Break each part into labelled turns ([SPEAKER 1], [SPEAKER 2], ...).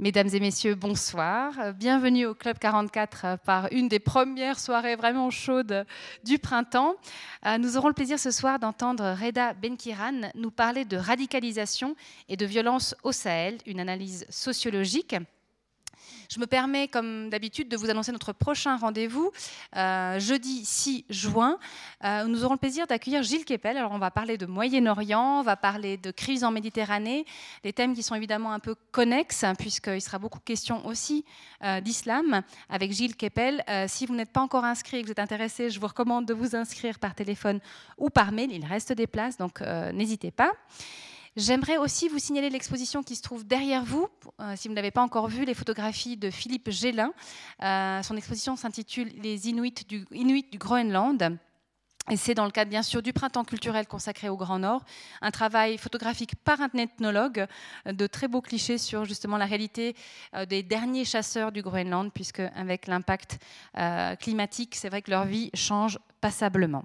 [SPEAKER 1] Mesdames et messieurs, bonsoir. Bienvenue au Club 44 par une des premières soirées vraiment chaudes du printemps. Euh, nous aurons le plaisir ce soir d'entendre Reda Benkiran nous parler de radicalisation et de violence au Sahel, une analyse sociologique. Je me permets, comme d'habitude, de vous annoncer notre prochain rendez-vous, euh, jeudi 6 juin. Euh, nous aurons le plaisir d'accueillir Gilles Kepel. Alors, on va parler de Moyen-Orient, on va parler de crise en Méditerranée, des thèmes qui sont évidemment un peu connexes, hein, puisqu'il sera beaucoup question aussi euh, d'islam avec Gilles Kepel. si vous n'êtes pas encore inscrit et que vous êtes intéressé, je vous recommande de vous inscrire par téléphone ou par mail. Il reste des places, donc n'hésitez pas. J'aimerais aussi vous signaler l'exposition qui se trouve derrière vous, euh, si vous ne l'avez pas encore vue, les photographies de Philippe Gélin. Euh, son exposition s'intitule Les Inuits du, Groenland. Et c'est dans le cadre, bien sûr, du printemps culturel consacré au Grand Nord, un travail photographique par un ethnologue, euh, de très beaux clichés sur justement la réalité des derniers chasseurs du Groenland, puisque avec l'impact climatique, c'est vrai que leur vie change passablement.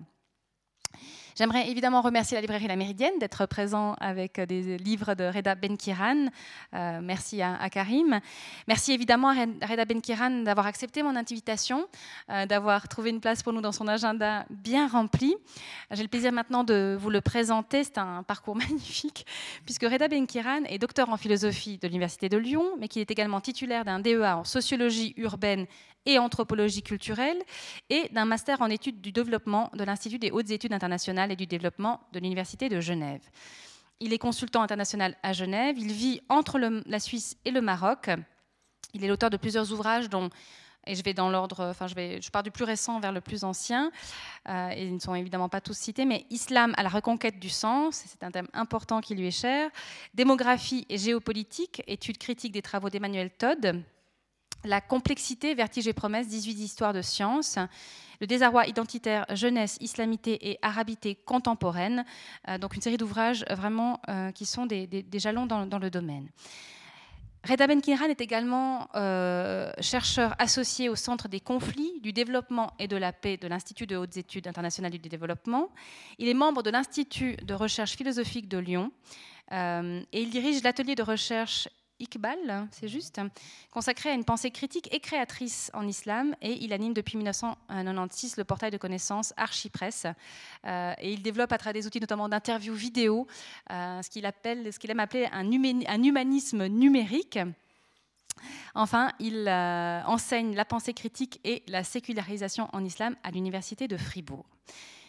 [SPEAKER 1] J'aimerais évidemment remercier la librairie La Méridienne d'être présent avec des livres de Reda Benkiran. Euh, merci à, Karim. Merci évidemment à Reda Benkiran d'avoir accepté mon invitation, euh, d'avoir trouvé une place pour nous dans son agenda bien rempli. J'ai le plaisir maintenant de vous le présenter. C'est un parcours magnifique, puisque Reda Benkiran est docteur en philosophie de l'Université de Lyon, mais qu'il est également titulaire d'un DEA en sociologie urbaine et anthropologie culturelle et d'un master en études du développement de l'Institut des hautes études internationales et du développement de l'Université de Genève. Il est consultant international à Genève, il vit entre la Suisse et le Maroc. Il est l'auteur de plusieurs ouvrages dont et je vais dans l'ordre, enfin je, vais, je pars du plus récent vers le plus ancien, euh, et ils ne sont évidemment pas tous cités, mais Islam à la reconquête du sens, c'est un thème important qui lui est cher, démographie et géopolitique, étude critique des travaux d'Emmanuel Todd, la complexité, vertige et promesse, 18 histoires de science, le désarroi identitaire, jeunesse, islamité et arabité contemporaine, euh, donc une série d'ouvrages euh, vraiment euh, qui sont des, jalons dans, le domaine. Reda Benkiran est également chercheur associé au Centre des conflits, du développement et de la paix de l'Institut de hautes études internationales du développement. Il est membre de l'Institut de recherche philosophique de Lyon et il dirige l'atelier de recherche Iqbal, c'est juste, consacré à une pensée critique et créatrice en islam. Et il anime depuis 1996 le portail de connaissances Archipresse. Euh, et il développe à travers des outils notamment d'interviews vidéo euh, ce qu'il appelle, aime appeler un, humanisme numérique. Enfin, il euh, enseigne la pensée critique et la sécularisation en islam à l'université de Fribourg.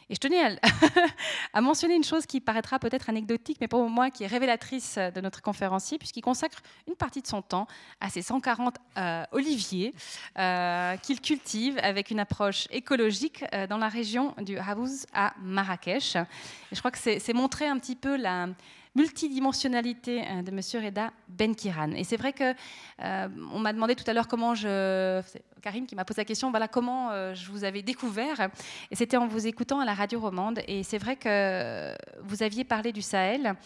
[SPEAKER 1] Et je tenais à, mentionner une chose qui paraîtra peut-être anecdotique, mais pour moi qui est révélatrice de notre conférencier, puisqu'il consacre une partie de son temps à ces 140 euh, oliviers euh, qu'il cultive avec une approche écologique euh, dans la région du Haouz à Marrakech. Et je crois que c'est montrer un petit peu la, multidimensionnalité de M. Reda Benkiran. Et c'est vrai que on m'a demandé tout à l'heure comment je, Karim qui m'a posé la question, voilà comment euh, je vous avais découvert. Et c'était en vous écoutant à la radio romande. Et c'est vrai que vous aviez parlé du Sahel,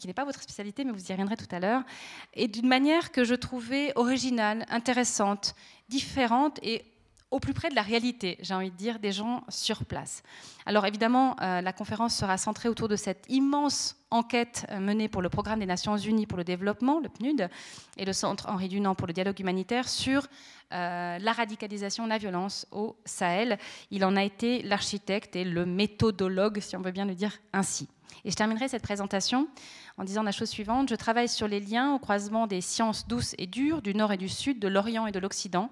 [SPEAKER 1] qui n'est pas votre spécialité, mais vous y reviendrez tout à l'heure, et d'une manière que je trouvais originale, intéressante, différente et au plus près de la réalité, j'ai envie de dire, des gens sur place. Alors évidemment, euh, la conférence sera centrée autour de cette immense enquête euh, menée pour le Programme des Nations Unies pour le développement, le PNUD, et le Centre Henri Dunant pour le dialogue humanitaire sur euh, la radicalisation, la violence au Sahel. Il en a été l'architecte et le méthodologue, si on veut bien le dire ainsi. Et je terminerai cette présentation en disant la chose suivante. Je travaille sur les liens au croisement des sciences douces et dures, du Nord et du Sud, de l'Orient et de l'Occident,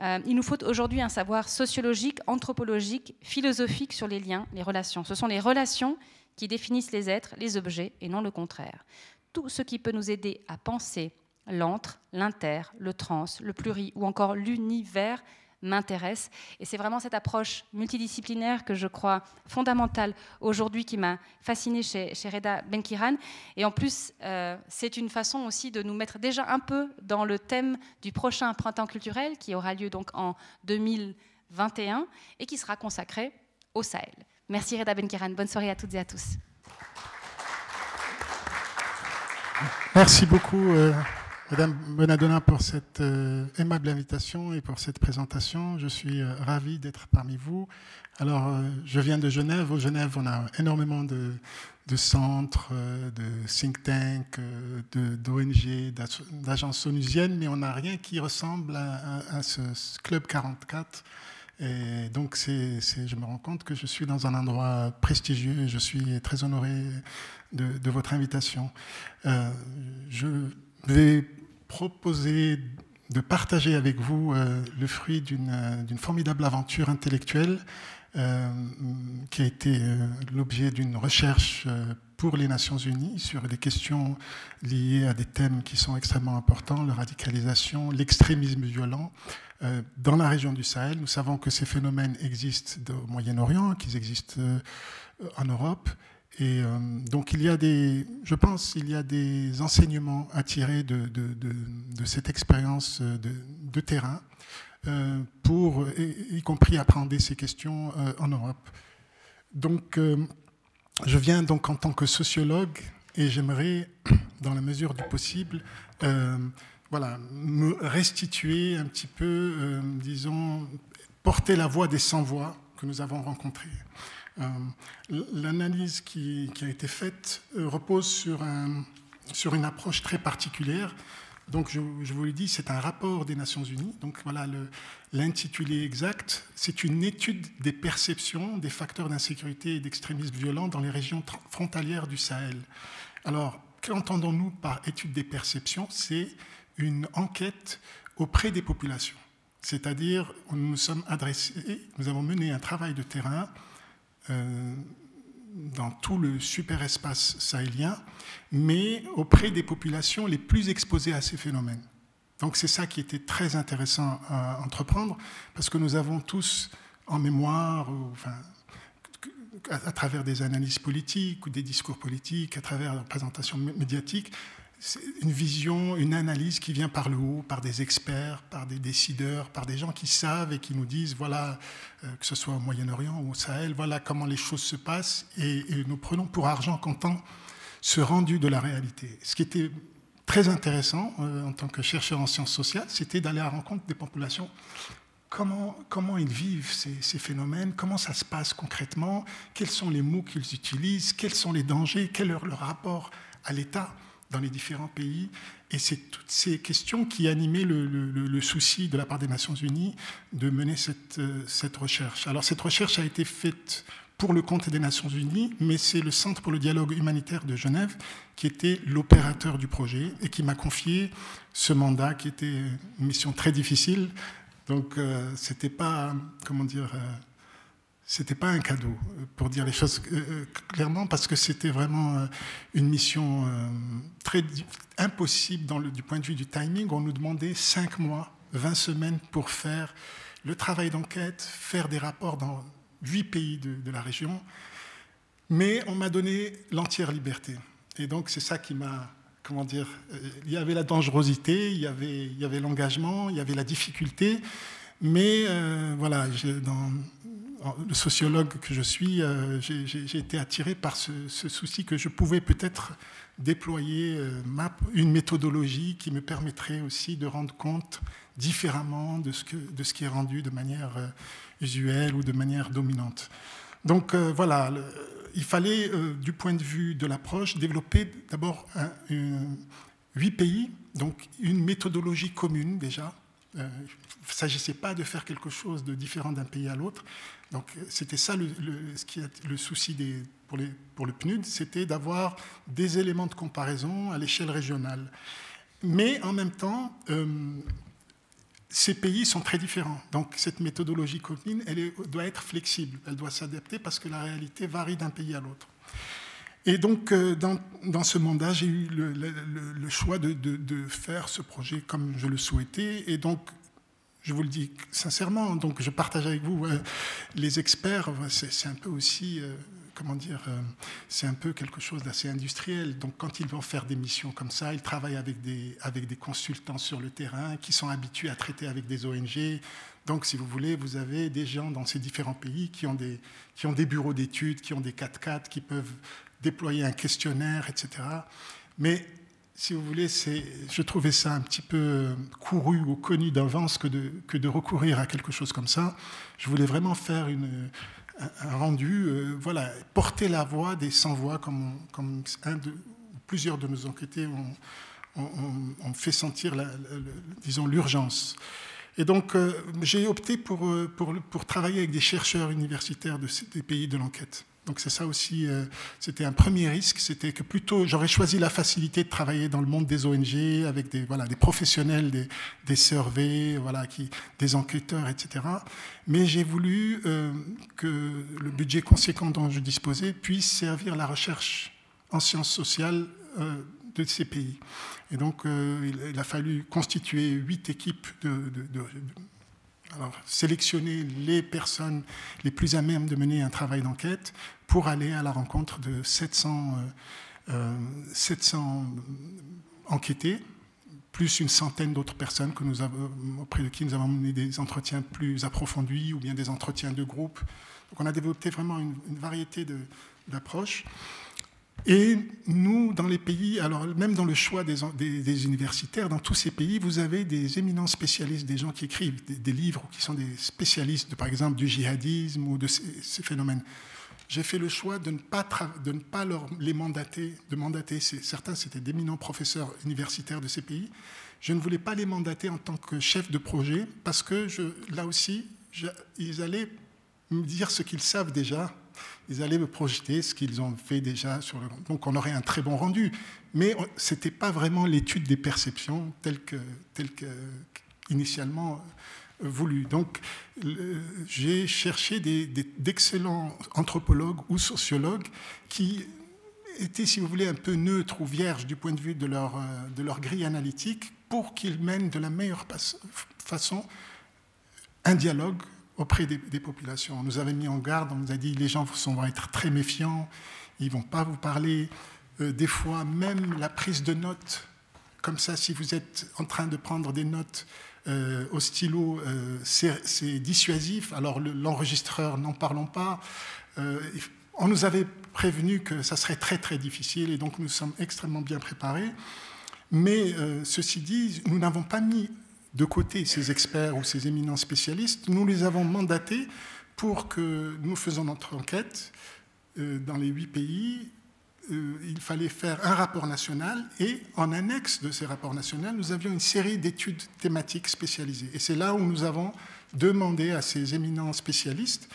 [SPEAKER 1] euh, il nous faut aujourd'hui un savoir sociologique, anthropologique, philosophique sur les liens, les relations. Ce sont les relations qui définissent les êtres, les objets, et non le contraire. Tout ce qui peut nous aider à penser l'antre, l'inter, le trans, le pluri ou encore l'univers m'intéresse. Et c'est vraiment cette approche multidisciplinaire que je crois fondamentale aujourd'hui qui m'a fascinée chez, chez, Reda Benkiran. Et en plus, euh, c'est une façon aussi de nous mettre déjà un peu dans le thème du prochain printemps culturel qui aura lieu donc en 2021 et qui sera consacré au Sahel. Merci Reda Benkiran. Bonne soirée à toutes et à tous.
[SPEAKER 2] Merci beaucoup. Euh, Madame Bonadonna, pour cette euh, aimable invitation et pour cette présentation. Je suis euh, ravi d'être parmi vous. Alors, euh, je viens de Genève. Au Genève, on a énormément de, centres, de think tanks, d'ONG, d'agences onusiennes, mais on n'a rien qui ressemble à, ce, Club 44. Et donc, je me rends compte que je suis dans un endroit prestigieux et je suis très honoré de, de votre invitation. je vais proposer de partager avec vous euh, le fruit euh, d'une formidable aventure intellectuelle euh, qui a été l'objet d'une recherche pour les Nations Unies sur des questions liées à des thèmes qui sont extrêmement importants, la radicalisation, l'extrémisme violent. Dans la région du Sahel, nous savons que ces phénomènes existent au Moyen-Orient, qu'ils existent en Europe, et euh, donc il y a des, je pense, il y a des enseignements à tirer de, cette expérience de, terrain euh, pour, y, compris apprendre ces questions euh, en Europe. Donc je viens donc en tant que sociologue et j'aimerais, dans la mesure du possible, voilà, me restituer un petit peu, disons, porter la voix des sans-voix que nous avons rencontrés. Euh, l'analyse qui, a été faite euh, repose sur, un, sur une approche très particulière. Donc, je, vous l'ai dit, c'est un rapport des Nations Unies. Donc, voilà l'intitulé exact. C'est une étude des perceptions des facteurs d'insécurité et d'extrémisme violent dans les régions frontalières du Sahel. Alors, qu'entendons-nous par étude des perceptions? C'est une enquête auprès des populations. C'est-à-dire, nous nous sommes adressés, nous avons mené un travail de terrain dans tout le super-espace sahélien, mais auprès des populations les plus exposées à ces phénomènes. Donc c'est ça qui était très intéressant à entreprendre, parce que nous avons tous en mémoire, à travers des analyses politiques ou des discours politiques, à travers la présentation médiatique, une vision, une analyse qui vient par le haut, par des experts, par des décideurs, par des gens qui savent et qui nous disent, voilà, euh, que ce soit au Moyen-Orient ou au Sahel, voilà comment les choses se passent, et, nous prenons pour argent comptant ce rendu de la réalité. Ce qui était très intéressant euh, en tant que chercheur en sciences sociales, c'était d'aller à la rencontre des populations. Comment, comment ils vivent ces, ces, phénomènes, comment ça se passe concrètement, quels sont les mots qu'ils utilisent, quels sont les dangers, quel est leur rapport à l'État? Dans les différents pays. Et c'est toutes ces questions qui animaient le, souci de la part des Nations Unies de mener cette, euh, cette recherche. Alors cette recherche a été faite pour le compte des Nations Unies, mais c'est le Centre pour le dialogue humanitaire de Genève qui était l'opérateur du projet et qui m'a confié ce mandat qui était une mission très difficile. Donc euh, c'était pas, comment dire, euh, c'était pas un cadeau, pour dire les choses euh, euh, clairement, parce que c'était vraiment euh, une mission très impossible du point de vue du timing. On nous demandait 5 mois, 20 semaines pour faire le travail d'enquête, faire des rapports dans 8 pays de, la région. Mais on m'a donné l'entière liberté. Et donc c'est ça qui m'a, comment dire, il y avait la dangerosité, il y avait, il y avait l'engagement, il y avait la difficulté. Mais voilà, dans, le sociologue que je suis, euh, j'ai été attiré par ce, souci que je pouvais peut-être déployer euh, une méthodologie qui me permettrait aussi de rendre compte différemment de ce, qui est rendu de manière euh, usuelle ou de manière dominante. Donc voilà, il fallait, du point de vue de l'approche, développer d'abord huit pays, donc une méthodologie commune déjà, il ne s'agissait pas de faire quelque chose de différent d'un pays à l'autre, donc c'était ça le, qui est le souci pour, le PNUD, c'était d'avoir des éléments de comparaison à l'échelle régionale. Mais en même temps, euh, ces pays sont très différents. Donc cette méthodologie commune, elle doit être flexible, elle doit s'adapter parce que la réalité varie d'un pays à l'autre. Et donc, euh, dans, ce mandat, j'ai eu le, choix de, de, de, faire ce projet comme je le souhaitais. Et donc, je vous le dis sincèrement. Donc, je partage avec vous euh, les experts. C'est un peu aussi, euh, comment dire, euh, c'est un peu quelque chose d'assez industriel. Donc, quand ils vont faire des missions comme ça, ils travaillent avec des, avec des consultants sur le terrain qui sont habitués à traiter avec des ONG. Donc, si vous voulez, vous avez des gens dans ces différents pays qui ont des, qui ont des bureaux d'études, qui ont des 4x4, qui peuvent déployer un questionnaire, etc. Mais si vous voulez, je trouvais ça un petit peu couru ou connu d'avance que de, recourir à quelque chose comme ça. Je voulais vraiment faire un, rendu, euh, voilà, porter la voix des sans-voix, comme, comme plusieurs de nos enquêtés ont, fait sentir, disons, l'urgence. Et donc, euh, j'ai opté pour, euh, travailler avec des chercheurs universitaires de, des pays de l'enquête. Donc c'est ça aussi, euh, c'était un premier risque, c'était que plutôt j'aurais choisi la facilité de travailler dans le monde des ONG avec des, voilà, des professionnels, des, des surveys, voilà, qui, des enquêteurs, etc. Mais j'ai voulu euh, que le budget conséquent dont je disposais puisse servir la recherche en sciences sociales euh, de ces pays. Et donc il, a fallu constituer huit équipes de, de alors, sélectionner les personnes les plus à même de mener un travail d'enquête pour aller à la rencontre de 700, 700 euh, euh, enquêtés, plus une centaine d'autres personnes que nous avons, auprès de qui nous avons mené des entretiens plus approfondis ou bien des entretiens de groupe. Donc on a développé vraiment une, variété d'approches. Et nous, dans les pays, alors même dans le choix des, des, universitaires, dans tous ces pays, vous avez des éminents spécialistes, des gens qui écrivent des, livres, qui sont des spécialistes, de, par exemple, du djihadisme ou de ces, phénomènes. J'ai fait le choix de ne pas, de ne pas les mandater, de mandater, certains c'était d'éminents professeurs universitaires de ces pays, je ne voulais pas les mandater en tant que chef de projet, parce que là aussi, ils allaient me dire ce qu'ils savent déjà. Ils allaient me projeter ce qu'ils ont fait déjà sur le donc on aurait un très bon rendu. Mais ce n'était pas vraiment l'étude des perceptions telle que telle que initialement donc j'ai cherché d'excellents anthropologues ou sociologues qui étaient si vous voulez un peu neutres ou vierges du point de vue de leur euh, de leur grille analytique pour qu'ils mènent de la meilleure façon un dialogue auprès des, populations. On nous avait mis en garde, on nous a dit les gens vont être très méfiants, ils ne vont pas vous parler. Euh, des fois, même la prise de notes, comme ça, si vous êtes en train de prendre des notes euh, au stylo, euh, c'est dissuasif. Alors l'enregistreur, n'en parlons pas. on nous avait prévenu que ça serait très très difficile et donc nous sommes extrêmement bien préparés. Mais ceci dit, nous n'avons pas mis de côté ces experts ou ces éminents spécialistes, nous les avons mandatés pour que nous faisions notre enquête euh, dans les huit pays. Euh, il fallait faire un rapport national et en annexe de ces rapports nationaux, nous avions une série d'études thématiques spécialisées. Et c'est là où nous avons demandé à ces éminents spécialistes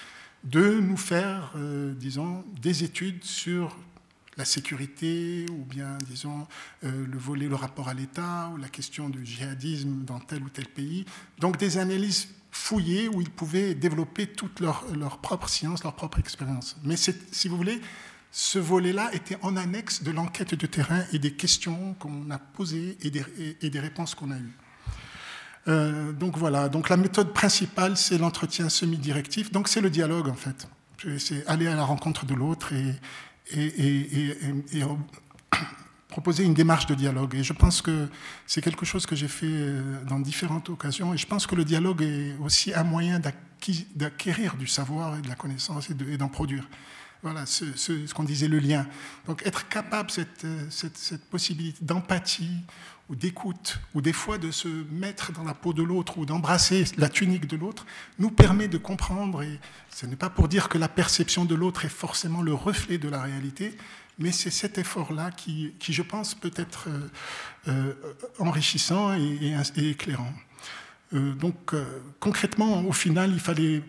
[SPEAKER 2] de nous faire, euh, disons, des études sur la sécurité ou bien, disons, euh, le volet, le rapport à l'État ou la question du djihadisme dans tel ou tel pays. Donc des analyses fouillées où ils pouvaient développer toute leur, leur propre science, leur propre expérience. Mais si vous voulez, ce volet-là était en annexe de l'enquête de terrain et des questions qu'on a posées et des, réponses qu'on a eues. Euh, donc voilà, donc la méthode principale, c'est l'entretien semi-directif, donc c'est le dialogue en fait. C'est aller à la rencontre de l'autre et, et, proposer une démarche de dialogue. Et je pense que c'est quelque chose que j'ai fait euh, dans différentes occasions. Et je pense que le dialogue est aussi un moyen d'acquérir du savoir et de la connaissance et d'en produire. Voilà ce, ce, qu'on disait, le lien. Donc être capable, cette, euh, cette, cette possibilité d'empathie ou d'écoute, ou des fois de se mettre dans la peau de l'autre ou d'embrasser la tunique de l'autre, nous permet de comprendre, et ce n'est pas pour dire que la perception de l'autre est forcément le reflet de la réalité, mais c'est cet effort-là qui, qui, je pense, peut être euh, euh, enrichissant et, éclairant. Donc, concrètement, au final, il fallait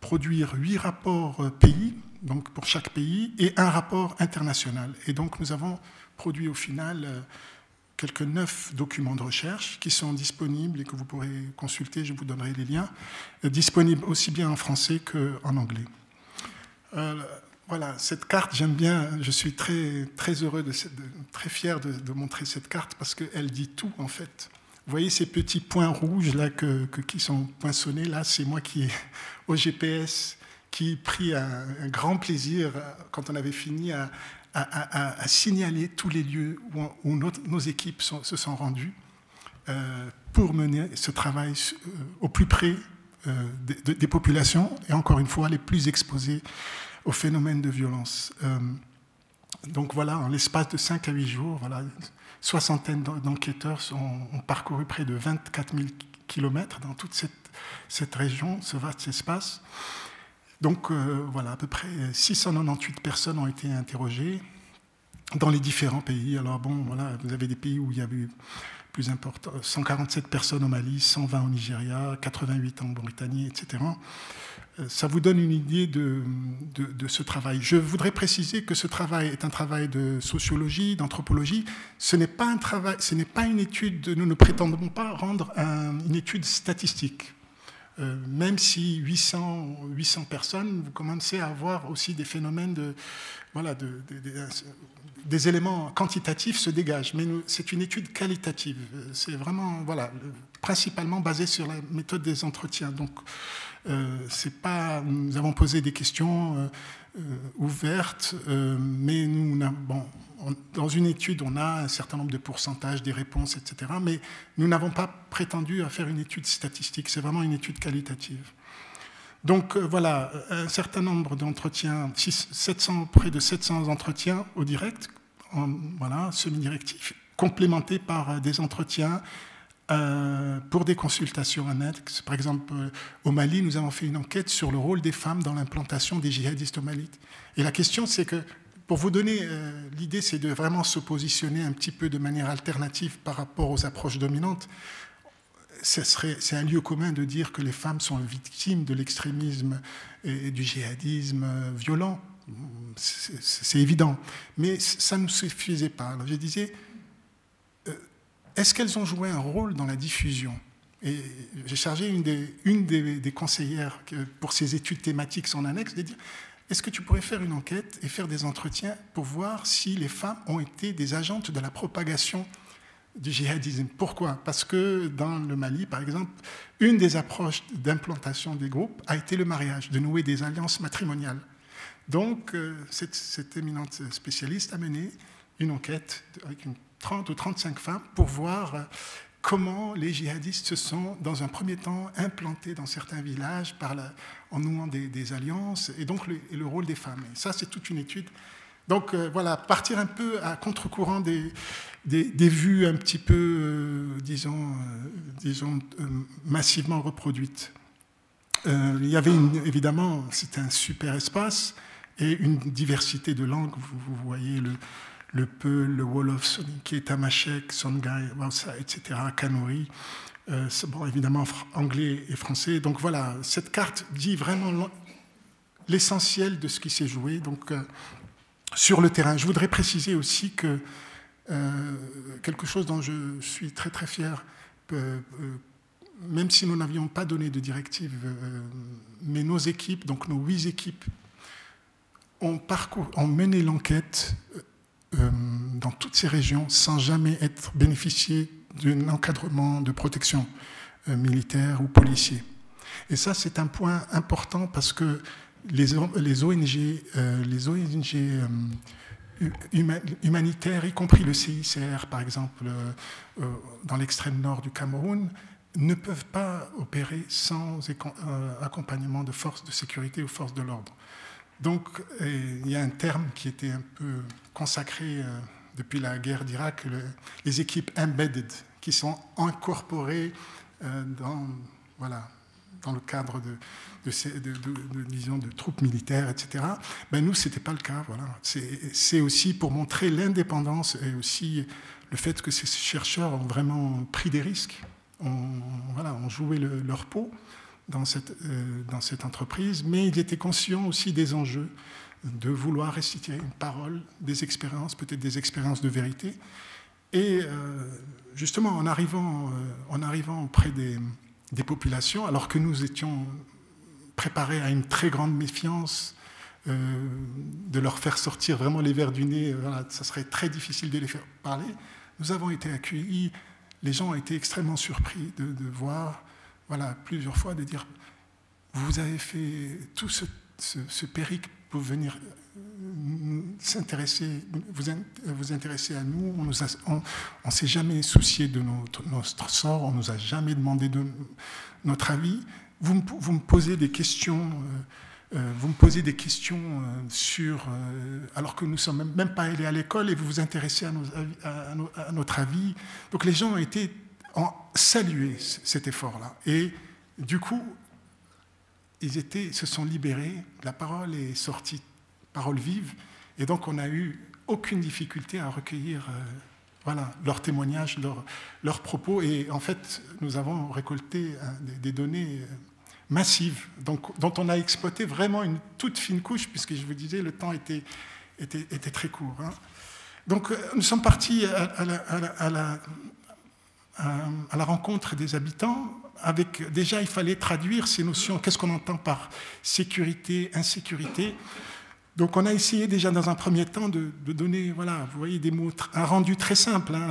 [SPEAKER 2] produire huit rapports pays, donc pour chaque pays, et un rapport international. Et donc, nous avons produit au final quelques neuf documents de recherche qui sont disponibles et que vous pourrez consulter, je vous donnerai les liens, euh, disponibles aussi bien en français qu'en anglais. Euh, voilà, cette carte, j'aime bien, je suis très, très heureux, de, très fier de, montrer cette carte parce qu'elle dit tout en fait. Vous voyez ces petits points rouges là que, qui sont poinçonnés, là c'est moi qui ai au GPS qui pris un, un, grand plaisir euh, quand on avait fini à, signaler tous les lieux où, nos équipes se sont rendues euh, pour mener ce travail euh, au plus près des, populations et encore une fois les plus exposées aux phénomènes de violence. Donc voilà, en l'espace de 5 à 8 jours, voilà, soixantaine d'enquêteurs ont, parcouru près de 24 000 kilomètres dans toute cette région, ce vaste espace. Donc euh, voilà, à peu près 698 personnes ont été interrogées dans les différents pays. Alors bon, voilà, vous avez des pays où il y a eu plus important, 147 personnes au Mali, 120 au Nigeria, 88 en Mauritanie, etc. Euh, ça vous donne une idée de, de, ce travail. Je voudrais préciser que ce travail est un travail de sociologie, d'anthropologie. Ce n'est pas un travail, ce n'est pas une étude. Nous ne prétendons pas rendre une étude statistique. Euh, même si 800, 800 personnes, vous commencez à avoir aussi des phénomènes de, voilà, de, des éléments quantitatifs se dégagent. Mais c'est une étude qualitative. C'est vraiment, voilà, principalement basé sur la méthode des entretiens. Donc, euh, c'est pas, nous avons posé des questions euh, euh, ouvertes, mais nous, bon, dans une étude, on a un certain nombre de pourcentages des réponses, etc. Mais nous n'avons pas prétendu à faire une étude statistique. C'est vraiment une étude qualitative. Donc voilà, un certain nombre d'entretiens, 700, près de 700 entretiens au direct, voilà, semi-directifs, complémentés par des entretiens euh, pour des consultations annexes. Par exemple, euh, au Mali, nous avons fait une enquête sur le rôle des femmes dans l'implantation des djihadistes au Mali. Et la question, c'est que, pour vous donner euh, l'idée, c'est de vraiment se positionner un petit peu de manière alternative par rapport aux approches dominantes. C'est un lieu commun de dire que les femmes sont victimes de l'extrémisme et du djihadisme violent. C'est évident. Mais ça ne suffisait pas. Alors je disais, est-ce qu'elles ont joué un rôle dans la diffusion? Et j'ai chargé une des, conseillères pour ces études thématiques en annexe de dire est-ce que tu pourrais faire une enquête et faire des entretiens pour voir si les femmes ont été des agentes de la propagation du djihadisme? Pourquoi? Parce que dans le Mali, par exemple, une des approches d'implantation des groupes a été le mariage, de nouer des alliances matrimoniales. Donc, euh, cette, éminente spécialiste a mené une enquête avec une 30 ou 35 femmes pour voir euh, comment les djihadistes se sont, dans un premier temps, implantés dans certains villages par en nouant des, alliances, et donc le, rôle des femmes. Et ça, c'est toute une étude. Donc euh, voilà, partir un peu à contre-courant des, vues un petit peu, euh, disons, disons massivement reproduites. il y avait évidemment, c'était un super espace et une diversité de langues. Vous, voyez le, le Peul, le Wolof, qui est Tamashek, Songhai, etc., Kanuri. Euh, bon, évidemment anglais et français. Donc voilà, cette carte dit vraiment l'essentiel de ce qui s'est joué donc, euh, sur le terrain. Je voudrais préciser aussi que euh, quelque chose dont je suis très très fier, même si nous n'avions pas donné de directive, mais nos équipes, donc nos huit équipes, ont, ont mené l'enquête dans toutes ces régions sans jamais être bénéficié d'un encadrement de protection euh, militaire ou policier. Et ça, c'est un point important parce que les, ONG, les ONG euh, humanitaires, y compris le CICR, par exemple, dans l'extrême nord du Cameroun, ne peuvent pas opérer sans accompagnement de forces de sécurité ou forces de l'ordre. Donc, il y a un terme qui était un peu consacré euh, depuis la guerre d'Irak, les équipes embedded, qui sont incorporées euh, dans, voilà, dans le cadre de, de, de, troupes militaires, etc. Ben nous, ce n'était pas le cas. Voilà. C'est aussi pour montrer l'indépendance et aussi le fait que ces chercheurs ont vraiment pris des risques, ont, voilà, ont joué leur peau dans cette, euh, dans cette entreprise, mais il était conscient aussi des enjeux de vouloir restituer une parole, des expériences, peut-être des expériences de vérité. Et euh, justement, en arrivant, euh, en arrivant auprès des, populations, alors que nous étions préparés à une très grande méfiance, de leur faire sortir vraiment les verres du nez, ça serait très difficile de les faire parler, nous avons été accueillis, les gens ont été extrêmement surpris de, voir voilà, plusieurs fois, de dire vous avez fait tout ce, ce, pour venir euh, s'intéresser, vous, vous intéresser à nous. On ne s'est jamais soucié de notre, sort, on nous a jamais demandé de, notre avis. Vous vous me posez des questions euh, vous me posez des questions euh, sur, euh, alors que nous ne sommes même pas allés à l'école et vous vous intéressez à, notre avis. Donc les gens ont été en salué cet effort-là. Et du coup, ils se sont libérés, la parole est sortie, parole vive, et donc on n'a eu aucune difficulté à recueillir voilà, leurs témoignages, leurs, propos, et en fait, nous avons récolté des données massive, donc, dont on a exploité vraiment une toute fine couche, puisque je vous disais, le temps était, très court. Hein. Donc euh, nous sommes partis à, la, rencontre des habitants. Déjà, il fallait traduire ces notions. Qu'est-ce qu'on entend par sécurité, insécurité? Donc on a essayé déjà dans un premier temps de, donner, voilà, vous voyez, des mots, un rendu très simple. Hein,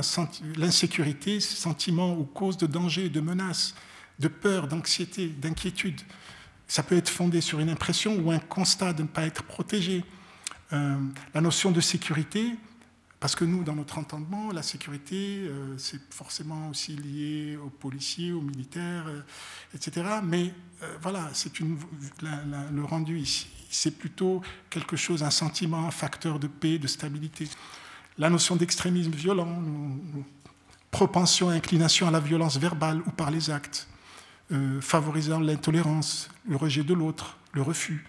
[SPEAKER 2] L'insécurité, sentiment ou cause de danger, de menace de peur, d'anxiété, d'inquiétude. Ça peut être fondé sur une impression ou un constat de ne pas être protégé. Euh, la notion de sécurité, parce que nous, dans notre entendement, la sécurité, euh, c'est forcément aussi lié aux policiers, aux militaires, euh, etc. Mais voilà, c'est le rendu ici, c'est plutôt quelque chose, un sentiment, un facteur de paix, de stabilité. La notion d'extrémisme violent, propension, inclination à la violence verbale ou par les actes. Euh, favorisant l'intolérance, le rejet de l'autre, le refus.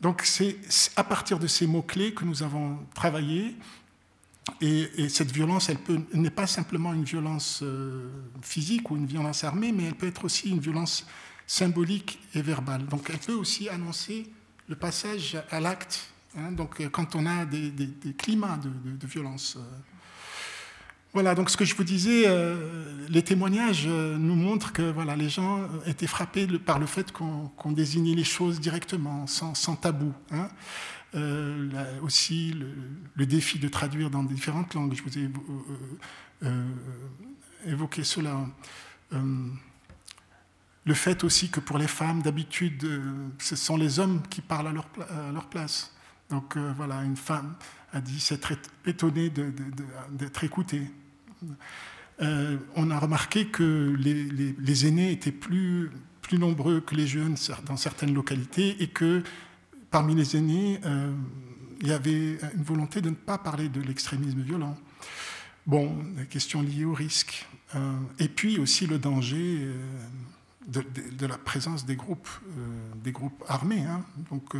[SPEAKER 2] Donc c'est à partir de ces mots-clés que nous avons travaillé. Et, cette violence, elle n'est pas simplement une violence euh, physique ou une violence armée, mais elle peut être aussi une violence symbolique et verbale. Donc elle peut aussi annoncer le passage à l'acte. Hein. donc quand on a des, climats de, violence. Euh, voilà, donc ce que je vous disais, euh, les témoignages euh, nous montrent que voilà, les gens étaient frappés par le fait qu'on désignait les choses directement, sans, tabou. Hein. Euh, aussi, le, défi de traduire dans différentes langues, je vous ai évoqué cela. le fait aussi que pour les femmes, d'habitude, ce sont les hommes qui parlent à leur, place. Donc voilà, une femme a dit s'être étonnée d'être écoutée. Euh, on a remarqué que les, aînés étaient plus, plus, nombreux que les jeunes dans certaines localités et que parmi les aînés, euh, il y avait une volonté de ne pas parler de l'extrémisme violent. Bon, des questions liées au risque. Euh, et puis aussi le danger de, la présence des groupes, des groupes armés. Hein. Donc,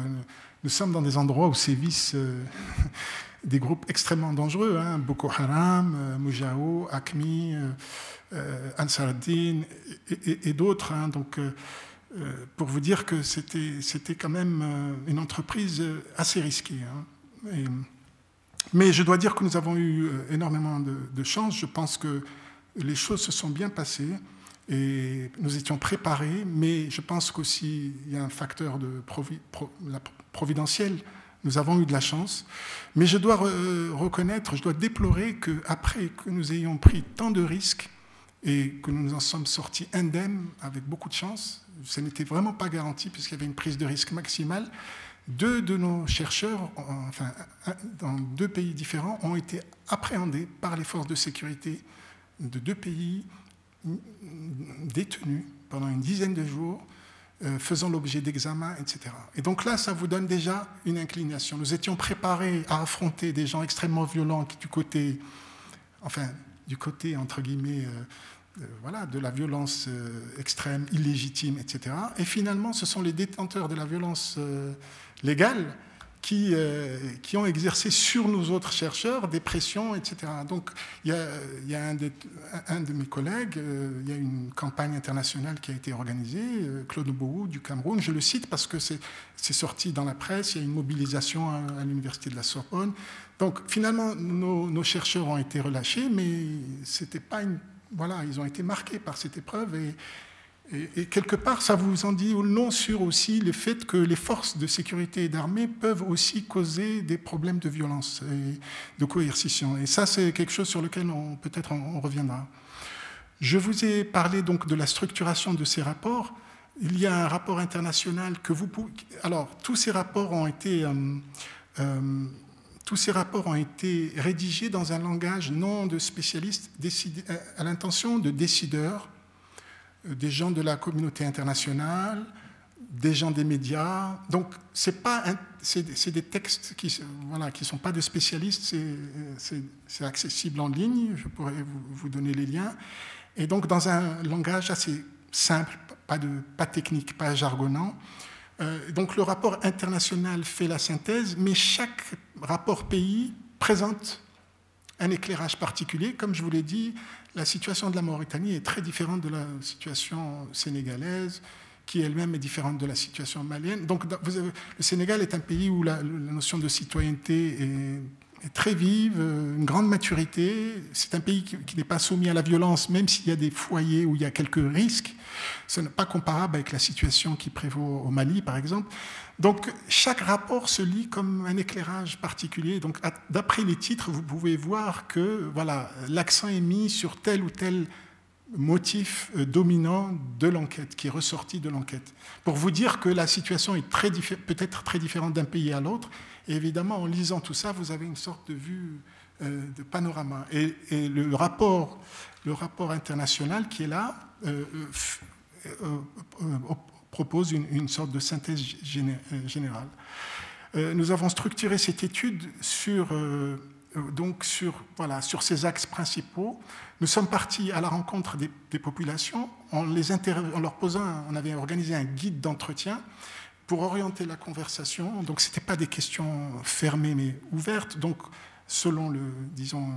[SPEAKER 2] nous sommes dans des endroits où sévissent des groupes extrêmement dangereux, hein, Boko Haram, euh, euh, euh, Ansar ad-Din et, d'autres. Hein. donc, pour vous dire que c'était quand même une entreprise assez risquée. Hein. mais je dois dire que nous avons eu énormément de, chance. Je pense que les choses se sont bien passées et nous étions préparés, mais je pense qu'aussi il y a un facteur de providentiel nous avons eu de la chance. Mais je dois reconnaître, je dois déplorer qu'après que nous ayons pris tant de risques et que nous nous en sommes sortis indemnes avec beaucoup de chance, ce n'était vraiment pas garanti puisqu'il y avait une prise de risque maximale, deux de nos chercheurs, enfin, dans deux pays différents, ont été appréhendés par les forces de sécurité de deux pays détenus pendant une dizaine de jours euh, faisant l'objet d'examens, etc. Et donc là, ça vous donne déjà une inclination. Nous étions préparés à affronter des gens extrêmement violents qui, du côté, enfin, du côté, entre guillemets, euh, voilà, de la violence extrême, illégitime, etc. Et finalement, ce sont les détenteurs de la violence légale qui, euh, qui ont exercé sur nous autres chercheurs des pressions, etc. Donc il y a, un, de, mes collègues, euh, il y a une campagne internationale qui a été organisée, euh, Claude Bourou du Cameroun, je le cite parce que c'est sorti dans la presse, il y a une mobilisation à, l'université de la Sorbonne. Donc finalement, nos, nos, chercheurs ont été relâchés, mais c'était pas une... Voilà, ils ont été marqués par cette épreuve et, quelque part, ça vous en dit non sur aussi le fait que les forces de sécurité et d'armée peuvent aussi causer des problèmes de violence et de coercition. Et ça, c'est quelque chose sur lequel on, peut-être on, reviendra. Je vous ai parlé donc de la structuration de ces rapports. Il y a un rapport international que vous pouvez... Alors, tous ces rapports ont été... Euh, euh, tous ces rapports ont été rédigés dans un langage non de spécialistes, à l'intention de décideurs, euh, des gens de la communauté internationale, des gens des médias. Donc, c'est pas c'est des textes qui voilà qui sont pas de spécialistes. C'est accessible en ligne. Je pourrais vous, vous, donner les liens. Et donc, dans un langage assez simple, pas de pas technique, pas jargonnant. Euh, donc, le rapport international fait la synthèse, mais chaque rapport pays présente un éclairage particulier. Comme je vous l'ai dit, la situation de la Mauritanie est très différente de la situation sénégalaise, qui elle-même est différente de la situation malienne. Donc le Sénégal est un pays où la, notion de citoyenneté est, très vive, une grande maturité. C'est un pays qui, qui n'est pas soumis à la violence, même s'il y a des foyers où il y a quelques risques. Ce n'est pas comparable avec la situation qui prévaut au Mali, par exemple. Donc chaque rapport se lit comme un éclairage particulier. Donc d'après les titres, vous pouvez voir que voilà, l'accent est mis sur tel ou tel motif euh, dominant de l'enquête, qui est ressorti de l'enquête. Pour vous dire que la situation est peut-être très différente d'un pays à l'autre. Et évidemment, en lisant tout ça, vous avez une sorte de vue euh, de panorama. Et, le, rapport, le rapport international qui est là euh, propose une, sorte de synthèse générale. Nous avons structuré cette étude sur, donc sur, voilà, sur ces axes principaux. Nous sommes partis à la rencontre des, populations en, les en leur posant, on avait organisé un guide d'entretien pour orienter la conversation. Donc, ce n'était pas des questions fermées mais ouvertes, donc selon le, disons,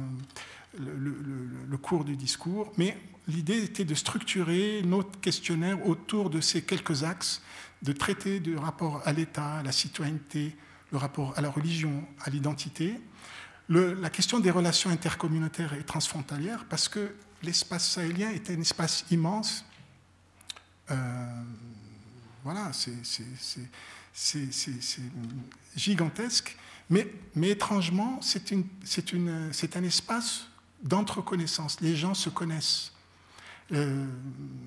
[SPEAKER 2] le, cours du discours, mais l'idée était de structurer notre questionnaire autour de ces quelques axes, de traiter du rapport à l'État, à la citoyenneté, le rapport à la religion, à l'identité, la question des relations intercommunautaires et transfrontalières, parce que l'espace sahélien est un espace immense. Euh, voilà, c'est gigantesque, mais, étrangement, c'est un espace d'entreconnaissance. Les gens se connaissent. Euh,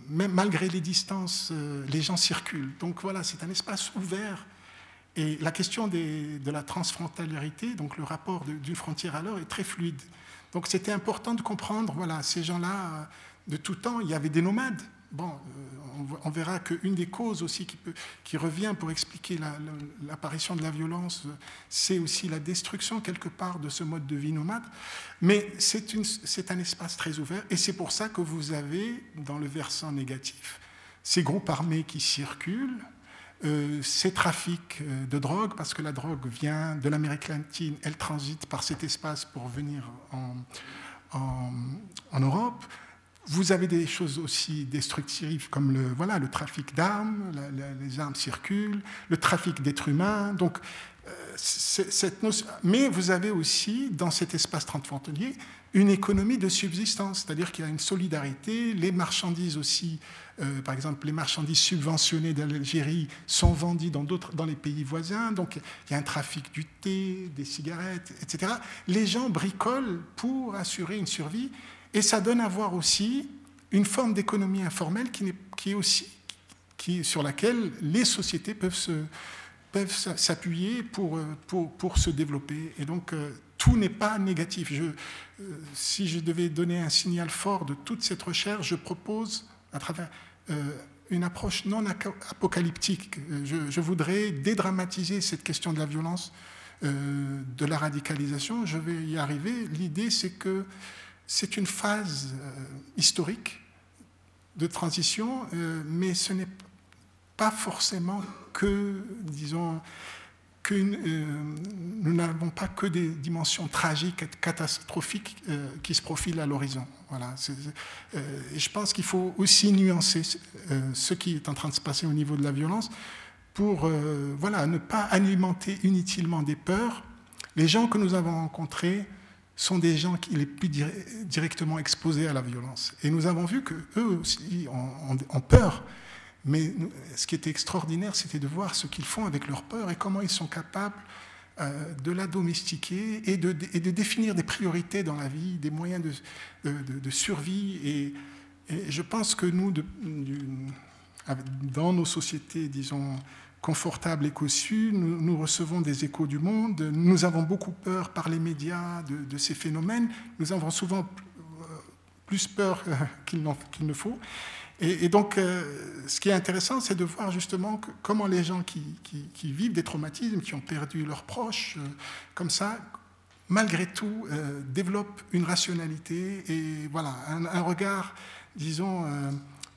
[SPEAKER 2] même malgré les distances, euh, les gens circulent. Donc voilà, c'est un espace ouvert. Et la question de la transfrontaliérité, donc le rapport d'une frontière à l'autre, est très fluide. Donc c'était important de comprendre, voilà, ces gens-là, de tout temps, il y avait des nomades. Bon, euh, on verra qu'une des causes aussi qui, revient pour expliquer l'apparition de la violence, c'est aussi la destruction quelque part de ce mode de vie nomade. Mais c'est un espace très ouvert et c'est pour ça que vous avez, dans le versant négatif, ces groupes armés qui circulent, euh, ces trafics euh, de drogue, parce que la drogue vient de l'Amérique latine, elle transite par cet espace pour venir en, Europe. Vous avez des choses aussi destructives comme le, voilà, le trafic d'armes, les armes circulent, le trafic d'êtres humains. Donc, euh, cette mais vous avez aussi, dans cet espace transfrontalier, une économie de subsistance, c'est-à-dire qu'il y a une solidarité, les marchandises aussi, euh, par exemple, les marchandises subventionnées d'Algérie sont vendues dans, dans les pays voisins, donc il y a un trafic du thé, des cigarettes, etc. Les gens bricolent pour assurer une survie, et ça donne à voir aussi une forme d'économie informelle qui, est aussi qui, sur laquelle les sociétés peuvent peuvent s'appuyer pour, pour, pour, se développer. Et donc, euh, tout n'est pas négatif. Euh, si je devais donner un signal fort de toute cette recherche, je propose, à travers euh, une approche non apocalyptique, je, je, voudrais dédramatiser cette question de la violence, de la radicalisation. Je vais y arriver. L'idée, c'est que c'est une phase euh, historique de transition, euh, mais ce n'est pas forcément que, disons, euh, nous n'avons pas que des dimensions tragiques et catastrophiques qui se profilent à l'horizon. Voilà. et je pense qu'il faut aussi nuancer ce qui est en train de se passer au niveau de la violence pour voilà, ne pas alimenter inutilement des peurs. Les gens que nous avons rencontrés sont des gens qui les plus directement exposés à la violence. Et nous avons vu qu'eux aussi ont, peur. Mais ce qui était extraordinaire, c'était de voir ce qu'ils font avec leur peur et comment ils sont capables euh, de la domestiquer et de, définir des priorités dans la vie, des moyens de, survie. Et, je pense que nous, dans nos sociétés, disons, confortable et cossu, nous, recevons des échos du monde, nous avons beaucoup peur par les médias de, ces phénomènes, nous avons souvent euh, plus peur qu'il ne faut. Et, donc, ce qui est intéressant, c'est de voir justement comment les gens qui, vivent des traumatismes, qui ont perdu leurs proches, comme ça, malgré tout, développent une rationalité et voilà, un, regard, disons,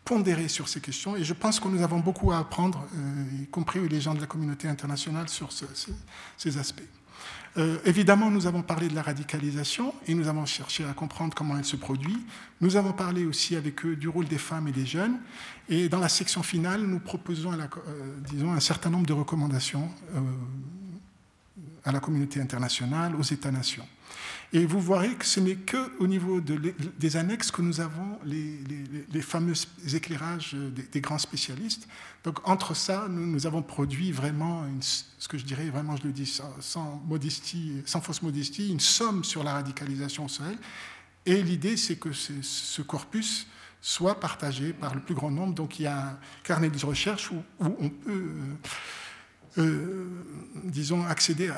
[SPEAKER 2] pondéré sur ces questions. Et je pense que nous avons beaucoup à apprendre, y compris les gens de la communauté internationale, sur ces aspects. Euh, évidemment, nous avons parlé de la radicalisation et nous avons cherché à comprendre comment elle se produit. Nous avons parlé aussi avec eux du rôle des femmes et des jeunes. Et dans la section finale, nous proposons euh, un certain nombre de recommandations euh, à la communauté internationale, aux États-nations. Et vous verrez que ce n'est qu'au niveau des annexes que nous avons les, fameux éclairages des, grands spécialistes. Donc entre ça, nous, avons produit vraiment, ce que je dirais vraiment, je le dis sans, modestie, sans fausse modestie, une somme sur la radicalisation au Sahel. Et l'idée, c'est que ce corpus soit partagé par le plus grand nombre. Donc il y a un carnet de recherche où, on peut, euh, euh, disons, accéder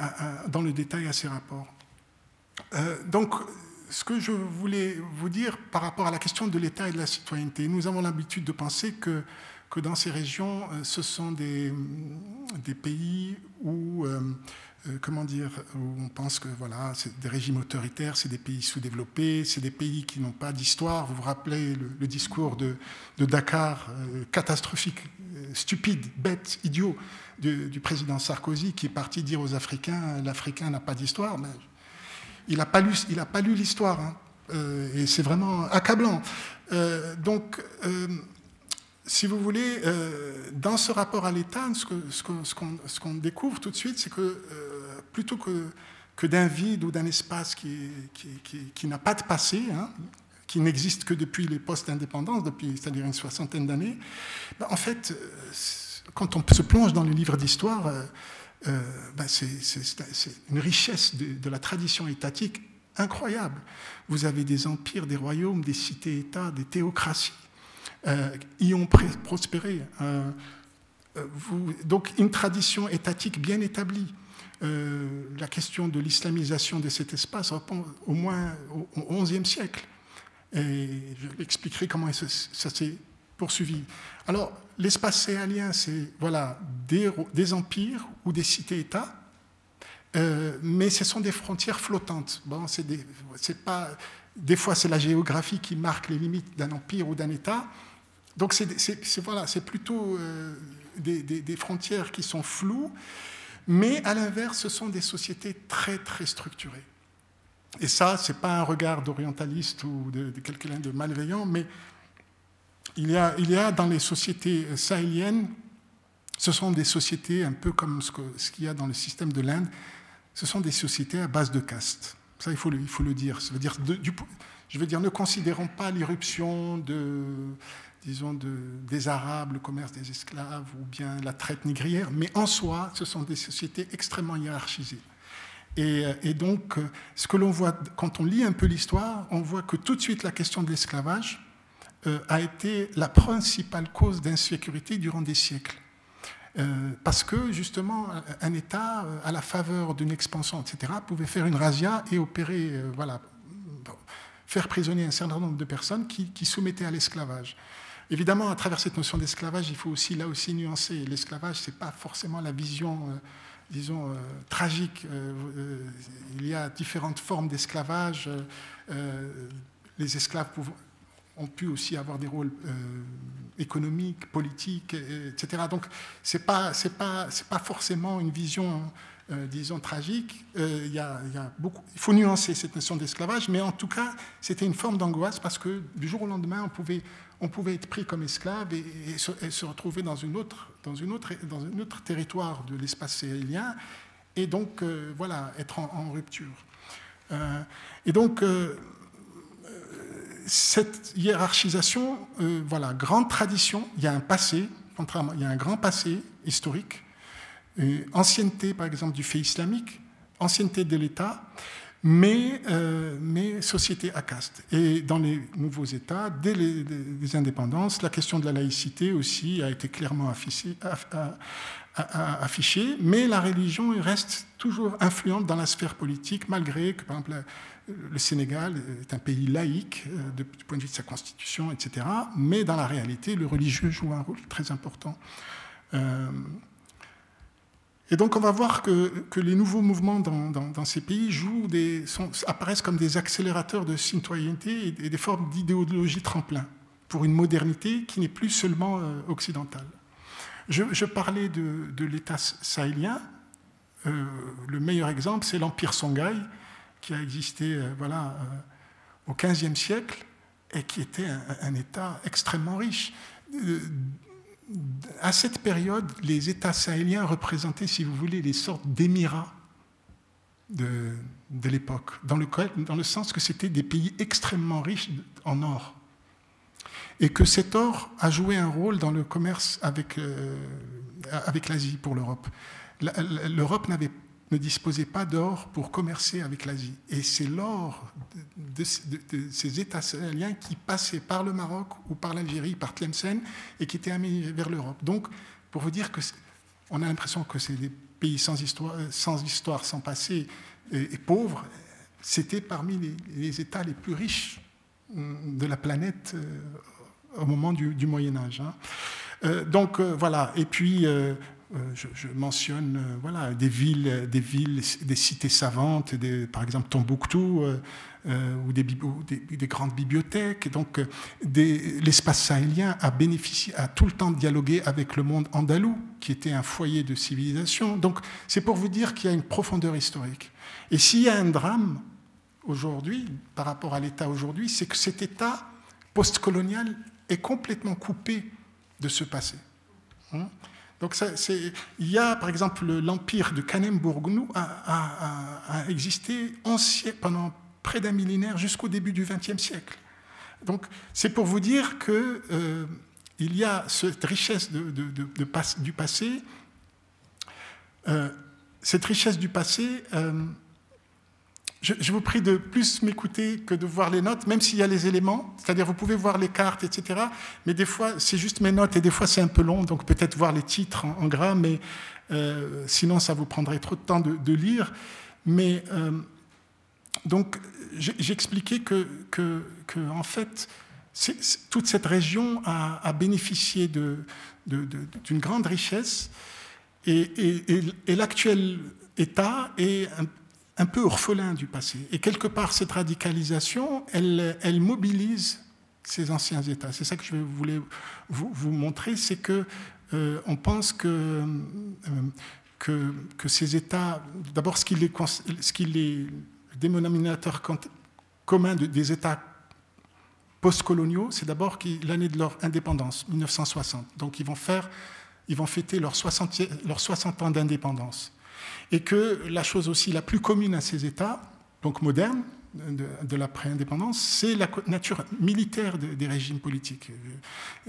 [SPEAKER 2] dans le détail à ces rapports. Euh, donc, ce que je voulais vous dire par rapport à la question de l'État et de la citoyenneté, nous avons l'habitude de penser que, que dans ces régions, euh, ce sont des, des pays où, euh, comment dire, où on pense que voilà, c'est des régimes autoritaires, c'est des pays sous-développés, c'est des pays qui n'ont pas d'histoire. Vous vous rappelez le, discours de, de Dakar, catastrophique, stupide, bête, idiot, du président Sarkozy, qui est parti dire aux Africains, l'Africain n'a pas d'histoire. Mais il n'a pas lu, l'histoire, hein. euh, et c'est vraiment accablant. Euh, donc, euh, si vous voulez, dans ce rapport à l'État, ce qu'on découvre tout de suite, c'est que plutôt que, d'un vide ou d'un espace qui, qui, n'a pas de passé, hein, qui n'existe que depuis les post-indépendances, depuis, c'est-à-dire une soixantaine d'années, ben, en fait, quand on se plonge dans les livres d'histoire, euh, ben c'est une richesse de, la tradition étatique incroyable. Vous avez des empires, des royaumes, des cités-États, des théocraties euh, y ont prospéré. Euh, vous, donc une tradition étatique bien établie. la question de l'islamisation de cet espace reprend au moins au XIe siècle. Et je expliquerai comment ça s'est poursuivi. Alors, l'espace sahélien, c'est voilà, des, des, empires ou des cités-États, euh, mais ce sont des frontières flottantes. Bon, des, pas, des fois, c'est la géographie qui marque les limites d'un empire ou d'un État. Donc, c'est voilà, plutôt euh, des, frontières qui sont floues, mais à l'inverse, ce sont des sociétés très, très structurées. Et ça, ce n'est pas un regard d'orientaliste ou de quelqu'un de malveillant, mais il y, a, il y a dans les sociétés sahéliennes, ce sont des sociétés un peu comme ce qu'il y a dans le système de l'Inde, ce sont des sociétés à base de caste. Ça, il faut le, il faut le dire. Je veux dire, ne considérons pas l'irruption de, disons, de, des Arabes, le commerce des esclaves ou bien la traite négrière, mais en soi, ce sont des sociétés extrêmement hiérarchisées. Et, et donc, ce que l'on voit quand on lit un peu l'histoire, on voit que tout de suite la question de l'esclavage, euh, a été la principale cause d'insécurité durant des siècles. Euh, parce que justement, un État, euh, à la faveur d'une expansion, etc., pouvait faire une razzia et opérer, voilà, faire prisonnier un certain nombre de personnes qui, soumettaient à l'esclavage. Évidemment, à travers cette notion d'esclavage, il faut aussi là aussi nuancer. L'esclavage, c'est pas forcément la vision, disons, tragique. il y a différentes formes d'esclavage. les esclaves ont pu aussi avoir des rôles euh, économiques, politiques, etc. Donc, ce n'est pas, pas, pas forcément une vision, euh, disons, tragique. Euh, il, faut nuancer cette notion d'esclavage, mais en tout cas, c'était une forme d'angoisse parce que du jour au lendemain, on pouvait, on pouvait être pris comme esclave et, se, retrouver dans, une autre, dans, une autre, dans un autre territoire de l'espace sahélien et donc, voilà, être en, en rupture. et donc, cette hiérarchisation, euh, voilà, grande tradition, il y a un passé, contrairement, il y a un grand passé historique, euh, ancienneté par exemple du fait islamique, ancienneté de l'État, mais, euh, société à caste. Et dans les nouveaux États, dès les, indépendances, la question de la laïcité aussi a été clairement affichée, affichée, mais la religion reste toujours influente dans la sphère politique, malgré que, par exemple, le Sénégal est un pays laïque du point de vue de sa constitution, etc. Mais dans la réalité, le religieux joue un rôle très important. Et donc on va voir que, les nouveaux mouvements dans, ces pays jouent apparaissent comme des accélérateurs de citoyenneté et, des formes d'idéologie tremplin pour une modernité qui n'est plus seulement euh, occidentale. Je, parlais de, l'État sahélien. Euh, le meilleur exemple, c'est l'Empire Songhai, qui a existé euh, voilà, au XVe siècle et qui était un, État extrêmement riche à cette période, les États sahéliens représentaient, si vous voulez, les sortes d'émirats de, l'époque, dans le, dans le sens que c'était des pays extrêmement riches en or. Et que cet or a joué un rôle dans le commerce avec, euh, avec l'Asie pour l'Europe. L'Europe n'avait ne disposaient pas d'or pour commercer avec l'Asie. Et c'est l'or de, ces États sahéliens qui passaient par le Maroc ou par l'Algérie, par Tlemcen, et qui étaient amenés vers l'Europe. Donc, pour vous dire que on a l'impression que c'est des pays sans histoire, sans, histoire, sans passé et, pauvres, c'était parmi les, États les plus riches hum, de la planète euh, au moment du, Moyen Âge. Hein. Euh, donc euh, voilà, et puis euh, je, mentionne euh, voilà, des villes, des villes, des cités savantes, par exemple Tombouctou, euh, ou, des, des, grandes bibliothèques. Donc, l'espace sahélien a tout le temps dialogué avec le monde andalou, qui était un foyer de civilisation. Donc, c'est pour vous dire qu'il y a une profondeur historique. Et s'il y a un drame aujourd'hui, par rapport à l'État aujourd'hui, c'est que cet État postcolonial est complètement coupé de ce passé. Hein? Donc il y a, par exemple, l'empire de Kanem-Bourgnou a, existé pendant près d'un millénaire jusqu'au début du XXe siècle. Donc c'est pour vous dire qu'il euh, y a cette richesse du passé. Euh, cette richesse du passé, euh, je, vous prie de plus m'écouter que de voir les notes, même s'il y a les éléments. C'est-à-dire, vous pouvez voir les cartes, etc. Mais des fois, c'est juste mes notes et des fois, c'est un peu long. Donc, peut-être voir les titres en, gras, mais euh, sinon, ça vous prendrait trop de temps de, lire. Mais euh, donc, j'expliquais que, que, que, en fait, toute cette région a, bénéficié d'une de, d'une grande richesse et, l'actuel État est un, un peu orphelin du passé. Et quelque part, cette radicalisation, elle, mobilise ces anciens États. C'est ça que je voulais vous, montrer, c'est que euh, on pense que, euh, que, ces États, d'abord ce qui est, ce dénominateur commun des États postcoloniaux, c'est d'abord l'année de leur indépendance, 1960. Donc ils vont faire, ils vont fêter leurs 60, leurs 60 ans d'indépendance et que la chose aussi la plus commune à ces États, donc modernes, de, l'après-indépendance, c'est la nature militaire des régimes politiques,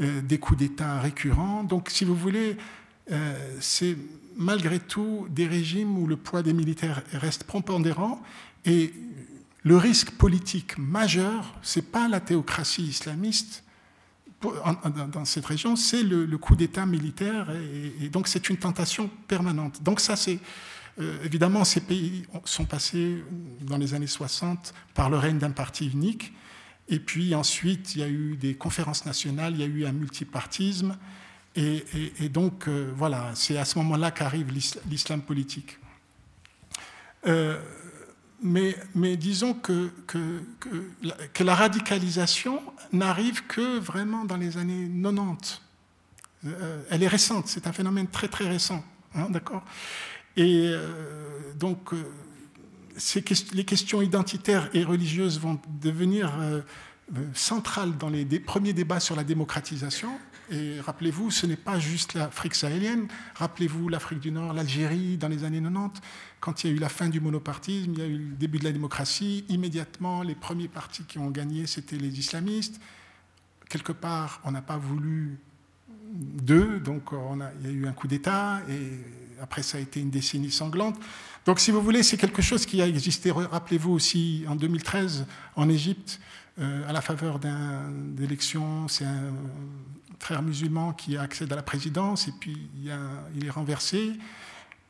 [SPEAKER 2] euh, des coups d'État récurrents. Donc, si vous voulez, euh, c'est malgré tout des régimes où le poids des militaires reste prépondérant et le risque politique majeur, c'est pas la théocratie islamiste dans cette région, c'est le, coup d'État militaire et, et donc c'est une tentation permanente. Donc ça, c'est euh, évidemment, ces pays sont passés dans les années 60 par le règne d'un parti unique. Et puis ensuite, il y a eu des conférences nationales, il y a eu un multipartisme. Et, donc, euh, voilà, c'est à ce moment-là qu'arrive l'islam politique. Euh, mais, disons que, que, que, la, radicalisation n'arrive que vraiment dans les années 90. elle est récente, c'est un phénomène très très récent. Hein, D'accord? Et euh, donc, euh, les questions identitaires et religieuses vont devenir euh, centrales dans les premiers débats sur la démocratisation. Et rappelez-vous, ce n'est pas juste l'Afrique sahélienne. Rappelez-vous l'Afrique du Nord, l'Algérie dans les années 90, quand il y a eu la fin du monopartisme, il y a eu le début de la démocratie. Immédiatement, les premiers partis qui ont gagné, c'était les islamistes. Quelque part, on n'a pas voulu d'eux, donc il y a eu un coup d'État et après, ça a été une décennie sanglante. Donc, si vous voulez, c'est quelque chose qui a existé, rappelez-vous aussi, en 2013, en Égypte, euh, à la faveur d'élections. C'est un frère musulman qui accède à la présidence et puis il, il est renversé.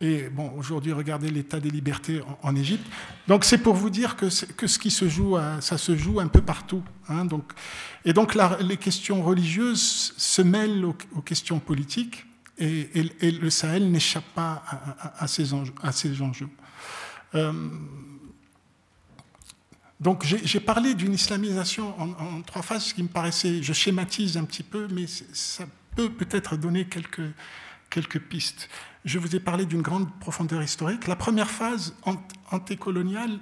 [SPEAKER 2] Et bon, aujourd'hui, regardez l'état des libertés en, Égypte. Donc, c'est pour vous dire que, que, ce qui se joue, ça se joue un peu partout. Hein. donc, et donc, les questions religieuses se mêlent aux, questions politiques, et, le Sahel n'échappe pas à, ces enjeux. Euh, donc, j'ai parlé d'une islamisation en, trois phases, ce qui me paraissait, je schématise un petit peu, mais ça peut peut-être donner quelques, quelques pistes je vous ai parlé d'une grande profondeur historique. La première phase antécoloniale,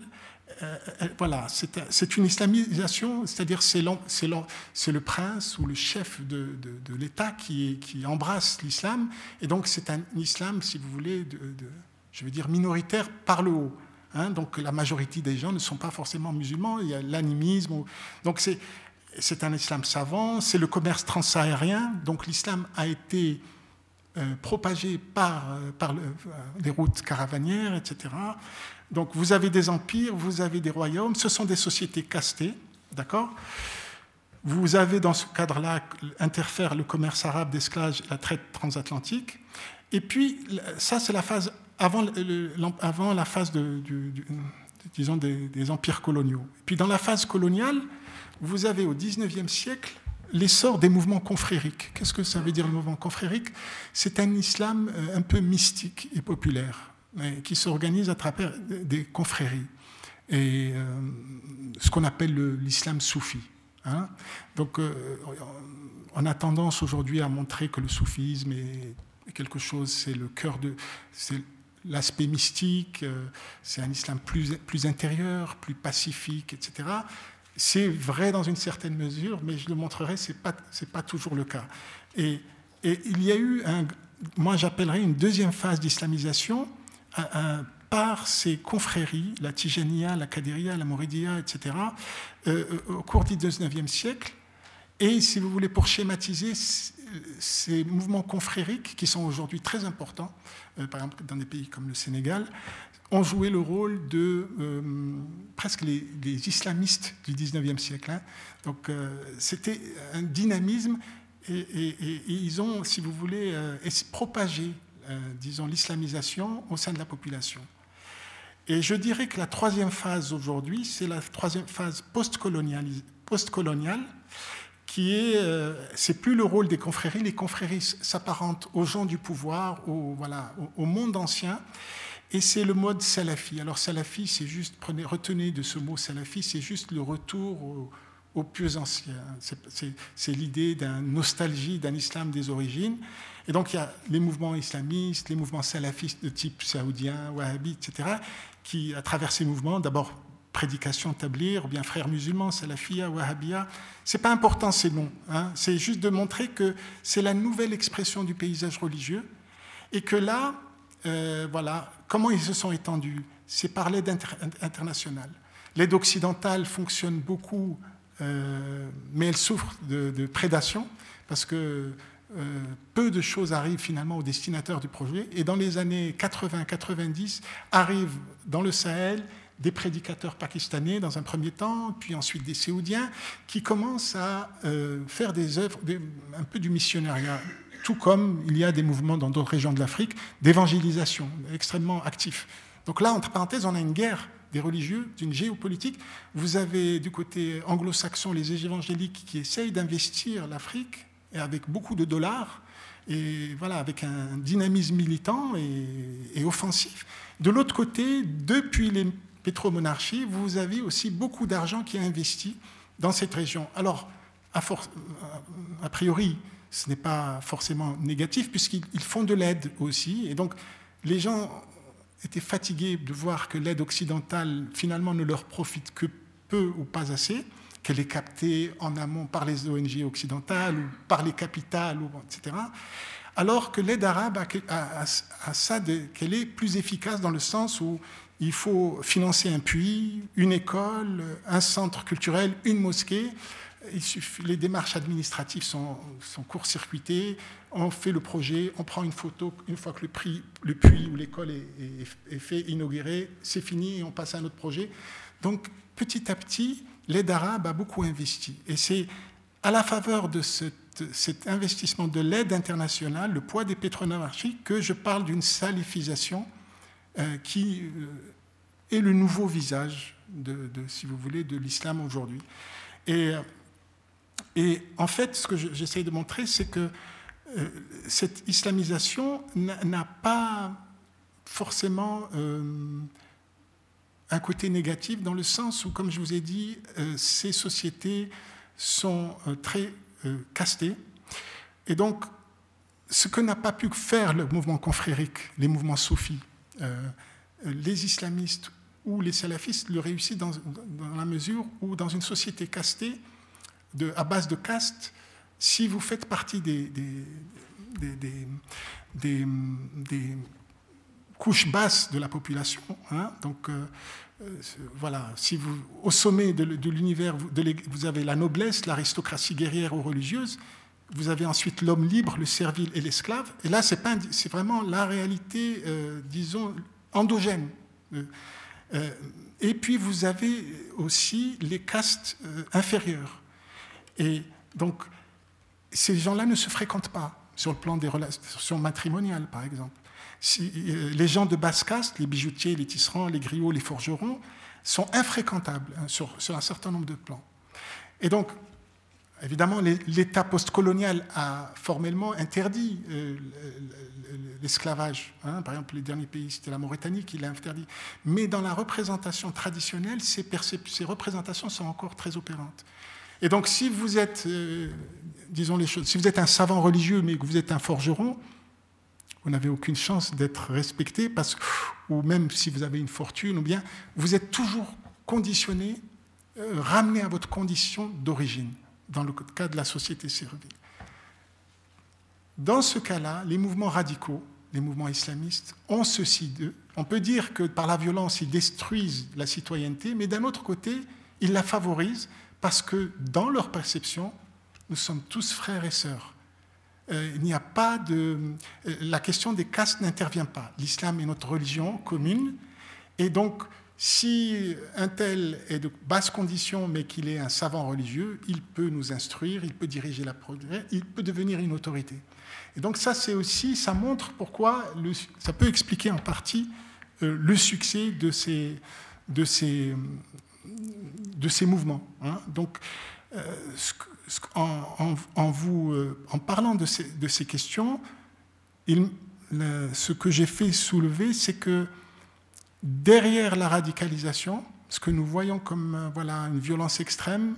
[SPEAKER 2] voilà, c'est une islamisation, c'est-à-dire c'est le prince ou le chef de, l'État qui, embrasse l'islam, et donc c'est un islam, si vous voulez, je veux dire minoritaire par le haut. Hein. donc la majorité des gens ne sont pas forcément musulmans, il y a l'animisme. Donc c'est un islam savant, c'est le commerce transsahárien, donc l'islam a été euh, propagé par, euh, par euh, les routes caravanières, etc. Donc vous avez des empires, vous avez des royaumes, ce sont des sociétés castées, d'accord? Vous avez dans ce cadre-là interfère le commerce arabe d'esclaves, la traite transatlantique. Et puis, ça, c'est la phase avant, la phase de, disons des, des, empires coloniaux. Et puis, dans la phase coloniale, vous avez au XIXe siècle l'essor des mouvements confrériques. Qu'est-ce que ça veut dire le mouvement confrérique? C'est un islam euh, un peu mystique et populaire, qui s'organise à travers des confréries, et euh, ce qu'on appelle l'islam soufi. Hein. Donc, euh, on a tendance aujourd'hui à montrer que le soufisme est quelque chose, c'est le cœur de, l'aspect mystique, c'est un islam plus, plus intérieur, plus pacifique, etc. C'est vrai dans une certaine mesure, mais je le montrerai, ce n'est pas, pas toujours le cas. Et, il y a eu, un, moi j'appellerais une deuxième phase d'islamisation par ces confréries, la Tijania, la Kadiria, la Moridia, etc., euh, euh, au cours du XIXe siècle. Et si vous voulez, pour schématiser, ces mouvements confrériques, qui sont aujourd'hui très importants, euh, par exemple dans des pays comme le Sénégal, ont joué le rôle de euh, presque les, islamistes du 19e siècle. Hein. Donc euh, c'était un dynamisme et, ils ont, si vous voulez, propagé, disons, l'islamisation au sein de la population. Et je dirais que la troisième phase aujourd'hui, c'est la troisième phase post-coloniale qui est, c'est plus le rôle des confréries. Les confréries s'apparentent aux gens du pouvoir, au, monde ancien. Et c'est le mode salafi. Alors salafi, c'est juste, retenez de ce mot salafi, c'est juste le retour au, au pieux ancien. C'est l'idée d'une nostalgie d'un islam des origines. Et donc il y a les mouvements islamistes, les mouvements salafistes de type saoudien, wahhabi, etc., qui, à travers ces mouvements, d'abord prédication, tablir, ou bien frères musulmans, salafia, wahhabia, c'est pas important ces noms. Hein. C'est juste de montrer que c'est la nouvelle expression du paysage religieux et que là, euh, voilà, comment ils se sont étendus C'est par l'aide internationale. L'aide occidentale fonctionne beaucoup, euh, mais elle souffre de, prédation parce que euh, peu de choses arrivent finalement aux destinataires du projet. Et dans les années 80-90, arrivent dans le Sahel des prédicateurs pakistanais dans un premier temps, puis ensuite des Séoudiens, qui commencent à faire des œuvres, un peu du missionnariat tout comme il y a des mouvements dans d'autres régions de l'Afrique d'évangélisation extrêmement actifs. Donc là, entre parenthèses, on a une guerre des religieux, d'une géopolitique. Vous avez du côté anglo-saxon les évangéliques qui essayent d'investir l'Afrique et avec beaucoup de dollars et voilà avec un dynamisme militant et, offensif. De l'autre côté, depuis les pétromonarchies, vous avez aussi beaucoup d'argent qui est investi dans cette région. Alors, a, a priori, ce n'est pas forcément négatif, puisqu'ils font de l'aide aussi. Et donc, les gens étaient fatigués de voir que l'aide occidentale, finalement, ne leur profite que peu ou pas assez, qu'elle est captée en amont par les ONG occidentales ou par les capitales, etc. Alors que l'aide arabe a, ça qu'elle est plus efficace dans le sens où il faut financer un puits, une école, un centre culturel, une mosquée les démarches administratives sont, court-circuitées. On fait le projet, on prend une photo. Une fois que le, le puits ou l'école est, fait, inauguré, c'est fini et on passe à un autre projet. Donc, petit à petit, l'aide arabe a beaucoup investi. Et c'est à la faveur de cet investissement de l'aide internationale, le poids des pétromonarchies, que je parle d'une salifisation euh, qui euh, est le nouveau visage, si vous voulez, de l'islam aujourd'hui. Et, et, en fait, ce que j'essaie de montrer, c'est que euh, cette islamisation n'a pas forcément un côté négatif dans le sens où, comme je vous ai dit, ces sociétés sont très castées. Et donc, ce que n'a pas pu faire le mouvement confrérique, les mouvements soufis, euh, les islamistes ou les salafistes le réussissent dans, la mesure où, dans une société castée, à base de caste, si vous faites partie des, couches basses de la population, hein, donc euh, euh, voilà, si au sommet de, l'univers, vous avez la noblesse, l'aristocratie guerrière ou religieuse, vous avez ensuite l'homme libre, le servile et l'esclave. Et là, c'est, vraiment la réalité, euh, disons, endogène. Euh, euh, et puis, vous avez aussi les castes inférieures. Et donc, ces gens-là ne se fréquentent pas sur le plan des relations matrimoniales, par exemple. Si, les gens de basse caste, les bijoutiers, les tisserands, les griots, les forgerons, sont infréquentables hein, sur, un certain nombre de plans. Et donc, Évidemment, l'État postcolonial a formellement interdit euh, l'esclavage. Hein. Par exemple, les derniers pays, c'était la Mauritanie qui l'a interdit. Mais dans la représentation traditionnelle, ces, ces, représentations sont encore très opérantes. Et donc, si vous êtes, euh, disons les choses, si vous êtes un savant religieux, mais que vous êtes un forgeron, vous n'avez aucune chance d'être respecté, parce, ou même si vous avez une fortune, ou bien vous êtes toujours conditionné, euh, ramené à votre condition d'origine dans le cas de la société servile. Dans ce cas-là, les mouvements radicaux, les mouvements islamistes, ont ceci d'eux. On peut dire que par la violence, ils détruisent la citoyenneté, mais d'un autre côté, ils la favorisent parce que dans leur perception, nous sommes tous frères et sœurs. Euh, il n'y a pas de. Euh, la question des castes n'intervient pas. L'islam est notre religion commune, et donc si un tel est de basse condition, mais qu'il est un savant religieux, il peut nous instruire, il peut diriger la progrès, il peut devenir une autorité. Et donc ça, c'est aussi, ça montre pourquoi, ça peut expliquer en partie euh, le succès de ces, de ces, de ces mouvements. Hein. Donc, euh, en, vous, euh, en parlant de ces, questions, ce que j'ai fait soulever, c'est que derrière la radicalisation, ce que nous voyons comme euh, voilà, une violence extrême,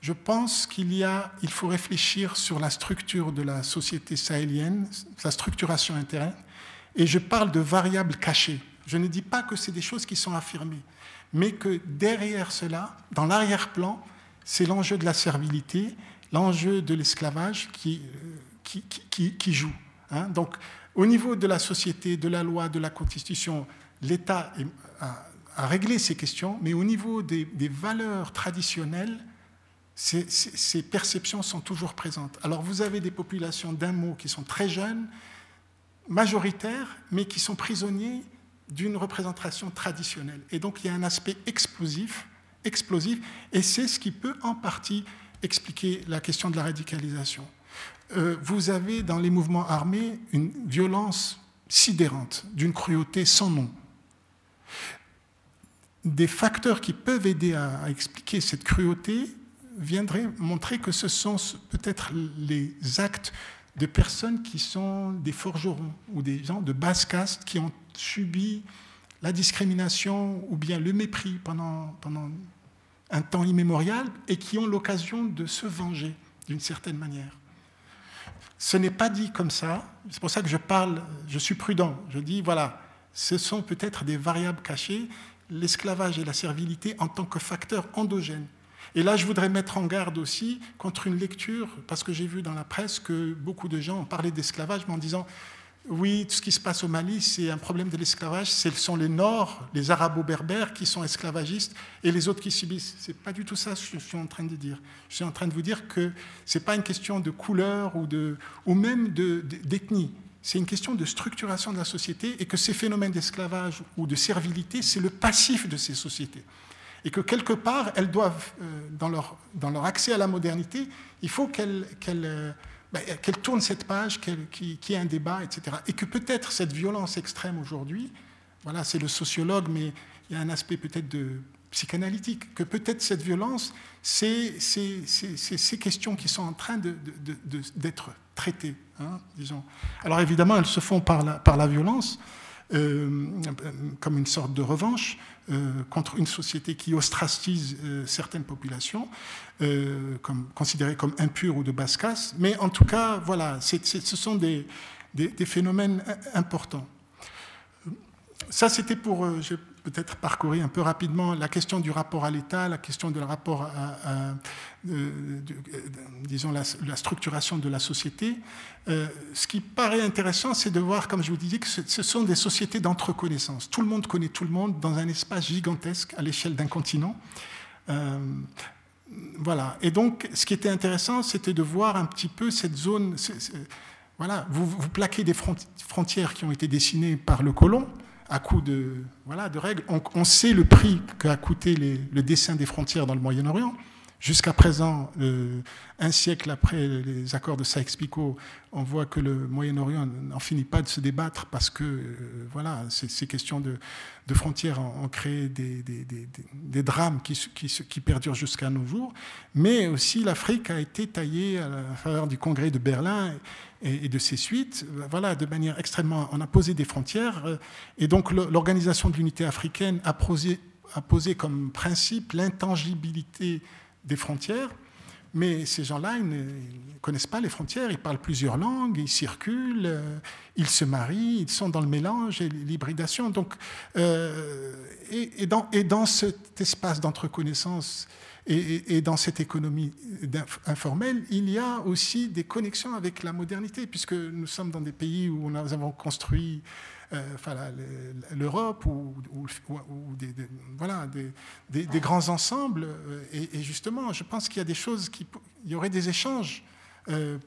[SPEAKER 2] je pense qu'il y a, il faut réfléchir sur la structure de la société sahélienne, sa structuration interne, et je parle de variables cachées. Je ne dis pas que c'est des choses qui sont affirmées, mais que derrière cela, dans l'arrière-plan, c'est l'enjeu de la servilité, l'enjeu de l'esclavage qui, euh, qui, joue. Hein. Donc, au niveau de la société, de la loi, de la constitution, l'État a, réglé ces questions, mais au niveau des, valeurs traditionnelles, ces, perceptions sont toujours présentes. Alors vous avez des populations d'un mot qui sont très jeunes, majoritaires, mais qui sont prisonniers d'une représentation traditionnelle. Et donc il y a un aspect explosif, explosif et c'est ce qui peut en partie expliquer la question de la radicalisation. Euh, vous avez dans les mouvements armés une violence sidérante, d'une cruauté sans nom des facteurs qui peuvent aider à, expliquer cette cruauté viendraient montrer que ce sont peut-être les actes de personnes qui sont des forgerons ou des gens de basse caste qui ont subi la discrimination ou bien le mépris pendant, pendant un temps immémorial et qui ont l'occasion de se venger d'une certaine manière. Ce n'est pas dit comme ça, c'est pour ça que je parle, je suis prudent, je dis voilà, ce sont peut-être des variables cachées l'esclavage et la servilité en tant que facteur endogène. Et là, je voudrais mettre en garde aussi contre une lecture, parce que j'ai vu dans la presse que beaucoup de gens ont parlé d'esclavage, mais en disant oui, tout ce qui se passe au Mali, c'est un problème de l'esclavage. Ce sont les Nords, les Arabo-Berbères qui sont esclavagistes et les autres qui subissent. Ce n'est pas du tout ça que je suis en train de dire. Je suis en train de vous dire que ce n'est pas une question de couleur ou, de, ou même d'ethnie c'est une question de structuration de la société et que ces phénomènes d'esclavage ou de servilité, c'est le passif de ces sociétés. et que quelque part, elles doivent, dans, leur, dans leur accès à la modernité, il faut qu'elles ben, tournent cette page, qu'il y ait un débat, etc. Et que peut-être cette violence extrême aujourd'hui, voilà, c'est le sociologue, mais il y a un aspect peut-être de psychanalytique, que peut-être cette violence, c'est ces questions qui sont en train d'être traitées, hein, disons. Alors évidemment, elles se font par la violence, euh, comme une sorte de revanche euh, contre une société qui ostracise euh, certaines populations, considérées comme impures ou de basse casse. Mais en tout cas, voilà, ce sont des, phénomènes importants. Ça, c'était pour, peut-être parcourir un peu rapidement la question du rapport à l'État, la question du rapport à, euh, disons, la, structuration de la société. Euh, ce qui paraît intéressant, c'est de voir, comme je vous disais, que ce, sont des sociétés d'entreconnaissance. Tout le monde connaît tout le monde dans un espace gigantesque à l'échelle d'un continent. voilà. Et donc, ce qui était intéressant, c'était de voir un petit peu cette zone. voilà, vous plaquez des frontières qui ont été dessinées par le colon à coup de, voilà, de règles. On, sait le prix qu'a coûté le dessin des frontières dans le Moyen-Orient. Jusqu'à présent, euh, un siècle après les accords de Sykes-Picot, on voit que le Moyen-Orient n'en finit pas de se débattre parce que euh, voilà, ces, questions de, frontières ont, créé des, drames qui perdurent jusqu'à nos jours. Mais aussi l'Afrique a été taillée à la faveur du congrès de Berlin et, de ses suites, voilà, de manière extrêmement. On a posé des frontières, euh, et donc l'Organisation de l'unité africaine a posé, a posé comme principe l'intangibilité des frontières. Mais ces gens-là, ils ne connaissent pas les frontières, ils parlent plusieurs langues, ils circulent, euh, ils se marient, ils sont dans le mélange et l'hybridation. Donc, euh, et, et, dans, et, cet espace d'entreconnaissance et, dans cette économie informelle, il y a aussi des connexions avec la modernité, puisque nous sommes dans des pays où nous avons construit enfin, l'Europe ou, des, voilà, des, grands ensembles. Euh, et, justement, je pense qu'il y a des choses, qui, il y aurait des échanges. Euh,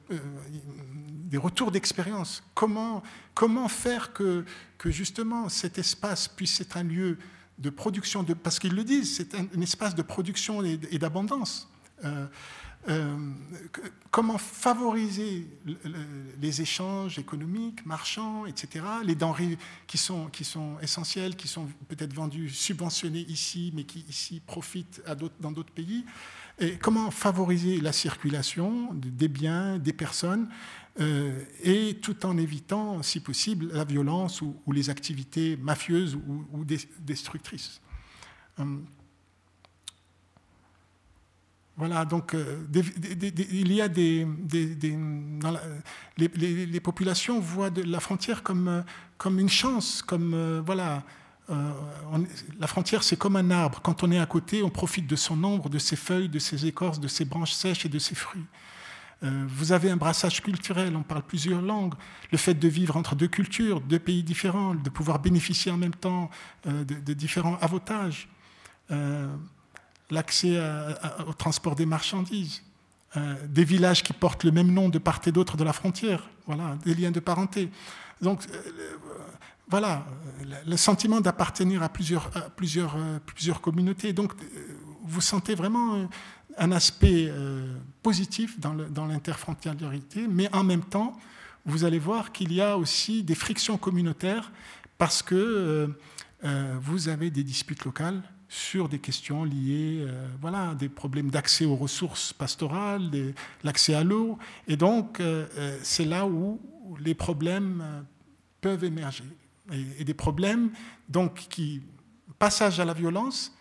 [SPEAKER 2] des retours d'expérience. Comment, comment faire que, que justement cet espace puisse être un lieu de production, de, parce qu'ils le disent, c'est un, espace de production et, d'abondance. Euh, euh, comment favoriser les échanges économiques, marchands, etc., les denrées qui sont, essentielles, qui sont peut-être vendues, subventionnées ici, mais qui ici profitent dans d'autres pays, et comment favoriser la circulation des biens, des personnes, euh, et tout en évitant, si possible, la violence ou, les activités mafieuses ou, destructrices? Hum. Voilà, donc euh, il y a des. les, populations voient de la frontière comme, comme une chance, comme. Euh, voilà. la frontière, c'est comme un arbre. Quand on est à côté, on profite de son ombre, de ses feuilles, de ses écorces, de ses branches sèches et de ses fruits. Euh, vous avez un brassage culturel, on parle plusieurs langues. Le fait de vivre entre deux cultures, deux pays différents, de pouvoir bénéficier en même temps euh, de, différents avantages. Euh, l'accès au transport des marchandises. des villages qui portent le même nom de part et d'autre de la frontière. Voilà, des liens de parenté. Donc, voilà, le sentiment d'appartenir à plusieurs, plusieurs, plusieurs communautés. Donc, vous sentez vraiment un aspect euh, positif dans l'interfrontaliérité, mais en même temps, vous allez voir qu'il y a aussi des frictions communautaires parce que euh, euh, vous avez des disputes locales sur des questions liées, voilà, des problèmes d'accès aux ressources pastorales, l'accès à l'eau, et donc c'est là où les problèmes peuvent émerger, et, des problèmes donc qui passage à la violence.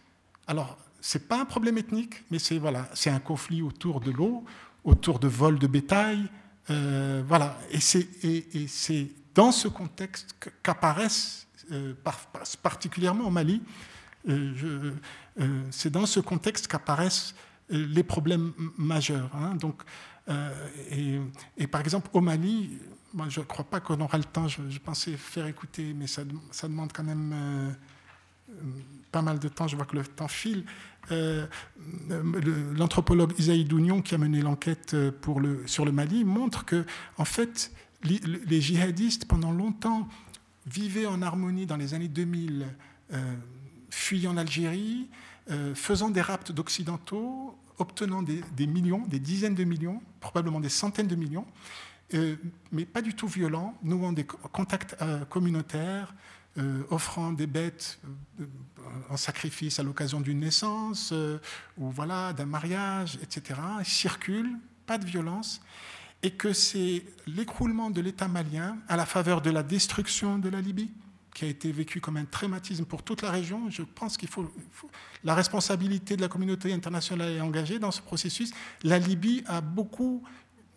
[SPEAKER 2] Alors c'est pas un problème ethnique, mais c'est voilà, un conflit autour de l'eau, autour de vols de bétail, euh, voilà. Et c'est et, dans ce contexte qu'apparaissent, euh, particulièrement au Mali, euh, c'est dans ce contexte qu'apparaissent les problèmes majeurs. Hein. donc, et, par exemple au Mali, je ne crois pas qu'on aura le temps. Je, pensais faire écouter, mais ça, demande quand même pas mal de temps, je vois que le temps file. Euh, l'anthropologue Isaïe Dounion, qui a mené l'enquête euh, sur le Mali, montre que, en fait, les djihadistes, pendant longtemps, vivaient en harmonie dans les années 2000, euh, fuyaient en Algérie, faisant des rapts d'occidentaux, obtenant des, millions, des dizaines de millions, probablement des centaines de millions, mais pas du tout violents, nouant des contacts communautaires, offrant des bêtes en sacrifice à l'occasion d'une naissance ou voilà d'un mariage, etc. Ils circulent, pas de violence et que c'est l'écroulement de l'État malien à la faveur de la destruction de la Libye, qui a été vécu comme un traumatisme pour toute la région. Je pense qu'il faut, La responsabilité de la communauté internationale est engagée dans ce processus. La Libye a beaucoup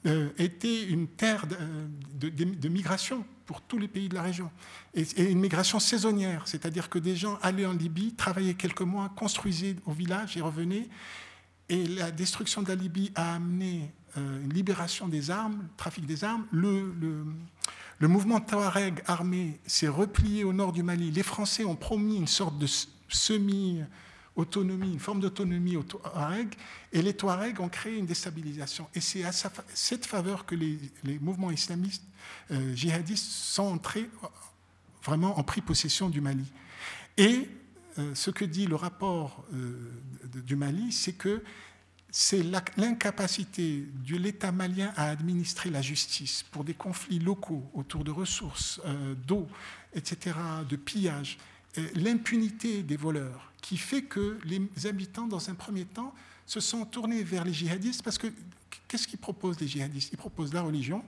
[SPEAKER 2] euh, été une terre de, migration pour tous les pays de la région. Et, une migration saisonnière, c'est-à-dire que des gens allaient en Libye, travaillaient quelques mois, construisaient au village et revenaient. Et la destruction de la Libye a amené euh, une libération des armes, trafic des armes. Le, le, mouvement Touareg armé s'est replié au nord du Mali. Les Français ont promis une sorte de semi-autonomie, une forme d'autonomie aux Touaregs, et les Touaregs ont créé une déstabilisation. Et c'est à cette faveur que les, mouvements islamistes euh, djihadistes sont entrés vraiment en pris possession du Mali. Et euh, ce que dit le rapport du Mali, c'est que c'est l'incapacité de l'État malien à administrer la justice pour des conflits locaux autour de ressources, euh, d'eau, etc., de pillage, l'impunité des voleurs, qui fait que les habitants, dans un premier temps, se sont tournés vers les djihadistes, parce que qu'est-ce qu'ils proposent les djihadistes? Ils proposent la religion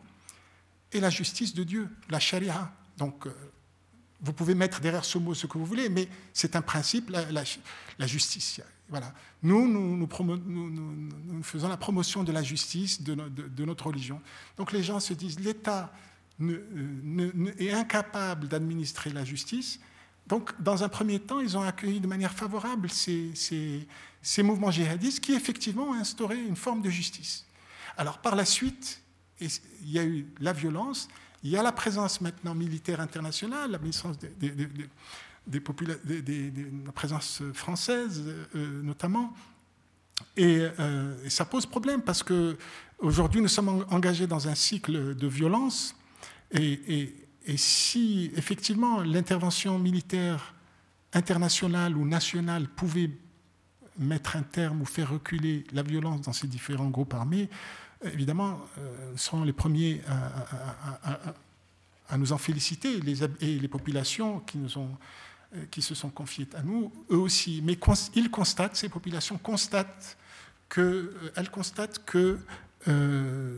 [SPEAKER 2] et la justice de Dieu, la charia. Donc, euh, vous pouvez mettre derrière ce mot ce que vous voulez, mais c'est un principe, la justice. Voilà. Nous, nous, faisons la promotion de la justice, de, notre religion. Donc les gens se disent, l'État est incapable d'administrer la justice. Donc, dans un premier temps, ils ont accueilli de manière favorable ces, ces, mouvements djihadistes qui, effectivement, ont instauré une forme de justice. Alors, par la suite, il y a eu la violence, il y a la présence maintenant militaire internationale, la présence des, des, la présence française euh, notamment. Euh, et, ça pose problème parce que aujourd'hui nous sommes engagés dans un cycle de violence. Et, si effectivement l'intervention militaire internationale ou nationale pouvait mettre un terme ou faire reculer la violence dans ces différents groupes armés, évidemment, euh, seront les premiers à, nous en féliciter, et les populations qui nous ont qui se sont confiés à nous, eux aussi. Mais ils constatent, ces populations constatent que, euh, elles constatent que euh,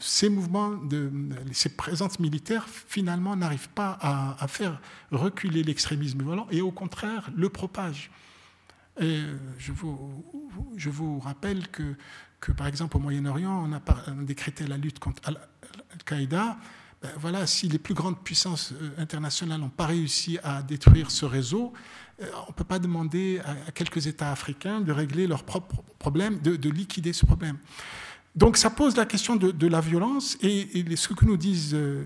[SPEAKER 2] ces mouvements, de, ces présences militaires, finalement, n'arrivent pas à, faire reculer l'extrémisme violent et au contraire le propagent. Et je, vous, rappelle que, que, par exemple, au Moyen-Orient, on a, décrété la lutte contre Al-Qaïda. Ben voilà, si les plus grandes puissances euh, internationales n'ont pas réussi à détruire ce réseau, euh, on ne peut pas demander à quelques États africains de régler leurs propres problèmes, de, liquider ce problème. Donc ça pose la question de, la violence et, ce que nous disent euh,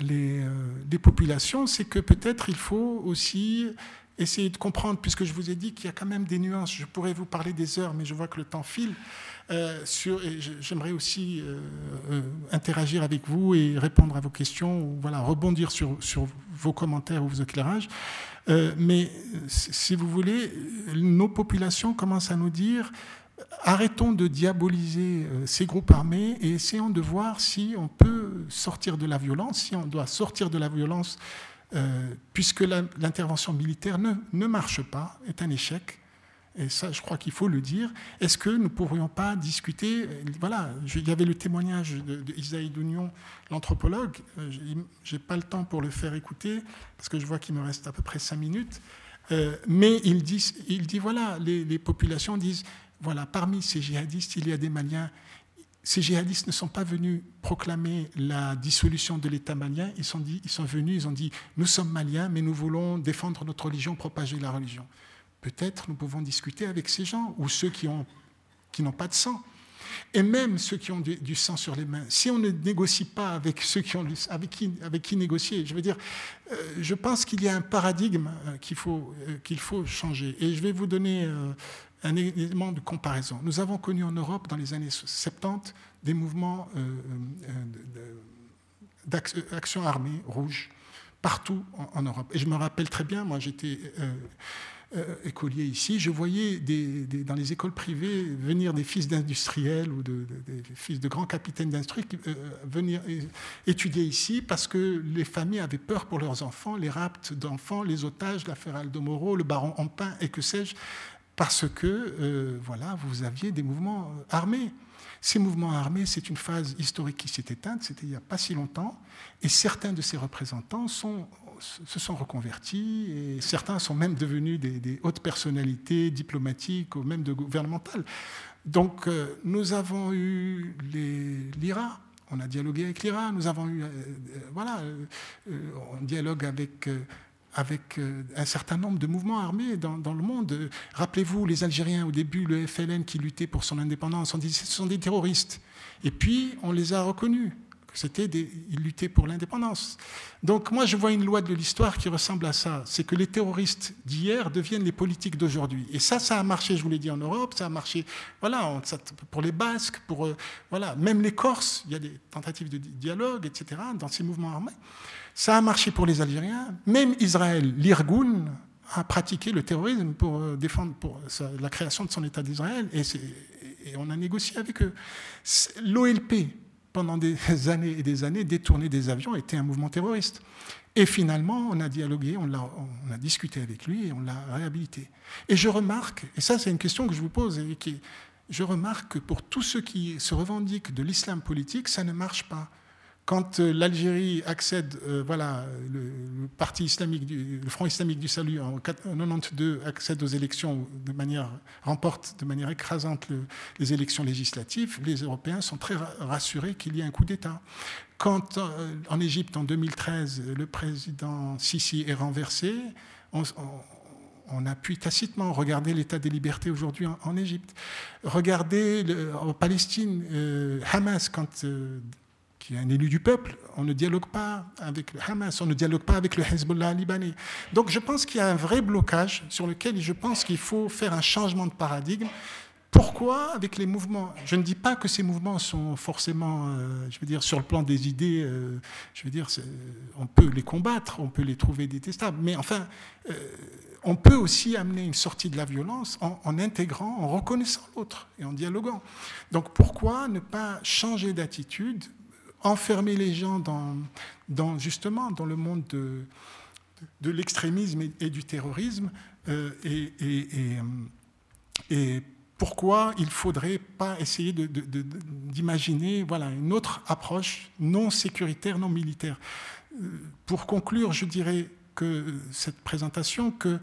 [SPEAKER 2] les populations, c'est que peut-être il faut aussi essayer de comprendre, puisque je vous ai dit qu'il y a quand même des nuances. Je pourrais vous parler des heures, mais je vois que le temps file. Euh, j'aimerais aussi euh, euh, interagir avec vous et répondre à vos questions, ou voilà, rebondir sur, sur vos commentaires ou vos éclairages. mais si vous voulez, nos populations commencent à nous dire arrêtons de diaboliser ces groupes armés et essayons de voir si on peut sortir de la violence, si on doit sortir de la violence, puisque l'intervention militaire ne, ne marche pas, est un échec et ça je crois qu'il faut le dire, est-ce que nous ne pourrions pas discuter, voilà, il y avait le témoignage d'Isaïe Dounion, l'anthropologue, euh, je n'ai pas le temps pour le faire écouter, parce que je vois qu'il me reste à peu près cinq minutes, euh, mais il dit, il dit voilà, les, populations disent, voilà, parmi ces djihadistes, il y a des Maliens, ces djihadistes ne sont pas venus proclamer la dissolution de l'État malien, ils sont venus, ils ont dit, nous sommes Maliens, mais nous voulons défendre notre religion, propager la religion. Peut-être nous pouvons discuter avec ces gens ou ceux qui n'ont qui pas de sang. Et même ceux qui ont du, sang sur les mains. Si on ne négocie pas avec ceux qui ont avec qui, avec qui négocier, je veux dire, euh, je pense qu'il y a un paradigme euh, qu'il faut, euh, qu'il faut changer. Et je vais vous donner un élément de comparaison. Nous avons connu en Europe, dans les années 70, des mouvements d'action armée rouge partout en, Europe. Et je me rappelle très bien, moi j'étais écolier ici, je voyais dans les écoles privées venir des fils d'industriels ou des fils de grands capitaines d'industrie euh, venir étudier ici parce que les familles avaient peur pour leurs enfants, les rapts d'enfants, les otages, l'affaire Aldo Moro, le baron Ampin et que sais-je, parce que euh, voilà, vous aviez des mouvements armés. Ces mouvements armés, c'est une phase historique qui s'est éteinte, c'était il n'y a pas si longtemps, et certains de ces représentants sont se sont reconvertis et certains sont même devenus des, hautes personnalités diplomatiques ou même de gouvernementales. Donc euh, nous avons eu l'IRA, on a dialogué avec l'IRA, nous avons eu, euh, euh, voilà, on dialogue avec avec un certain nombre de mouvements armés dans, dans le monde. Rappelez-vous, les Algériens, au début, le FLN qui luttait pour son indépendance, on disait ce sont des terroristes. Et puis, on les a reconnus. C'était ils luttaient pour l'indépendance. Donc moi, je vois une loi de l'histoire qui ressemble à ça. C'est que les terroristes d'hier deviennent les politiques d'aujourd'hui. Et ça, ça a marché, je vous l'ai dit, en Europe, ça a marché voilà, pour les Basques, pour euh, voilà, même les Corses, il y a des tentatives de dialogue, etc., dans ces mouvements armés. Ça a marché pour les Algériens. Même Israël, l'Irgun, a pratiqué le terrorisme pour euh, défendre pour la création de son État d'Israël. Et, et on a négocié avec eux. L'OLP, pendant des années et des années, détourner des avions était un mouvement terroriste. Et finalement, on a dialogué, on a, on a discuté avec lui et on l'a réhabilité. Et je remarque, et ça c'est une question que je vous pose, et qui, je remarque que pour tous ceux qui se revendiquent de l'islam politique, ça ne marche pas quand euh, l'Algérie accède, euh, voilà, le, parti islamique, le Front islamique du salut en 1992 accède aux élections de manière remporte de manière écrasante les élections législatives, les Européens sont très rassurés qu'il y ait un coup d'État. Quand euh, en Égypte en 2013 le président Sisi est renversé, on, appuie tacitement. Regardez l'état des libertés aujourd'hui en, Égypte. Regardez en Palestine, Hamas, quand qui est un élu du peuple, on ne dialogue pas avec le Hamas, on ne dialogue pas avec le Hezbollah libanais. Donc je pense qu'il y a un vrai blocage sur lequel je pense qu'il faut faire un changement de paradigme. Pourquoi avec les mouvements? Je ne dis pas que ces mouvements sont forcément, euh, je veux dire, sur le plan des idées, euh, je veux dire, on peut les combattre, on peut les trouver détestables, mais enfin, euh, on peut aussi amener une sortie de la violence en, en intégrant, en reconnaissant l'autre et en dialoguant. Donc pourquoi ne pas changer d'attitude enfermer les gens dans, justement dans le monde de, l'extrémisme et, du terrorisme euh, et, et, pourquoi il faudrait pas essayer d'imaginer voilà, une autre approche non sécuritaire, non militaire. Euh, pour conclure, je dirais que cette présentation, que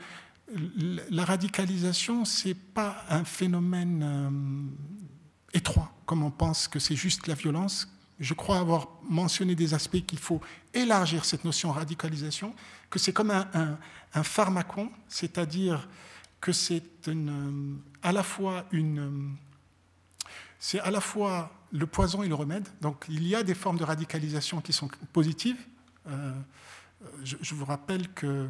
[SPEAKER 2] la radicalisation, ce n'est pas un phénomène euh, étroit, comme on pense que c'est juste la violence, je crois avoir mentionné des aspects qu'il faut élargir cette notion de radicalisation, que c'est comme un, pharmacon, c'est-à-dire que c'est à la fois une, c'est à la fois le poison et le remède. Donc il y a des formes de radicalisation qui sont positives. Euh, je, vous rappelle que,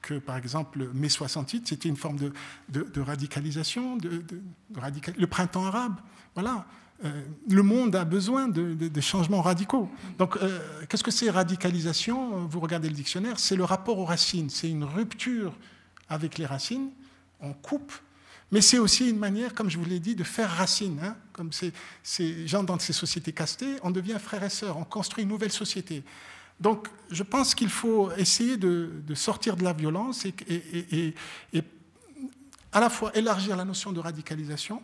[SPEAKER 2] que, par exemple, mai 68, c'était une forme de, de, radicalisation, de, le printemps arabe. Voilà. Euh, le monde a besoin de, changements radicaux. Donc, euh, qu'est-ce que c'est radicalisation? Vous regardez le dictionnaire, c'est le rapport aux racines. C'est une rupture avec les racines. On coupe, mais c'est aussi une manière, comme je vous l'ai dit, de faire racine. Hein. comme ces gens dans ces sociétés castées, on devient frères et sœurs, on construit une nouvelle société. Donc, je pense qu'il faut essayer de, sortir de la violence et à la fois élargir la notion de radicalisation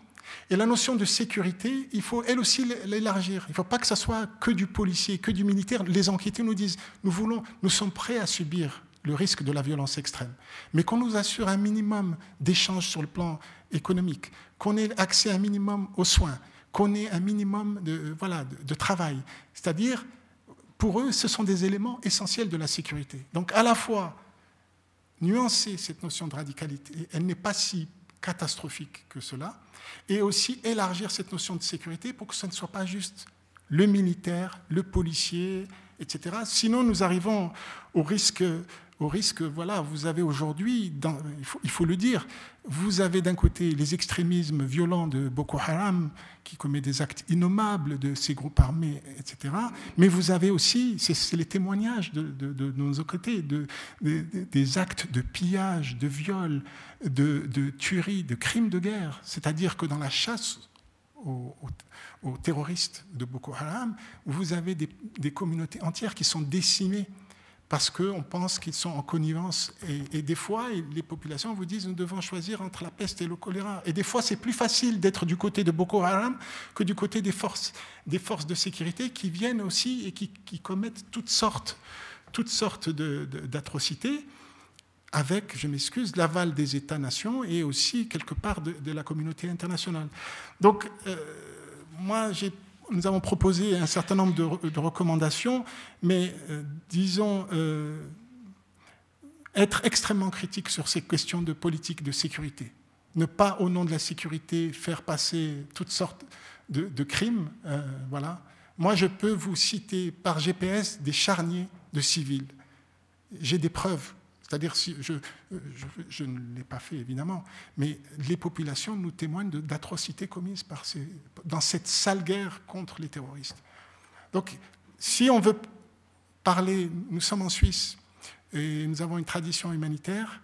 [SPEAKER 2] et la notion de sécurité, il faut elle aussi l'élargir. Il ne faut pas que ce soit que du policier, que du militaire. Les enquêtés nous disent, nous voulons, nous sommes prêts à subir le risque de la violence extrême, mais qu'on nous assure un minimum d'échanges sur le plan économique, qu'on ait accès un minimum aux soins, qu'on ait un minimum de, voilà, de travail. C'est-à-dire, pour eux, ce sont des éléments essentiels de la sécurité. Donc, à la fois, nuancer cette notion de radicalité, elle n'est pas si catastrophique que cela, et aussi élargir cette notion de sécurité pour que ce ne soit pas juste le militaire, le policier etc. Sinon, nous arrivons au risque au risque, voilà, vous avez aujourd'hui, il faut, le dire, vous avez d'un côté les extrémismes violents de Boko Haram qui commet des actes innommables de ces groupes armés, etc. Mais vous avez aussi, c'est les témoignages de, de, nos côtés, de, des actes de pillage, de viol, de, tuerie, de crimes de guerre. C'est-à-dire que dans la chasse aux, terroristes de Boko Haram, vous avez des communautés entières qui sont décimées parce qu'on pense qu'ils sont en connivence. Et, des fois, les populations vous disent nous devons choisir entre la peste et le choléra. Et des fois, c'est plus facile d'être du côté de Boko Haram que du côté des forces, des forces de sécurité qui viennent aussi et qui, commettent toutes sortes, toutes sortes d'atrocités. avec, je m'excuse, l'aval des États-nations et aussi quelque part de, la communauté internationale. Donc, euh, moi, j'ai nous avons proposé un certain nombre de, recommandations, mais euh, disons euh, être extrêmement critique sur ces questions de politique de sécurité. Ne pas, au nom de la sécurité, faire passer toutes sortes de, crimes. Euh, voilà. Moi, je peux vous citer par GPS des charniers de civils. J'ai des preuves c'est-à-dire, si je, ne l'ai pas fait évidemment, mais les populations nous témoignent d'atrocités commises dans cette sale guerre contre les terroristes. Donc, si on veut parler, nous sommes en Suisse et nous avons une tradition humanitaire,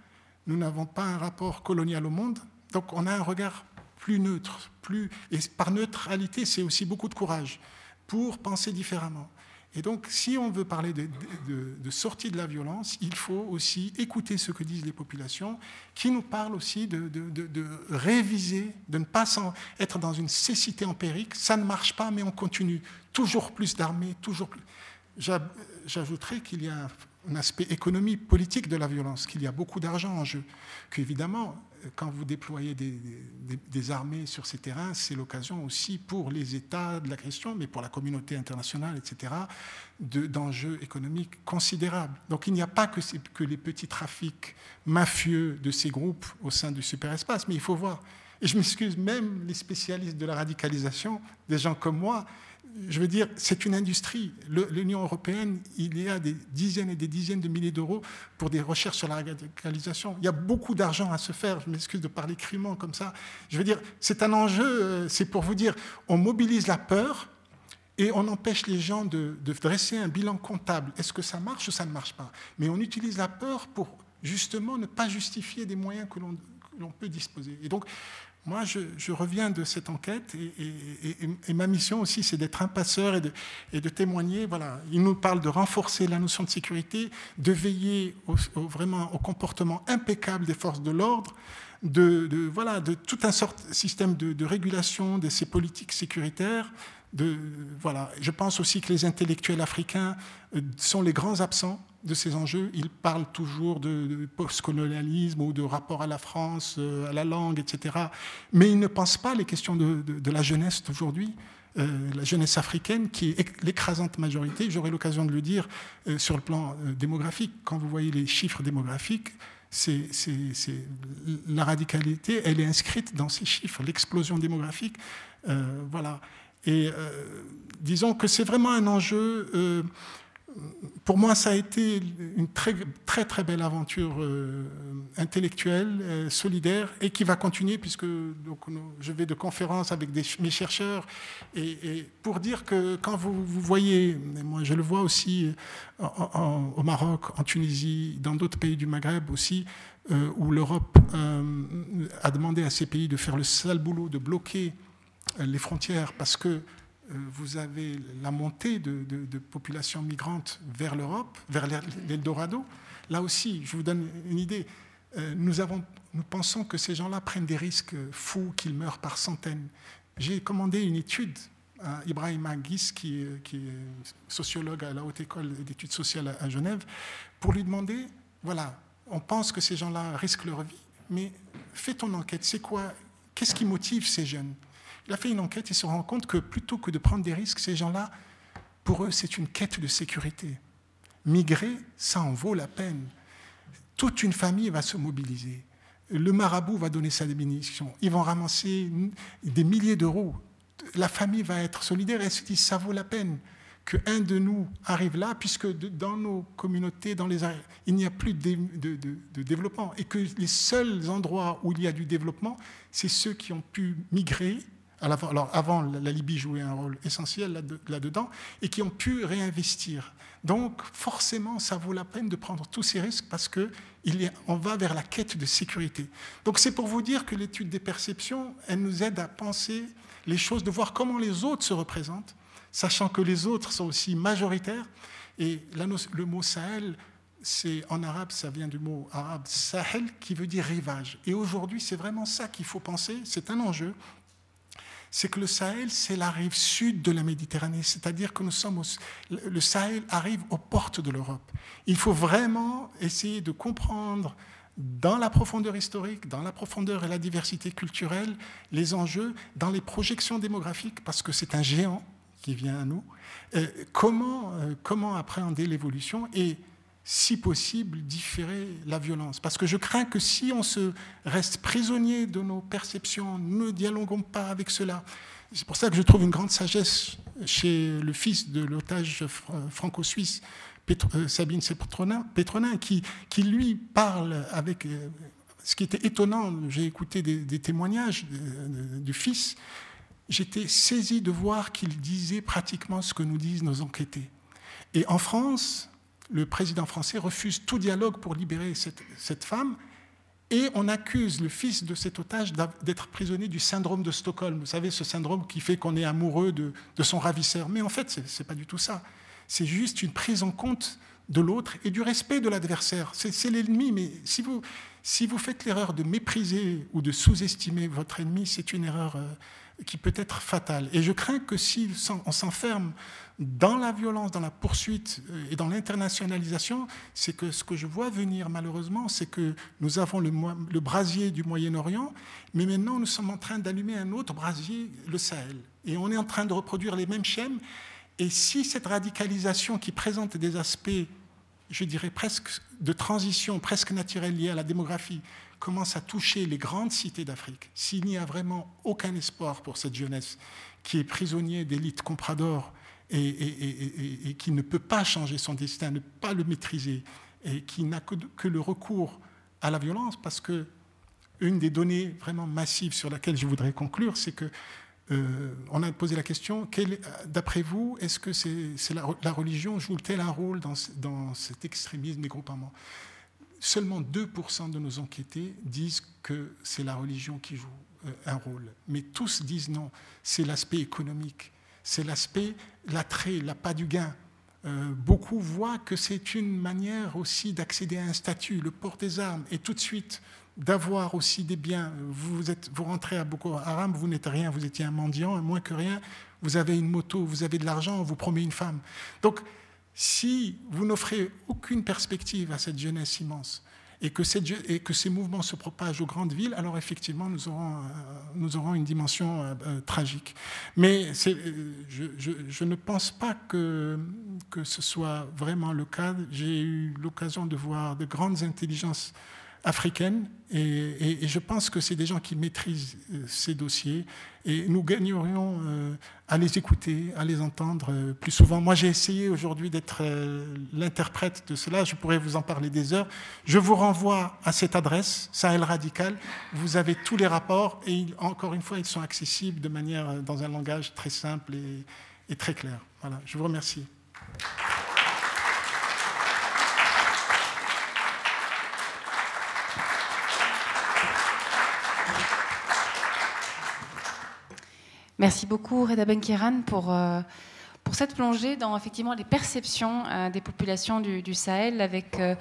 [SPEAKER 2] nous n'avons pas un rapport colonial au monde, donc on a un regard plus neutre, plus, et par neutralité, c'est aussi beaucoup de courage pour penser différemment. Et donc, si on veut parler de, sortie de la violence, il faut aussi écouter ce que disent les populations, qui nous parlent aussi de, réviser, de ne pas être dans une cécité empirique. Ça ne marche pas, mais on continue. Toujours plus d'armées, toujours plus. J'ajouterais qu'il y a un aspect économique, politique de la violence, qu'il y a beaucoup d'argent en jeu, qu'évidemment, quand vous déployez des, armées sur ces terrains, c'est l'occasion aussi pour les États de la question, mais pour la communauté internationale, etc., d'enjeux économiques considérables. Donc il n'y a pas que, que les petits trafics mafieux de ces groupes au sein du superespace, mais il faut voir. Et je m'excuse, même les spécialistes de la radicalisation, des gens comme moi, je veux dire, c'est une industrie. L'Union européenne, il y a des dizaines et des dizaines de milliers d'euros pour des recherches sur la radicalisation. Il y a beaucoup d'argent à se faire. Je m'excuse de parler crûment comme ça. Je veux dire, c'est un enjeu, euh, c'est pour vous dire, on mobilise la peur et on empêche les gens de, de dresser un bilan comptable. Est-ce que ça marche ou ça ne marche pas? Mais on utilise la peur pour justement ne pas justifier des moyens que l'on peut disposer. Et donc, moi, je, reviens de cette enquête et, ma mission aussi, c'est d'être un passeur et de, témoigner. Voilà, il nous parle de renforcer la notion de sécurité, de veiller au, vraiment au comportement impeccable des forces de l'ordre, de, voilà, de tout un sort, système de, régulation de ces politiques sécuritaires. Voilà. Je pense aussi que les intellectuels africains euh, sont les grands absents de ces enjeux. Ils parlent toujours de, post-colonialisme ou de rapport à la France, euh, à la langue, etc. Mais ils ne pensent pas les questions de, la jeunesse d'aujourd'hui. Euh, la jeunesse africaine, qui est l'écrasante majorité, j'aurai l'occasion de le dire euh, sur le plan démographique, quand vous voyez les chiffres démographiques, c'est, la radicalité, elle est inscrite dans ces chiffres, l'explosion démographique. voilà. Et disons que c'est vraiment un enjeu pour moi, ça a été une très très, très belle aventure euh, intellectuelle, euh, solidaire, et qui va continuer puisque donc, je vais de conférences avec mes chercheurs. Et, pour dire que quand vous, vous voyez, moi je le vois aussi euh, au Maroc, en Tunisie, dans d'autres pays du Maghreb aussi, où l'Europe a demandé à ces pays de faire le sale boulot, de bloquer les frontières parce que vous avez la montée de, populations migrantes vers l'Europe, vers l'Eldorado. Là aussi, je vous donne une idée. Euh, nous pensons que ces gens-là prennent des risques fous, qu'ils meurent par centaines. J'ai commandé une étude à Ibrahim Aguis, qui, qui, est sociologue à la Haute École d'études sociales à Genève, pour lui demander, voilà, on pense que ces gens-là risquent leur vie, mais fais ton enquête, c'est quoi Qu'est-ce qui motive ces jeunes? Il a fait une enquête et se rend compte que plutôt que de prendre des risques, ces gens-là, pour eux, c'est une quête de sécurité. Migrer, ça en vaut la peine. Toute une famille va se mobiliser. Le marabout va donner sa bénédiction. Ils vont ramasser des milliers d'euros. La famille va être solidaire et se dit ça vaut la peine qu'un de nous arrive là, puisque dans nos communautés, dans les, il n'y a plus de, développement, et que les seuls endroits où il y a du développement, c'est ceux qui ont pu migrer. Alors avant, la Libye jouait un rôle essentiel là-dedans, et qui ont pu réinvestir. Donc forcément, ça vaut la peine de prendre tous ces risques parce qu'on va vers la quête de sécurité. Donc c'est pour vous dire que l'étude des perceptions, elle nous aide à penser les choses, de voir comment les autres se représentent, sachant que les autres sont aussi majoritaires. Et le mot Sahel, c'est en arabe, ça vient du mot arabe Sahel, qui veut dire rivage. Et aujourd'hui, c'est vraiment ça qu'il faut penser. C'est un enjeu. C'est que le Sahel, c'est la rive sud de la Méditerranée, c'est-à-dire que nous sommes le Sahel arrive aux portes de l'Europe. Il faut vraiment essayer de comprendre dans la profondeur historique, dans la profondeur et la diversité culturelle, les enjeux, dans les projections démographiques, parce que c'est un géant qui vient à nous, euh, comment, euh, comment appréhender l'évolution et, si possible, différer la violence. Parce que je crains que si on se reste prisonnier de nos perceptions, ne dialoguons pas avec cela. C'est pour ça que je trouve une grande sagesse chez le fils de l'otage franco-suisse, euh, Sabine Petronin, qui, qui, lui parle avec... Euh, ce qui était étonnant, j'ai écouté des, témoignages du fils, j'étais saisi de voir qu'il disait pratiquement ce que nous disent nos enquêtés. Et en France, le président français refuse tout dialogue pour libérer cette, femme, et on accuse le fils de cet otage d'être prisonnier du syndrome de Stockholm. Vous savez, ce syndrome qui fait qu'on est amoureux de, de, son ravisseur. Mais en fait, ce n'est pas du tout ça c'est juste une prise en compte de l'autre et du respect de l'adversaire. C'est l'ennemi, mais si vous, si vous faites l'erreur de mépriser ou de sous-estimer votre ennemi, c'est une erreur euh, qui peut être fatale. Et je crains que si on s'enferme dans la violence, dans la poursuite euh, et dans l'internationalisation, c'est que ce que je vois venir malheureusement, c'est que nous avons le, brasier du Moyen-Orient, mais maintenant nous sommes en train d'allumer un autre brasier, le Sahel. Et on est en train de reproduire les mêmes schèmes et si cette radicalisation qui présente des aspects, je dirais presque de transition, presque naturelle liée à la démographie, commence à toucher les grandes cités d'Afrique, s'il n'y a vraiment aucun espoir pour cette jeunesse qui est prisonnier d'élites comprador et, qui ne peut pas changer son destin, ne pas le maîtriser, et qui n'a que, que, le recours à la violence, parce que une des données vraiment massives sur laquelle je voudrais conclure, c'est que euh, on a posé la question, d'après vous, est-ce que c'est la, religion joue-t-elle un rôle dans, cet extrémisme des groupements? Seulement 2% de nos enquêtés disent que c'est la religion qui joue euh, un rôle. Mais tous disent non, c'est l'aspect économique, c'est l'aspect, l'attrait, l'appât du gain. Euh, beaucoup voient que c'est une manière aussi d'accéder à un statut, le port des armes, et tout de suite, d'avoir aussi des biens. Vous, vous rentrez à Boko Haram, vous n'êtes rien, vous étiez un mendiant, moins que rien, vous avez une moto, vous avez de l'argent, on vous promet une femme. Donc, si vous n'offrez aucune perspective à cette jeunesse immense, et que, ces mouvements se propagent aux grandes villes, alors effectivement, nous aurons, euh, une dimension euh, euh, tragique. Mais je, ne pense pas que ce soit vraiment le cas. J'ai eu l'occasion de voir de grandes intelligences africaines. Et, je pense que c'est des gens qui maîtrisent euh, ces dossiers. Et nous gagnerions euh, à les écouter, à les entendre euh, plus souvent. Moi, j'ai essayé aujourd'hui d'être l'interprète de cela. Je pourrais vous en parler des heures. Je vous renvoie à cette adresse, Sahel Radical. Vous avez tous les rapports. Et encore une fois, ils sont accessibles de manière, dans un langage très simple et très clair. Voilà. Je vous remercie.
[SPEAKER 1] Merci beaucoup, Reda Benkiran, pour, euh, pour cette plongée dans effectivement les perceptions euh, des populations du, Sahel, avec euh,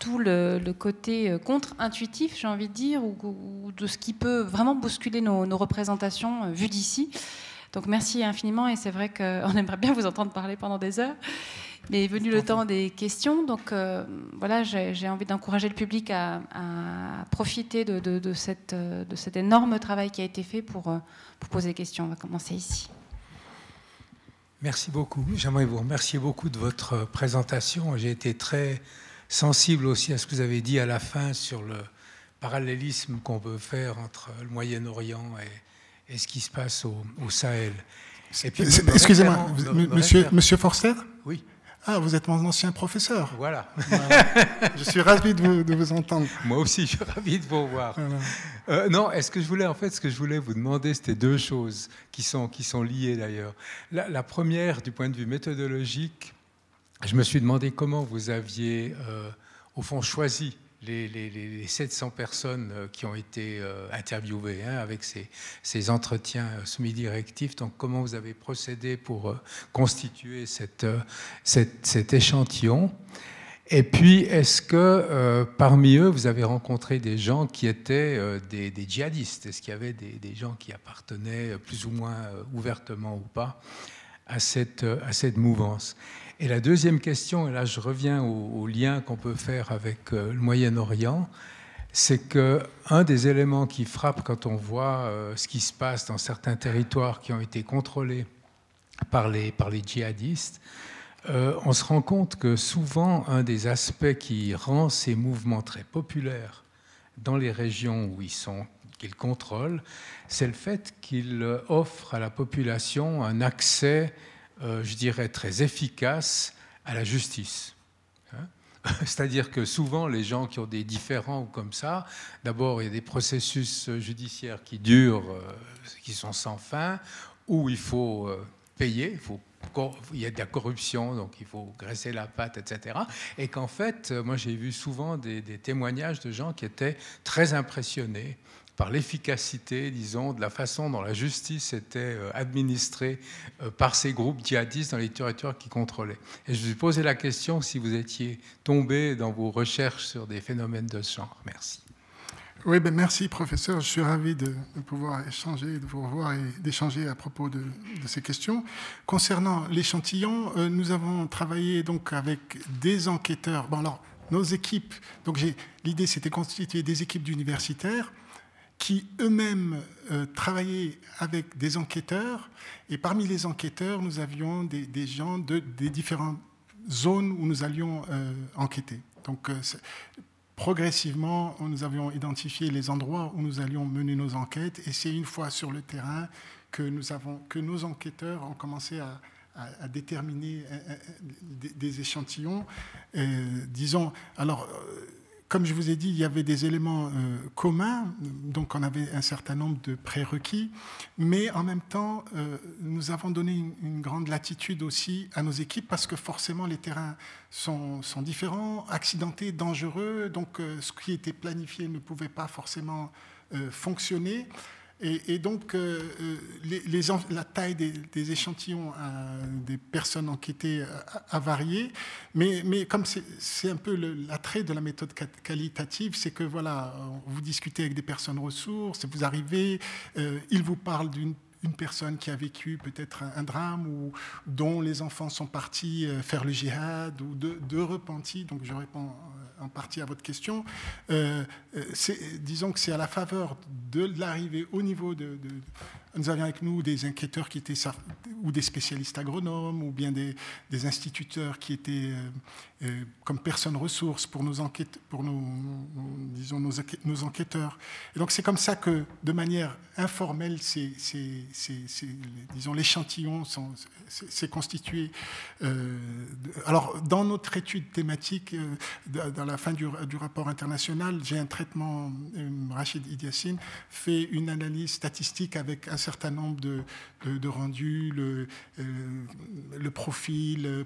[SPEAKER 1] tout le, côté contre-intuitif, j'ai envie de dire, ou, de ce qui peut vraiment bousculer nos, nos représentations vues d'ici. Donc merci infiniment, et c'est vrai qu'on aimerait bien vous entendre parler pendant des heures. Mais est venu le temps des questions, donc euh, voilà, j'ai envie d'encourager le public à, profiter de, cette, de, cet énorme travail qui a été fait pour, euh, pour poser des questions. On va commencer ici.
[SPEAKER 3] Merci beaucoup. J'aimerais vous remercier beaucoup de votre présentation. J'ai été très sensible aussi à ce que vous avez dit à la fin sur le parallélisme qu'on peut faire entre le Moyen-Orient et, et, ce qui se passe au, au Sahel.
[SPEAKER 2] Excusez-moi, monsieur, monsieur Forster?
[SPEAKER 3] Oui.
[SPEAKER 2] Ah, vous êtes mon ancien professeur.
[SPEAKER 3] Voilà.
[SPEAKER 2] je suis ravi de vous, entendre.
[SPEAKER 3] Moi aussi, je suis ravi de vous voir. Euh, non, est-ce que je voulais, en fait, ce que je voulais vous demander, c'était deux choses qui sont, qui sont liées d'ailleurs. La, première, du point de vue méthodologique, je me suis demandé comment vous aviez, euh, au fond, choisi les, 700 personnes euh, qui ont été euh, interviewées hein, avec ces, entretiens euh, semi-directifs. Donc, comment vous avez procédé pour constituer cet échantillon? Et puis, est-ce que parmi eux, vous avez rencontré des gens qui étaient des, djihadistes? Est-ce qu'il y avait des, gens qui appartenaient plus ou moins ouvertement ou pas à cette mouvance? Et la deuxième question, et là je reviens au, lien qu'on peut faire avec euh, le Moyen-Orient, c'est que un des éléments qui frappe quand on voit euh, ce qui se passe dans certains territoires qui ont été contrôlés par les, par les djihadistes, euh, on se rend compte que souvent un des aspects qui rend ces mouvements très populaires dans les régions où ils sont qu'ils contrôlent, c'est le fait qu'ils offrent à la population un accès je dirais, très efficace à la justice. Hein. C'est-à-dire que souvent, les gens qui ont des différends comme ça, d'abord, il y a des processus judiciaires qui durent, euh, qui sont sans fin, où il faut euh, payer, il, faut, y a de la corruption, donc il faut graisser la patte, etc. Et qu'en fait, moi, j'ai vu souvent des témoignages de gens qui étaient très impressionnés par l'efficacité, disons, de la façon dont la justice était euh, administrée euh, par ces groupes djihadistes dans les territoires qui contrôlaient. Et je vous ai posé la question si vous étiez tombé dans vos recherches sur des phénomènes de ce genre. Merci.
[SPEAKER 2] Oui, ben merci professeur. Je suis ravi de, pouvoir échanger, de vous revoir et d'échanger à propos de, ces questions. Concernant l'échantillon, euh, nous avons travaillé donc avec des enquêteurs. Bon alors, nos équipes. Donc l'idée c'était constituer des équipes d'universitaires qui eux-mêmes euh, travaillaient avec des enquêteurs. Et parmi les enquêteurs, nous avions des, gens de, des différentes zones où nous allions euh, enquêter. Donc, euh, progressivement, nous avions identifié les endroits où nous allions mener nos enquêtes. Et c'est une fois sur le terrain que, nous avons, que nos enquêteurs ont commencé à, déterminer des, des échantillons. disons, alors comme je vous ai dit, il y avait des éléments euh, communs, donc on avait un certain nombre de prérequis, mais en même temps, euh, nous avons donné une, grande latitude aussi à nos équipes parce que forcément les terrains sont, différents, accidentés, dangereux, donc euh, ce qui était planifié ne pouvait pas forcément fonctionner. Et, donc, euh, euh, la taille des, échantillons des personnes enquêtées a, varié, mais, mais comme c'est un peu l'attrait de la méthode qualitative, c'est que voilà, vous discutez avec des personnes ressources, vous arrivez, euh, ils vous parlent d'une une personne qui a vécu peut-être un, drame ou dont les enfants sont partis euh, faire le djihad ou de, de repentis, donc je réponds euh, en partie à votre question, euh, disons que c'est à la faveur de l'arrivée au niveau de, nous avions avec nous des enquêteurs qui étaient ou des spécialistes agronomes ou bien des, instituteurs qui étaient euh, euh, comme personnes ressources pour nos enquêtes, pour nos, disons nos, enquêteurs. Et donc c'est comme ça que, de manière informelle, c'est, disons l'échantillon s'est constitué. Euh, alors dans notre étude thématique, dans la fin du, rapport international, j'ai un traitement, Rachid Idiassine fait une analyse statistique avec un certain nombre de, rendus, le, euh, profil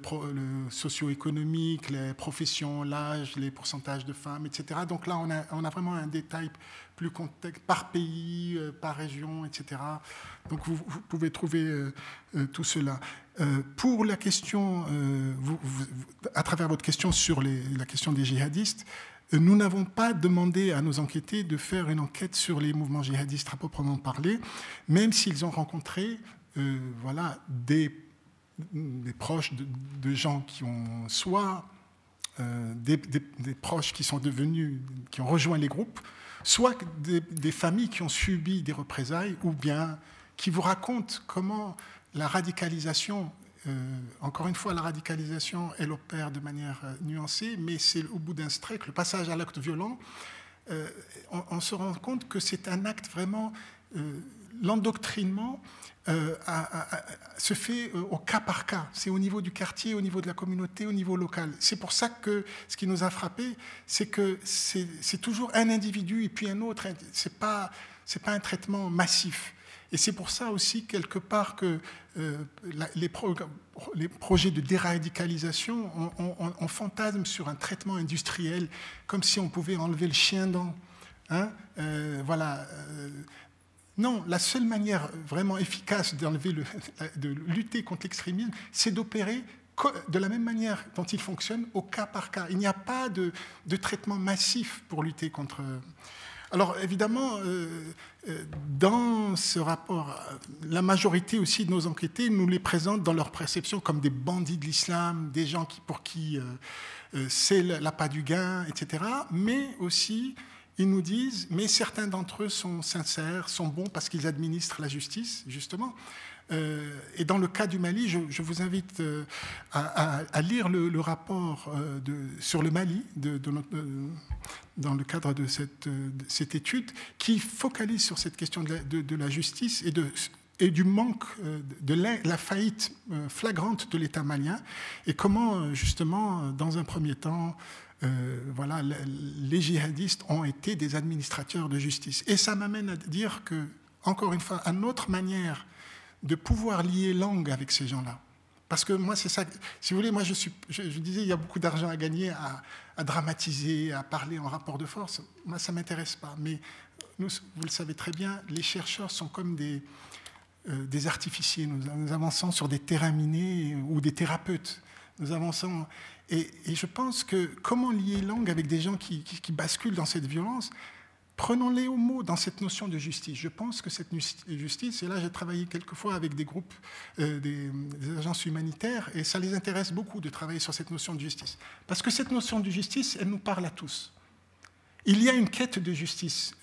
[SPEAKER 2] socio-économique, les professions, l'âge, les pourcentages de femmes, etc. Donc là, on a, vraiment un détail plus contexte, par pays, euh, par région, etc. Donc vous, pouvez trouver euh, tout cela. pour la question, à travers votre question sur la question des djihadistes, nous n'avons pas demandé à nos enquêtés de faire une enquête sur les mouvements djihadistes à proprement parler, même s'ils ont rencontré euh, voilà, des, proches de, gens qui ont soit euh, des, proches qui sont devenus, qui ont rejoint les groupes, soit des, familles qui ont subi des représailles, ou bien qui vous racontent comment la radicalisation euh, encore une fois, la radicalisation, elle opère de manière euh, nuancée, mais c'est au bout d'un strike, le passage à l'acte violent, on, se rend compte que c'est un acte vraiment... l'endoctrinement euh, se fait euh, au cas par cas. C'est au niveau du quartier, au niveau de la communauté, au niveau local. C'est pour ça que ce qui nous a frappé, c'est que c'est toujours un individu et puis un autre. C'est pas c'est pas un traitement massif. Et c'est pour ça aussi, quelque part, que euh, les, projets de déradicalisation, on, fantasme sur un traitement industriel, comme si on pouvait enlever le chien dans. Hein, voilà. Non, la seule manière vraiment efficace de lutter contre l'extrémisme, c'est d'opérer de la même manière dont il fonctionne au cas par cas. Il n'y a pas de, traitement massif pour lutter contre. Alors évidemment, euh, euh, dans ce rapport, la majorité aussi de nos enquêtés nous les présentent dans leur perception comme des bandits de l'islam, des gens pour qui euh, c'est l'appât du gain, etc. Mais aussi ils nous disent, mais certains d'entre eux sont sincères, sont bons parce qu'ils administrent la justice, justement. Euh, et dans le cas du Mali, je, vous invite euh, à, lire le, rapport euh, sur le Mali dans le cadre de cette, étude qui focalise sur cette question de la, justice et du manque de la, faillite flagrante de l'État malien et comment justement, dans un premier temps, euh, voilà, les djihadistes ont été des administrateurs de justice. Et ça m'amène à dire que, encore une fois, une autre manière de pouvoir lier langue avec ces gens-là. Parce que moi, c'est ça. Si vous voulez, moi, je, suis, je, disais, il y a beaucoup d'argent à gagner à, dramatiser, à parler en rapport de force. Moi, ça ne m'intéresse pas. Mais nous, vous le savez très bien, les chercheurs sont comme des, euh, des artificiers. Nous, nous, avançons sur des terrains minés ou des thérapeutes. Nous avançons. Et, je pense que comment lier langue avec des gens qui, basculent dans cette violence Prenons-les au mot dans cette notion de justice. Je pense que cette justice, et là j'ai travaillé quelquefois avec des groupes, euh, des, agences humanitaires, et ça les intéresse beaucoup de travailler sur cette notion de justice. Parce que cette notion de justice, elle nous parle à tous. Il y a une quête de justice.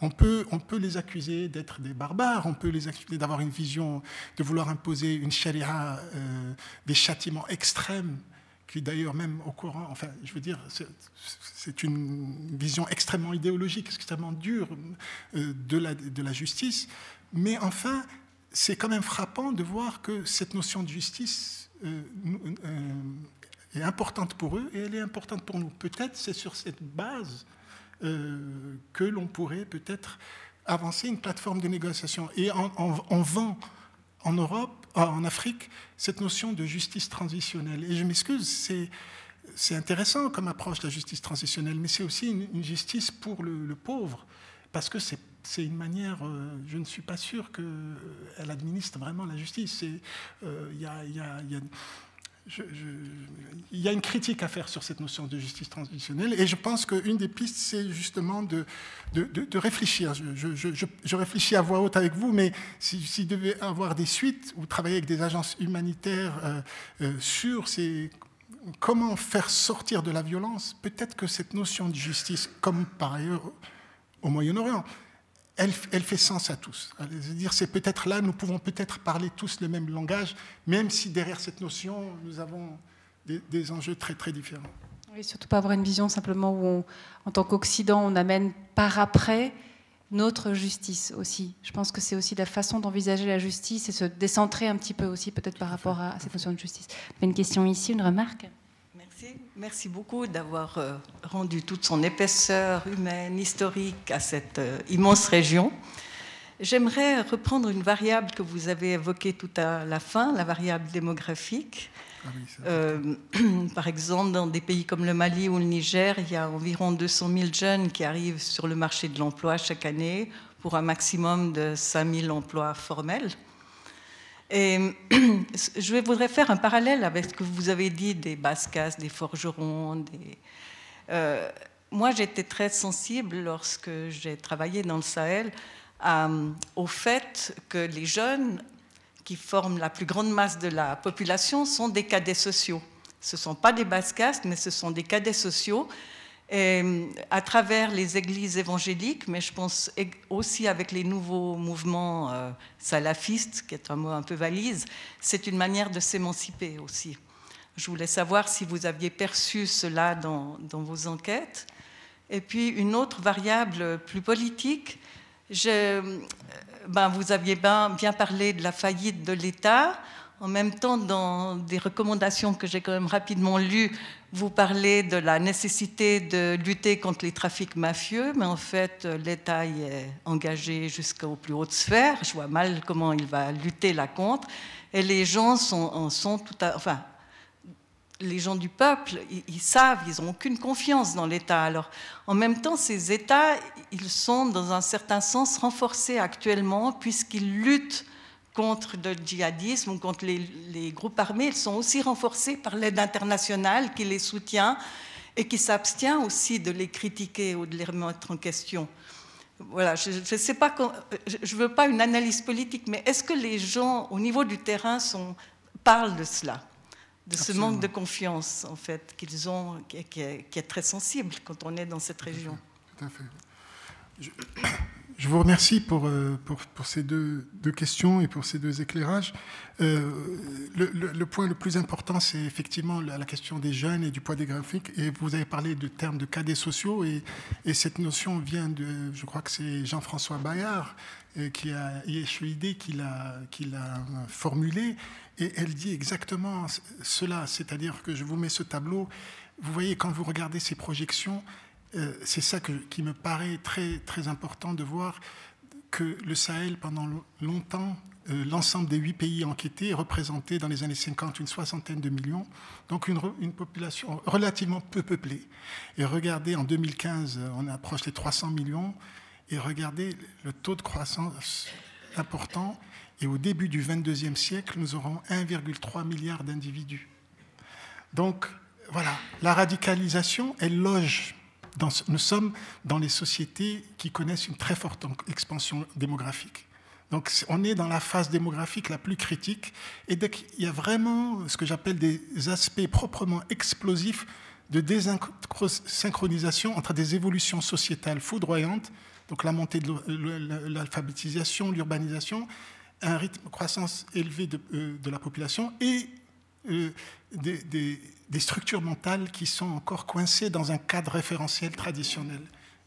[SPEAKER 2] On peut, on peut les accuser d'être des barbares, on peut les accuser d'avoir une vision, de vouloir imposer une charia, euh, des châtiments extrêmes qui d'ailleurs même au Coran, enfin je veux dire, c'est une vision extrêmement idéologique, extrêmement dure euh, de la, justice, mais enfin c'est quand même frappant de voir que cette notion de justice euh, euh, est importante pour eux et elle est importante pour nous. Peut-être c'est sur cette base que l'on pourrait peut-être avancer une plateforme de négociation. Et en, en vend en Europe en Afrique cette notion de justice transitionnelle. Et je m'excuse, c'est, c'est intéressant comme approche la justice transitionnelle, mais c'est aussi une, justice pour le, pauvre, parce que c'est, une manière, euh, je ne suis pas sûr qu'elle administre vraiment la justice. Euh, il y a il y a une critique à faire sur cette notion de justice transitionnelle et je pense qu'une des pistes, c'est justement de, réfléchir. Je, réfléchis à voix haute avec vous, mais s'il si devait avoir des suites ou travailler avec des agences humanitaires euh, euh, sur ces, comment faire sortir de la violence, peut-être que cette notion de justice, comme par ailleurs au Moyen-Orient, elle, fait sens à tous. dire c'est peut-être là, nous pouvons peut-être parler tous le même langage, même si derrière cette notion, nous avons des, enjeux très très différents.
[SPEAKER 1] Oui, surtout pas avoir une vision simplement où, en tant qu'Occident, on amène par après notre justice aussi. Je pense que c'est aussi la façon d'envisager la justice et se décentrer un petit peu aussi peut-être par rapport à, cette notion de justice. Une question ici, une remarque?
[SPEAKER 4] Merci beaucoup d'avoir euh, rendu toute son épaisseur humaine, historique à cette euh, immense région. J'aimerais reprendre une variable que vous avez évoquée tout à la fin, la variable démographique. Ah euh, par exemple, dans des pays comme le Mali ou le Niger, il y a environ 200 000 jeunes qui arrivent sur le marché de l'emploi chaque année pour un maximum de 5 000 emplois formels. Et je voudrais faire un parallèle avec ce que vous avez dit des bascas, des forgerons. Euh, moi, j'étais très sensible lorsque j'ai travaillé dans le Sahel au fait que les jeunes qui forment la plus grande masse de la population sont des cadets sociaux. Ce ne sont pas des bascas, mais ce sont des cadets sociaux et, euh, à travers les églises évangéliques, mais je pense aussi avec les nouveaux mouvements euh, salafistes, qui est un mot un peu valise, c'est une manière de s'émanciper aussi. Je voulais savoir si vous aviez perçu cela dans, vos enquêtes. Et puis une autre variable plus politique, je, ben, vous aviez bien, bien parlé de la faillite de l'État. En même temps, dans des recommandations que j'ai quand même rapidement lues, vous parlez de la nécessité de lutter contre les trafics mafieux, mais en fait, l'État y est engagé jusqu'aux plus hautes sphères. Je vois mal comment il va lutter là contre. Et les gens sont, en sont tout à, enfin, les gens du peuple, ils, savent, ils n'ont aucune confiance dans l'État. Alors, en même temps, ces États, ils sont dans un certain sens renforcés actuellement puisqu'ils luttent contre le djihadisme ou contre les, groupes armés, ils sont aussi renforcés par l'aide internationale qui les soutient et qui s'abstient aussi de les critiquer ou de les remettre en question. Voilà, je ne sais pas, je veux pas une analyse politique, mais est-ce que les gens au niveau du terrain sont, parlent de cela, de ce manque de confiance en fait qu'ils ont, qui est, qui est, très sensible quand on est dans cette région? Tout à fait.
[SPEAKER 2] Je... Je vous remercie pour, euh, pour, ces deux, questions et pour ces deux éclairages. Euh, le, point le plus important, c'est effectivement la, question des jeunes et du poids des graphiques. Et vous avez parlé du terme de cadets sociaux, et, et cette notion vient de, je crois que c'est Jean-François Bayard, euh, qui a IHEID, qui l'a, qui l'a formulée, et elle dit exactement cela, c'est-à-dire que je vous mets ce tableau, vous voyez, quand vous regardez ces projections, euh, c'est ça qui me paraît très, très important de voir que le Sahel, pendant longtemps, euh, l'ensemble des huit pays enquêtés représentait dans les années 50 une soixantaine de millions, donc une, une, population relativement peu peuplée. Et regardez, en 2015, on approche les 300 millions, et regardez le taux de croissance important, et au début du 22e siècle, nous aurons 1,3 milliard d'individus. Donc, voilà, la radicalisation, elle loge nous sommes dans les sociétés qui connaissent une très forte expansion démographique. Donc on est dans la phase démographique la plus critique et dès qu'il y a vraiment ce que j'appelle des aspects proprement explosifs de désynchronisation entre des évolutions sociétales foudroyantes, donc la montée de l'alphabétisation, l'urbanisation, un rythme de croissance élevé de, euh, la population et euh, des, structures mentales qui sont encore coincées dans un cadre référentiel traditionnel.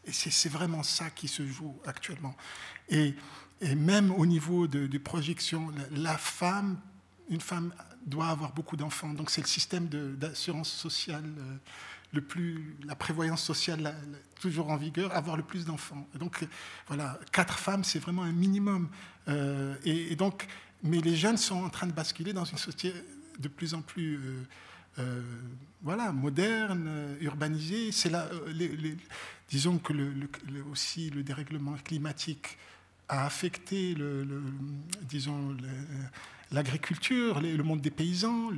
[SPEAKER 2] Et c'est vraiment ça qui se joue actuellement. Et, même au niveau de, de projection, la femme, une femme doit avoir beaucoup d'enfants. Donc c'est le système d'assurance sociale euh, le plus, la prévoyance sociale toujours en vigueur, avoir le plus d'enfants. Donc voilà, quatre femmes, c'est vraiment un minimum. Euh, et, donc, mais les jeunes sont en train de basculer dans une société de plus en plus euh, euh, voilà, moderne, euh, urbanisé. C'est là, disons que le, aussi le dérèglement climatique a affecté le, disons l'agriculture, le, monde des paysans.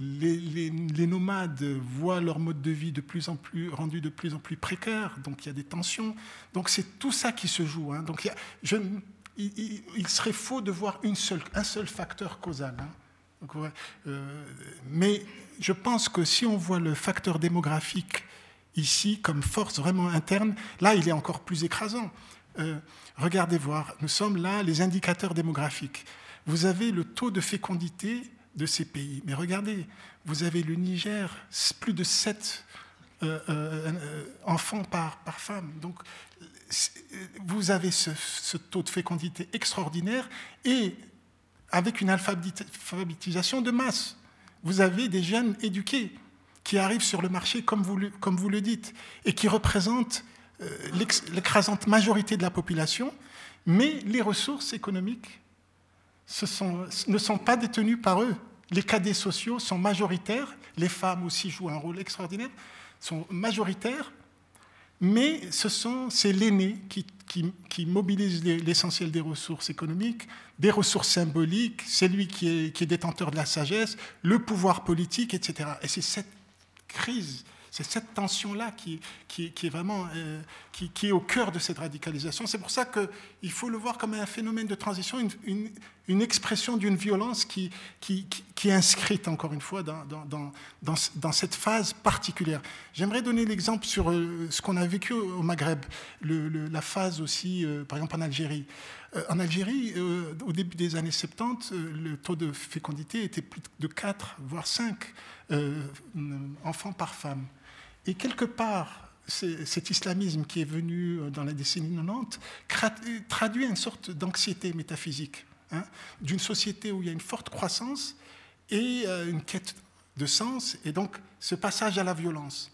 [SPEAKER 2] Les, nomades voient leur mode de vie de plus en plus rendu de plus en plus précaire, donc il y a des tensions. Donc c'est tout ça qui se joue. Hein. Donc il, serait faux de voir un seul facteur causal. Hein. Euh, mais je pense que si on voit le facteur démographique ici comme force vraiment interne, là, il est encore plus écrasant. Euh, regardez voir, nous sommes là, les indicateurs démographiques. Vous avez le taux de fécondité de ces pays. Mais regardez, vous avez le Niger, plus de 7 euh, enfants par, femme. Donc, vous avez ce, ce, taux de fécondité extraordinaire et avec une alphabétisation de masse. Vous avez des jeunes éduqués qui arrivent sur le marché, comme vous le, comme vous le dites, et qui représentent euh, l'écrasante majorité de la population, mais les ressources économiques ne sont pas détenues par eux. Les cadets sociaux sont majoritaires, les femmes aussi jouent un rôle extraordinaire, sont majoritaires, mais ce c'est l'aîné qui, mobilise l'essentiel des ressources économiques, des ressources symboliques, c'est lui qui est détenteur de la sagesse, le pouvoir politique, etc. Et c'est cette crise c'est cette tension-là qui, est vraiment euh, qui, est au cœur de cette radicalisation. C'est pour ça qu'il faut le voir comme un phénomène de transition, une, expression d'une violence qui, est inscrite, encore une fois, dans, cette phase particulière. J'aimerais donner l'exemple sur euh, ce qu'on a vécu au Maghreb, la phase aussi, euh, par exemple, en Algérie. En Algérie, au début des années 70, le taux de fécondité était plus de 4, voire 5 enfants par femme. Et quelque part, cet islamisme qui est venu dans la décennie 90 traduit une sorte d'anxiété métaphysique hein, d'une société où il y a une forte croissance et une quête de sens, et donc ce passage à la violence.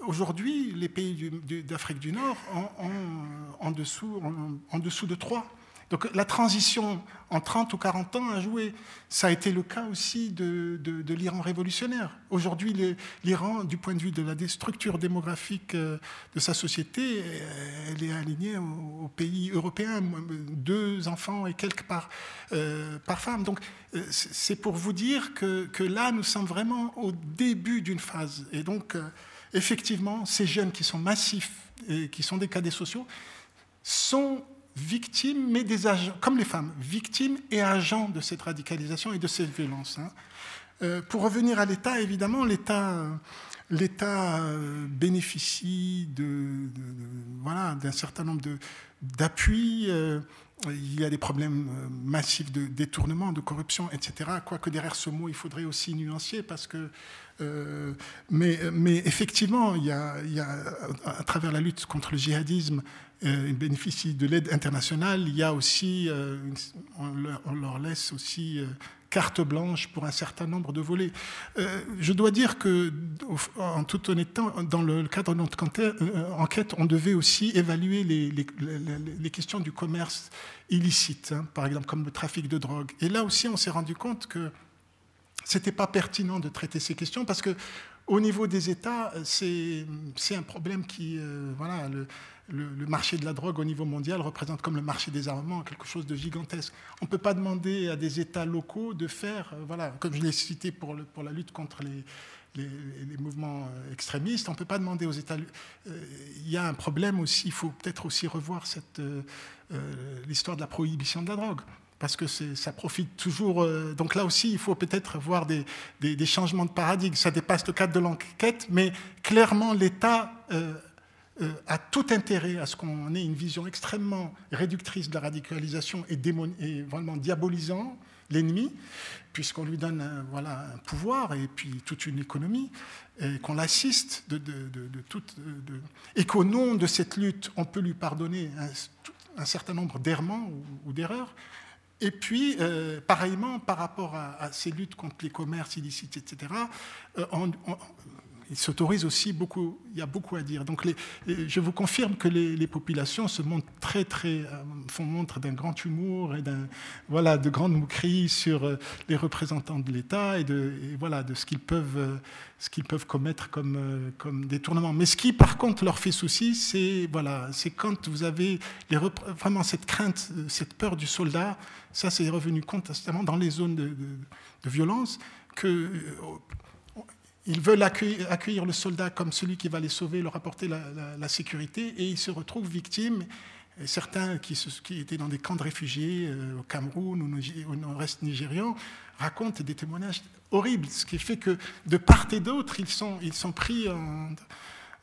[SPEAKER 2] Aujourd'hui, les pays d'Afrique du Nord ont, en, dessous, en, dessous de 3. Donc la transition en 30 ou 40 ans a joué. Ça a été le cas aussi de, l'Iran révolutionnaire. Aujourd'hui, l'Iran, du point de vue de la structure démographique euh, de sa société, euh, elle est alignée aux, pays européens, deux enfants et quelques par, euh, par femme. Donc c'est pour vous dire que, que, là, nous sommes vraiment au début d'une phase. Et donc effectivement, ces jeunes qui sont massifs et qui sont des cadets sociaux sont victimes, mais des agents, comme les femmes, victimes et agents de cette radicalisation et de cette violence. Hein. Euh, pour revenir à l'État, évidemment, l'État, l'État euh, bénéficie de, voilà, d'un certain nombre d'appuis. Euh, il y a des problèmes massifs de détournement, de corruption, etc. Quoique derrière ce mot, il faudrait aussi nuancer parce que euh, mais, mais, effectivement, il y, a, il y, a, à travers la lutte contre le djihadisme, euh, ils bénéficient de l'aide internationale. Il y a aussi, euh, on, leur, laisse aussi carte blanche pour un certain nombre de volets. je dois dire que, en toute honnêteté, dans le cadre de notre enquête, on devait aussi évaluer les questions du commerce illicite, hein, par exemple comme le trafic de drogue. Et là aussi, on s'est rendu compte que c'était pas pertinent de traiter ces questions parce que au niveau des États, c'est un problème qui, euh, voilà, le, marché de la drogue au niveau mondial représente comme le marché des armements quelque chose de gigantesque. On ne peut pas demander à des États locaux de faire, euh, voilà, comme je l'ai cité pour, la lutte contre les, mouvements euh, extrémistes, on ne peut pas demander aux États. Il y a un problème aussi, il faut peut-être aussi revoir l'histoire de la prohibition de la drogue parce que ça profite toujours. Euh, donc là aussi, il faut peut-être voir des, changements de paradigme. Ça dépasse le cadre de l'enquête, mais clairement, l'État euh, euh, a tout intérêt à ce qu'on ait une vision extrêmement réductrice de la radicalisation et, vraiment diabolisant l'ennemi, puisqu'on lui donne voilà, un pouvoir et puis toute une économie, et qu'on l'assiste de, toute, et qu'au nom de cette lutte, on peut lui pardonner un, certain nombre d'errements ou d'erreurs. Et puis, euh, pareillement, par rapport à, ces luttes contre les commerces illicites, etc., il s'autorise aussi beaucoup, il y a beaucoup à dire. Donc je vous confirme que les, populations se montrent très, très, euh, font montre d'un grand humour et d'un, voilà, de grandes moqueries sur euh, les représentants de l'État et de, voilà, de ce qu'ils peuvent, euh, ce qu'ils peuvent commettre comme, comme détournement. Mais ce qui, par contre, leur fait souci, c'est, voilà, c'est quand vous avez vraiment cette crainte, cette peur du soldat, ça c'est revenu constamment dans les zones de violence, que ils veulent accueillir, le soldat comme celui qui va les sauver, leur apporter la, sécurité, et ils se retrouvent victimes. certains qui, étaient dans des camps de réfugiés euh, au Cameroun ou au nord-est nigérian racontent des témoignages horribles, ce qui fait que de part et d'autre, ils sont, pris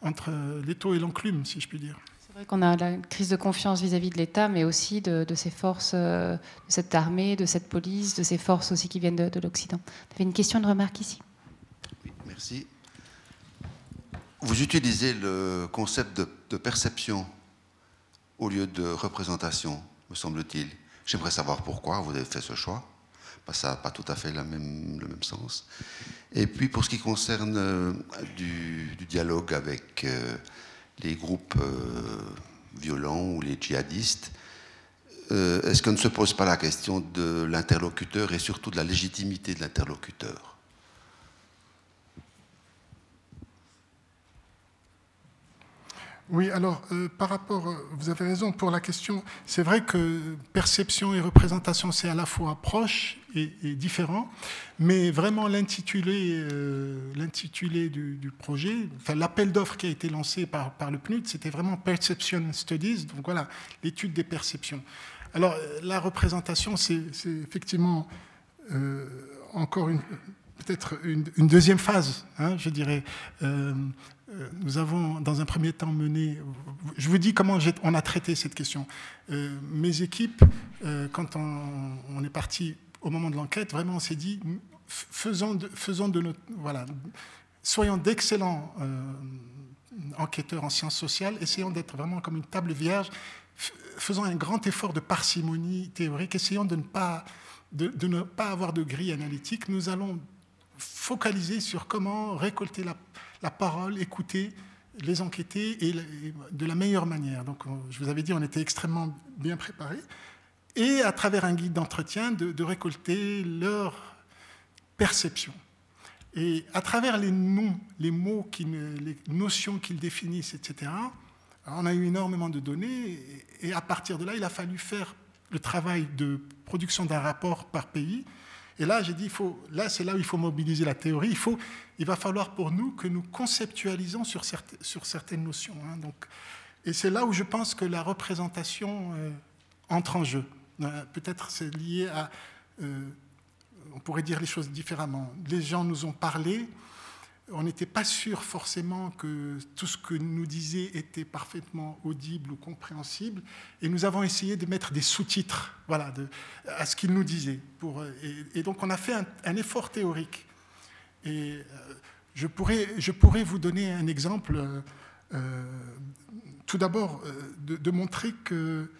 [SPEAKER 2] entre l'étau et l'enclume, si je puis dire.
[SPEAKER 1] C'est vrai qu'on a la crise de confiance vis-à-vis de l'État, mais aussi de, ces forces, euh, de cette armée, de cette police, de ces forces aussi qui viennent de, de l'Occident. Vous avez une question, de remarque ici?
[SPEAKER 5] Merci. Vous utilisez le concept de, perception au lieu de représentation, me semble-t-il. J'aimerais savoir pourquoi vous avez fait ce choix. ça n'a pas tout à fait le même sens. Et puis pour ce qui concerne euh, du, dialogue avec euh, les groupes euh, violents ou les djihadistes, est-ce qu'on ne se pose pas la question de l'interlocuteur et surtout de la légitimité de l'interlocuteur?
[SPEAKER 2] Oui, alors euh, par rapport, euh, vous avez raison pour la question. C'est vrai que perception et représentation, c'est à la fois proche et, différent, mais vraiment l'intitulé, euh, du, projet, enfin l'appel d'offres qui a été lancé par, par le PNUD, c'était vraiment Perception Studies, donc voilà, l'étude des perceptions. Alors la représentation, c'est effectivement encore une, peut-être une, deuxième phase, hein, je dirais. Euh, nous avons, dans un premier temps, mené. Je vous dis comment on a traité cette question. Euh, mes équipes, euh, quand on, est parti au moment de l'enquête, vraiment, on s'est dit faisons de, faisons de notre. Voilà, soyons d'excellents enquêteurs en sciences sociales, essayons d'être vraiment comme une table vierge, faisons un grand effort de parcimonie théorique, essayons de ne pas, de, ne pas avoir de grille analytique. Nous allons focaliser sur comment récolter la, la parole, écouter les enquêter et de la meilleure manière. Donc, je vous avais dit, on était extrêmement bien préparés. Et à travers un guide d'entretien, de, récolter leur perception. Et à travers les noms, les mots, qui les notions qu'ils définissent, etc., on a eu énormément de données. Et à partir de là, il a fallu faire le travail de production d'un rapport par pays et là, j'ai dit, il faut, là, c'est là où il faut mobiliser la théorie. Il, faut, il va falloir pour nous que nous conceptualisons sur, certaines, sur certaines notions. Hein. donc, et c'est là où je pense que la représentation euh, entre en jeu. Euh, peut-être c'est lié à... Euh, on pourrait dire les choses différemment. Les gens nous ont parlé, on n'était pas sûr forcément que tout ce que nous disait était parfaitement audible ou compréhensible, et nous avons essayé de mettre des sous-titres voilà, à ce qu'il nous disait. Pour, et, donc on a fait un, effort théorique. Et euh, je, pourrais, je pourrais vous donner un exemple, euh, tout d'abord, euh, de, montrer que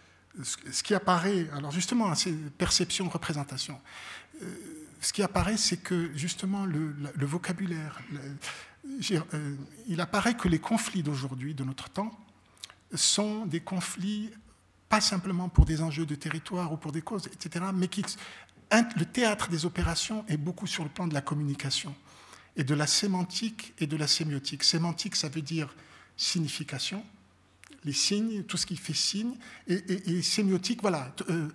[SPEAKER 2] ce, qui apparaît, alors justement, c'est perception, représentation ce qui apparaît, c'est que justement le, vocabulaire, euh, il apparaît que les conflits d'aujourd'hui, de notre temps, sont des conflits pas simplement pour des enjeux de territoire ou pour des causes, etc., mais qui, le théâtre des opérations est beaucoup sur le plan de la communication et de la sémantique et de la sémiotique. Sémantique, ça veut dire signification, les signes, tout ce qui fait signe, et, sémiotique, voilà. Euh,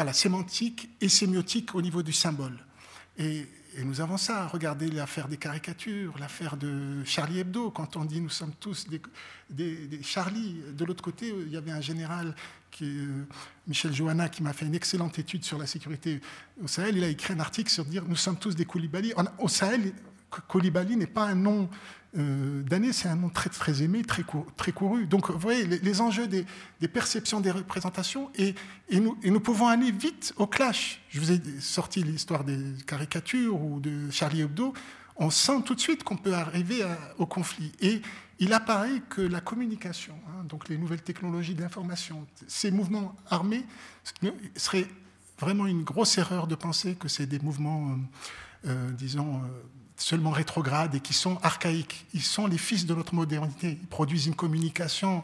[SPEAKER 2] voilà, sémantique et sémiotique au niveau du symbole. Et, nous avons ça. Regardez l'affaire des caricatures, l'affaire de Charlie Hebdo, quand on dit nous sommes tous des, Charlie. De l'autre côté, il y avait un général, qui, euh, Michel Johanna, qui m'a fait une excellente étude sur la sécurité au Sahel. Il a écrit un article sur dire nous sommes tous des Koulibaly. Au Sahel, Koulibaly n'est pas un nom euh, d'année, c'est un nom très, très aimé, très, couru. Donc, vous voyez, les, enjeux des, perceptions, des représentations, et, nous, pouvons aller vite au clash. Je vous ai sorti l'histoire des caricatures ou de Charlie Hebdo. On sent tout de suite qu'on peut arriver au conflit. Et il apparaît que la communication, hein, donc les nouvelles technologies de l'information, ces mouvements armés, serait vraiment une grosse erreur de penser que c'est des mouvements, euh, euh, disons, seulement rétrogrades et qui sont archaïques. Ils sont les fils de notre modernité. Ils produisent une communication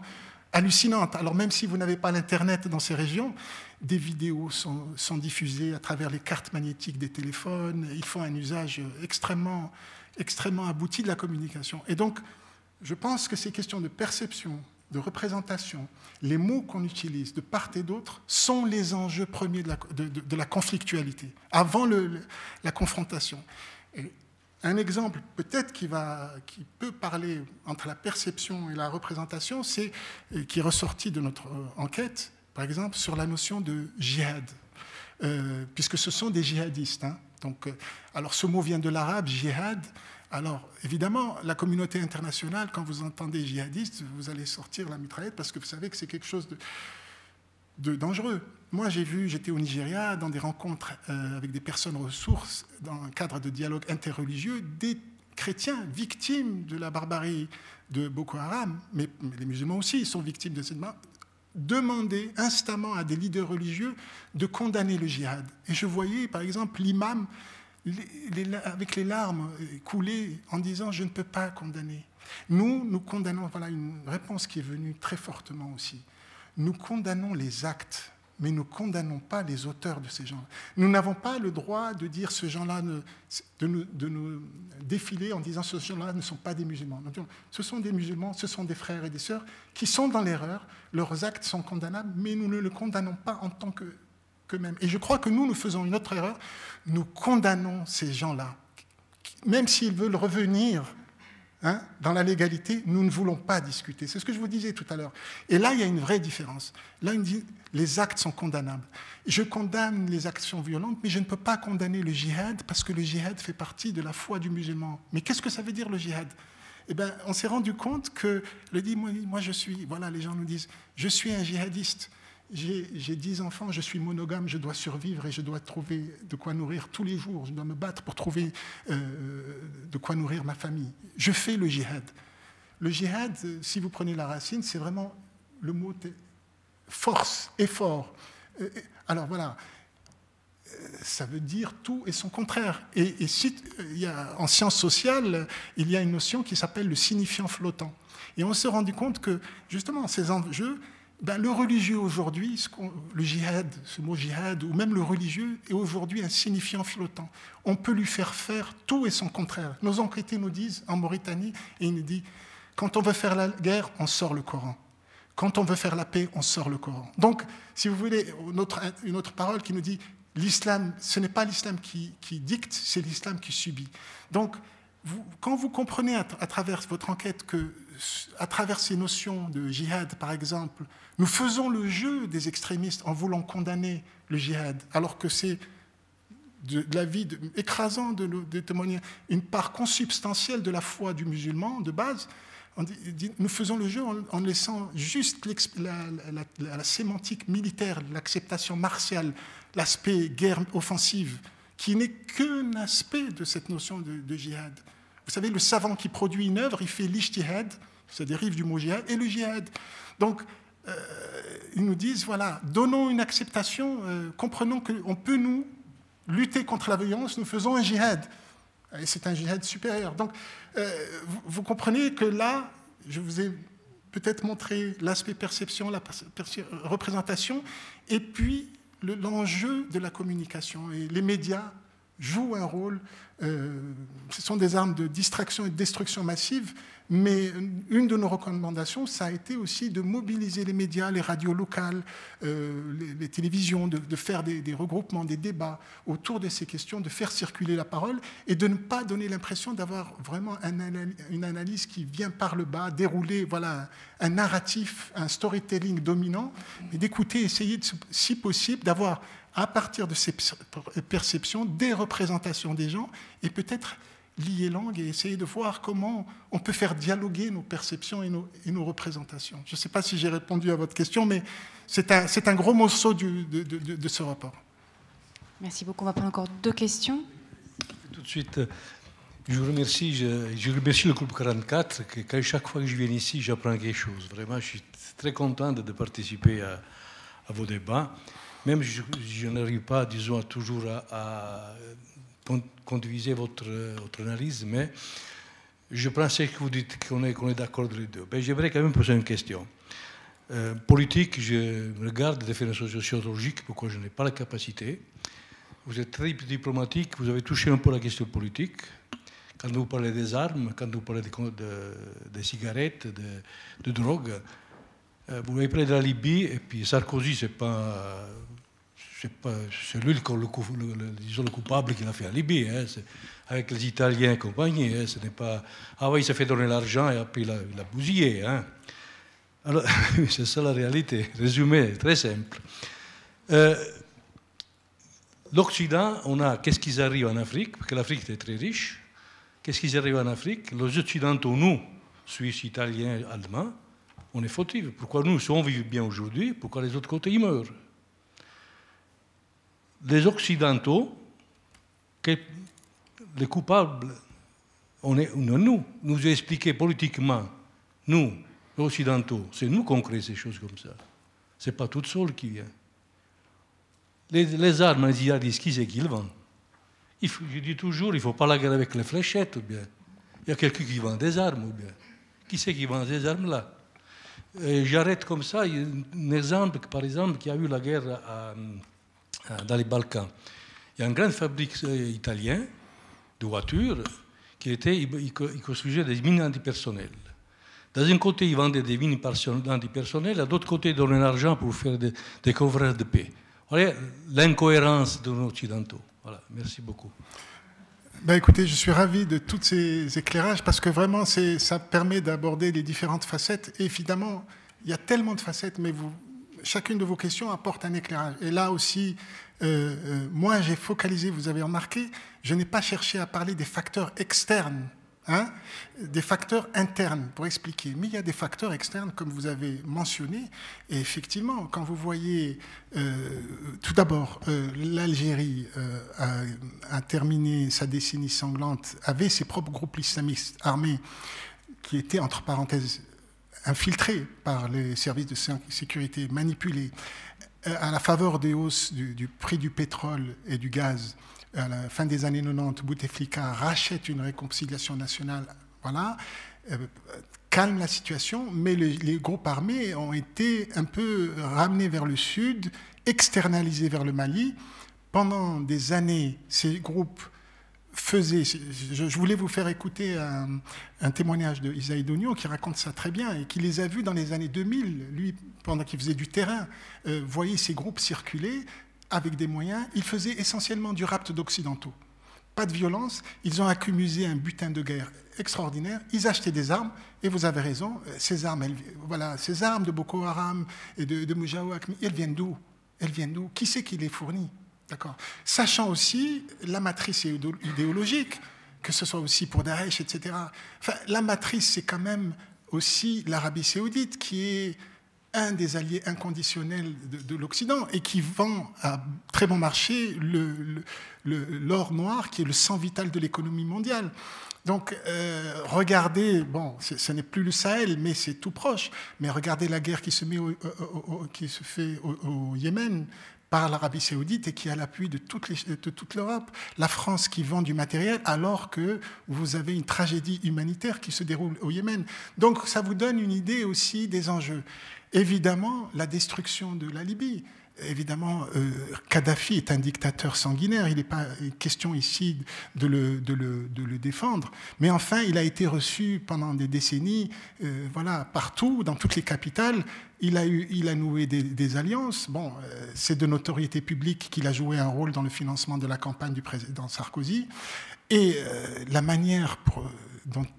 [SPEAKER 2] hallucinante. Alors même si vous n'avez pas l'Internet dans ces régions, des vidéos sont, diffusées à travers les cartes magnétiques des téléphones. Ils font un usage extrêmement, extrêmement abouti de la communication. Et donc, je pense que ces questions de perception, de représentation, les mots qu'on utilise de part et d'autre sont les enjeux premiers de la, conflictualité, avant la confrontation. Et un exemple peut-être qui, peut parler entre la perception et la représentation, c'est qui est ressorti de notre euh, enquête, par exemple, sur la notion de djihad, euh, puisque ce sont des djihadistes. Hein. Donc, euh, alors ce mot vient de l'arabe, djihad. Alors évidemment, la communauté internationale, quand vous entendez djihadiste, vous allez sortir la mitraillette parce que vous savez que c'est quelque chose de, de dangereux. Moi, j'ai vu, j'étais au Nigeria, dans des rencontres euh, avec des personnes ressources, dans un cadre de dialogue interreligieux, des chrétiens victimes de la barbarie de Boko Haram, mais, les musulmans aussi sont victimes de cette barbarie, demander instamment à des leaders religieux de condamner le djihad. Et je voyais, par exemple, l'imam avec les larmes couler en disant je ne peux pas condamner. Nous, nous condamnons, voilà une réponse qui est venue très fortement aussi. Nous condamnons les actes mais nous ne condamnons pas les auteurs de ces gens. Nous n'avons pas le droit de dire ce gens-là, de nous défiler en disant ce gens-là ne sont pas des musulmans. Ce sont des musulmans, ce sont des frères et des sœurs qui sont dans l'erreur, leurs actes sont condamnables, mais nous ne le condamnons pas en tant que qu'eux-mêmes. Et je crois que nous, nous faisons une autre erreur, nous condamnons ces gens-là, même s'ils veulent revenir Hein, dans la légalité, nous ne voulons pas discuter. C'est ce que je vous disais tout à l'heure. Et là, il y a une vraie différence. Là, il dit, les actes sont condamnables. Je condamne les actions violentes, mais je ne peux pas condamner le djihad parce que le djihad fait partie de la foi du musulman. Mais qu'est-ce que ça veut dire le djihad eh bien, on s'est rendu compte que, le dit, moi, moi, je suis, voilà, les gens nous disent, je suis un djihadiste j'ai dix enfants, je suis monogame, je dois survivre et je dois trouver de quoi nourrir tous les jours, je dois me battre pour trouver euh, de quoi nourrir ma famille. Je fais le djihad. Le djihad, si vous prenez la racine, c'est vraiment le mot force, effort. Alors voilà, ça veut dire tout et son contraire. Et, a, en sciences sociales, il y a une notion qui s'appelle le signifiant flottant. Et on s'est rendu compte que, justement, ces enjeux, ben, le religieux aujourd'hui, le djihad, ce mot djihad, ou même le religieux, est aujourd'hui un signifiant flottant. On peut lui faire faire tout et son contraire. Nos enquêtés nous disent, en Mauritanie, et il nous dit, quand on veut faire la guerre, on sort le Coran. Quand on veut faire la paix, on sort le Coran. Donc, si vous voulez, une autre, parole qui nous dit, l'islam, ce n'est pas l'islam qui, dicte, c'est l'islam qui subit. Donc, quand vous comprenez à, travers votre enquête que, à travers ces notions de djihad, par exemple, nous faisons le jeu des extrémistes en voulant condamner le djihad, alors que c'est de, la vie écrasant de, de témoigner une part consubstantielle de la foi du musulman de base, nous faisons le jeu en, laissant juste la, sémantique militaire, l'acceptation martiale, l'aspect guerre offensive, qui n'est qu'un aspect de cette notion de, djihad. Vous savez, le savant qui produit une œuvre, il fait l'ijtihad, ça dérive du mot djihad, et le djihad. Donc, euh, ils nous disent, voilà, donnons une acceptation, euh, comprenons qu'on peut nous lutter contre la violence, nous faisons un djihad. Et c'est un djihad supérieur. Donc, euh, vous, comprenez que là, je vous ai peut-être montré l'aspect perception, la représentation, et puis l'enjeu de la communication. Et les médias jouent un rôle, euh, ce sont des armes de distraction et de destruction massive, mais une de nos recommandations, ça a été aussi de mobiliser les médias, les radios locales, euh, les, télévisions, de, faire des, regroupements, des débats autour de ces questions, de faire circuler la parole et de ne pas donner l'impression d'avoir vraiment une analyse qui vient par le bas, dérouler voilà, un narratif, un storytelling dominant, mais d'écouter, essayer, si possible, d'avoir à partir de ces perceptions des représentations des gens et peut-être lier langue et essayer de voir comment on peut faire dialoguer nos perceptions et nos, et nos représentations. Je ne sais pas si j'ai répondu à votre question, mais c'est un, un, gros morceau de, de, de, ce rapport.
[SPEAKER 1] Merci beaucoup. On va prendre encore deux questions.
[SPEAKER 6] Tout de suite, je vous remercie. Je, je remercie le groupe 44, que, chaque fois que je viens ici, j'apprends quelque chose. Vraiment, je suis très content de, participer à, à, vos débats. Même je, je n'arrive pas, disons, toujours à conduisez votre, votre analyse, mais je pense que vous dites qu'on est, qu'on est d'accord les deux. Ben, J'aimerais quand même poser une question. Euh, politique, je regarde des définitions sociologiques, pourquoi je n'ai pas la capacité. Vous êtes très diplomatique, vous avez touché un peu la question politique. Quand vous parlez des armes, quand vous parlez des cigarettes, de, de drogue, euh, vous avez parlé de la Libye, et puis Sarkozy, c'est pas c'est lui le, le, disons, le, coupable qui l'a fait en Libye, hein, avec les Italiens et compagnie. Hein, ce n'est pas ah oui, il s'est fait donner l'argent et après il a, il a bousillé. Hein. Alors, c'est ça la réalité. Résumé, très simple. Euh, L'Occident, on a qu'est-ce qui arrive en Afrique, parce que l'Afrique est très riche. Qu'est-ce qui arrive en Afrique? Les Occidentaux, nous, Suisses, Italiens, Allemands, on est fautifs. Pourquoi nous, si on vit bien aujourd'hui, pourquoi les autres côtés, ils meurent? Les Occidentaux, les coupables, on est nous. Nous a expliqué politiquement, nous, les Occidentaux, c'est nous qui crée ces choses comme ça. Ce n'est pas tout seul qui vient. Les, armes, les djihadistes, qui c'est qu'ils vendent? Je dis toujours, il ne faut pas la guerre avec les fléchettes, ou bien. Il y a quelqu'un qui vend des armes, ou bien. Qui c'est qui vend ces armes-là? J'arrête comme ça. un exemple, par exemple, qui a eu la guerre à dans les Balkans. Il y a une grande fabrique euh, italienne de voitures qui était, il construisait des mines antipersonnelles. D'un côté, ils vendaient des mines antipersonnelles, de l'autre côté, ils donnaient l'argent pour faire des, des de paix. Voilà l'incohérence de nos Occidentaux. Voilà, merci beaucoup.
[SPEAKER 2] Ben écoutez, je suis ravi de tous ces éclairages parce que vraiment, ça permet d'aborder les différentes facettes. Et évidemment, il y a tellement de facettes, mais vous, chacune de vos questions apporte un éclairage. Et là aussi, euh, euh, moi, j'ai focalisé, vous avez remarqué, je n'ai pas cherché à parler des facteurs externes, hein, des facteurs internes pour expliquer. Mais il y a des facteurs externes, comme vous avez mentionné. Et effectivement, quand vous voyez, euh, tout d'abord, l'Algérie a, terminé sa décennie sanglante, avait ses propres groupes islamistes armés qui était, entre parenthèses, infiltré par les services de sécurité, manipulé, à la faveur des hausses du, prix du pétrole et du gaz, à la fin des années 90, Bouteflika rachète une réconciliation nationale, voilà, calme la situation, mais les, groupes armés ont été un peu ramenés vers le sud, externalisés vers le Mali. Pendant des années, ces groupes Je, voulais vous faire écouter un, témoignage de Isaïe qui raconte ça très bien et qui les a vus dans les années 2000, lui, pendant qu'il faisait du terrain, euh, voyait ces groupes circuler avec des moyens. Ils faisaient essentiellement du rapt d'occidentaux. Pas de violence, ils ont accumulé un butin de guerre extraordinaire. Ils achetaient des armes, et vous avez raison, ces armes, voilà, ces armes de Boko Haram et de, de elles viennent d'où? Elles viennent d'où? Qui c'est qui les fournit? D'accord Sachant aussi la matrice idéologique, que ce soit aussi pour Daesh, etc. Enfin, la matrice, c'est quand même aussi l'Arabie saoudite, qui est un des alliés inconditionnels de, l'Occident et qui vend à très bon marché l'or noir, qui est le sang vital de l'économie mondiale. Donc, euh, regardez, bon, ce n'est plus le Sahel, mais c'est tout proche, mais regardez la guerre qui se, met qui se fait au, Yémen par l'Arabie saoudite et qui a l'appui de toute, l'Europe. La France qui vend du matériel alors que vous avez une tragédie humanitaire qui se déroule au Yémen. Donc, ça vous donne une idée aussi des enjeux. Évidemment, la destruction de la Libye. Évidemment, euh, Kadhafi est un dictateur sanguinaire, il n'est pas question ici de le, défendre, mais enfin, il a été reçu pendant des décennies, euh, voilà, partout, dans toutes les capitales, il a, noué des, alliances. Bon, euh, c'est de notoriété publique qu'il a joué un rôle dans le financement de la campagne du président Sarkozy, et la manière